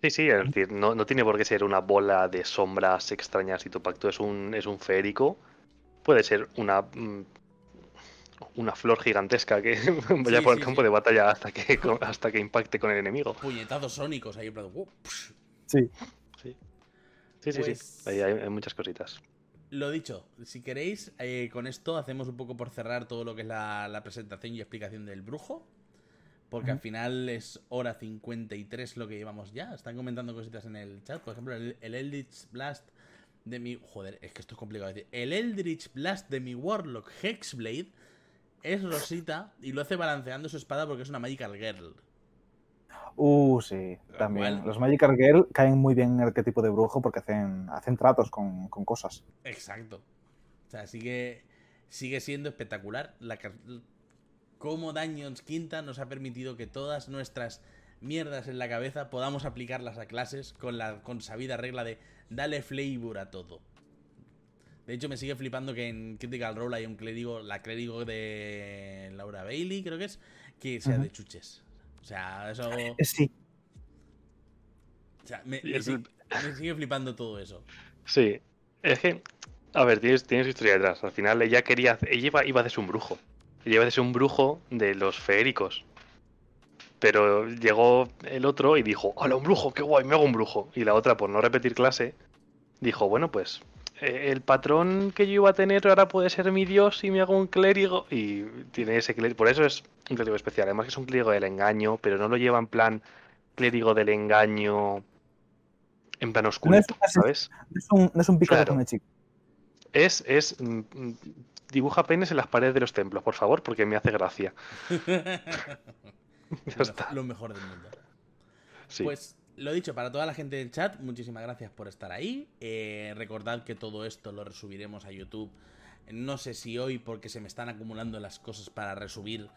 Sí, sí, es decir, no, no, tiene por qué ser una bola de sombras extrañas y tu pacto es un, es un feérico. Puede ser una mm, una flor gigantesca que vaya por el campo de batalla hasta que, hasta que impacte con el enemigo. Puñetazos sónicos ahí. Sí. Sí, sí, sí. Pues hay, muchas cositas. Lo dicho, si queréis, eh, con esto hacemos un poco por cerrar todo lo que es la presentación y explicación del brujo. Porque al final es hora 53 lo que llevamos ya. Están comentando cositas en el chat. Por ejemplo, el, Eldritch Blast de mi. Joder, es que esto es complicado de decir. El Eldritch Blast de mi Warlock Hexblade es rosita y lo hace balanceando su espada porque es una Magical Girl. Uh, sí, también. Los Magical Girl caen muy bien en el arquetipo de brujo porque hacen, hacen tratos con, con cosas. Exacto. O sea, sigue, sigue siendo espectacular. La, cómo Dungeons Quinta nos ha permitido que todas nuestras mierdas en la cabeza podamos aplicarlas a clases con la consabida regla de dale flavor a todo. De hecho, me sigue flipando que en Critical Role hay un clérigo, la clérigo de Laura Bailey, creo que es, que sea de chuches. O sea, eso. Eh, sí. O sea, me, sigue, flipando todo eso. Sí. Es que, a ver, tienes, tienes historia detrás. Al final ella quería. Ella iba, iba de ser un brujo lleva ser un brujo de los feéricos. Pero llegó el otro y dijo, hola, un brujo, qué guay, me hago un brujo. Y la otra, por no repetir clase, dijo, bueno, pues eh, el patrón que yo iba a tener ahora puede ser mi dios y me hago un clérigo. Y tiene ese clérigo, por eso es un clérigo especial. Además que es un clérigo del engaño, pero no lo lleva en plan clérigo del engaño en plan oscuro, ¿sabes? es un, no es un claro. chico. Es, es mm, mm, dibuja penes en las paredes de los templos, por favor, porque me hace gracia. ya está. Lo mejor del mundo. Pues lo dicho, para toda la gente del chat, muchísimas gracias por estar ahí. Eh, recordad que todo esto lo resubiremos a YouTube. No sé si hoy, porque se me están acumulando las cosas para resubir.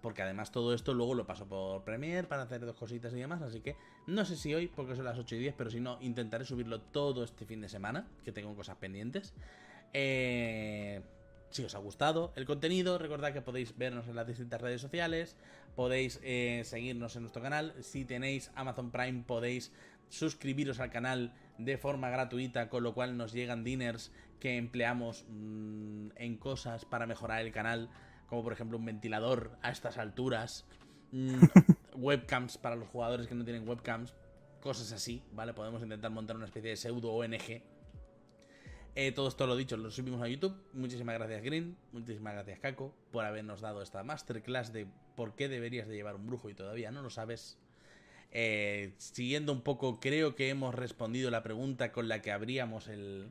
Porque además todo esto luego lo paso por Premiere para hacer dos cositas y demás. Así que no sé si hoy, porque son las 8 y 10, pero si no, intentaré subirlo todo este fin de semana, que tengo cosas pendientes. Eh, si os ha gustado el contenido, recordad que podéis vernos en las distintas redes sociales, podéis eh, seguirnos en nuestro canal, si tenéis Amazon Prime podéis suscribiros al canal de forma gratuita, con lo cual nos llegan diners que empleamos mm, en cosas para mejorar el canal, como por ejemplo un ventilador a estas alturas, mm, webcams para los jugadores que no tienen webcams, cosas así, ¿vale? Podemos intentar montar una especie de pseudo ONG eh, todo esto lo dicho, lo subimos a YouTube. Muchísimas gracias Green, muchísimas gracias Kako por habernos dado esta masterclass de por qué deberías de llevar un brujo y todavía no lo sabes. Eh, siguiendo un poco, creo que hemos respondido la pregunta con la que abríamos el,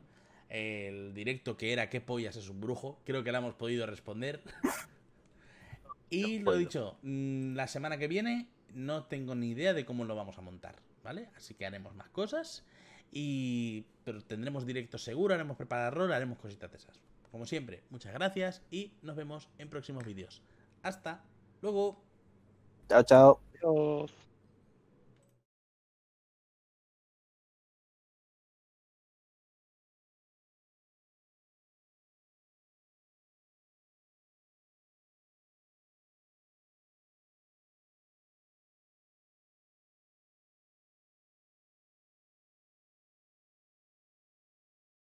el directo, que era ¿qué pollas es un brujo? Creo que la hemos podido responder. y lo dicho, mm, la semana que viene no tengo ni idea de cómo lo vamos a montar, ¿vale? Así que haremos más cosas. Y. Pero tendremos directo seguro, haremos preparar rol, haremos cositas de esas. Como siempre, muchas gracias y nos vemos en próximos vídeos. Hasta luego. Chao, chao. Adiós.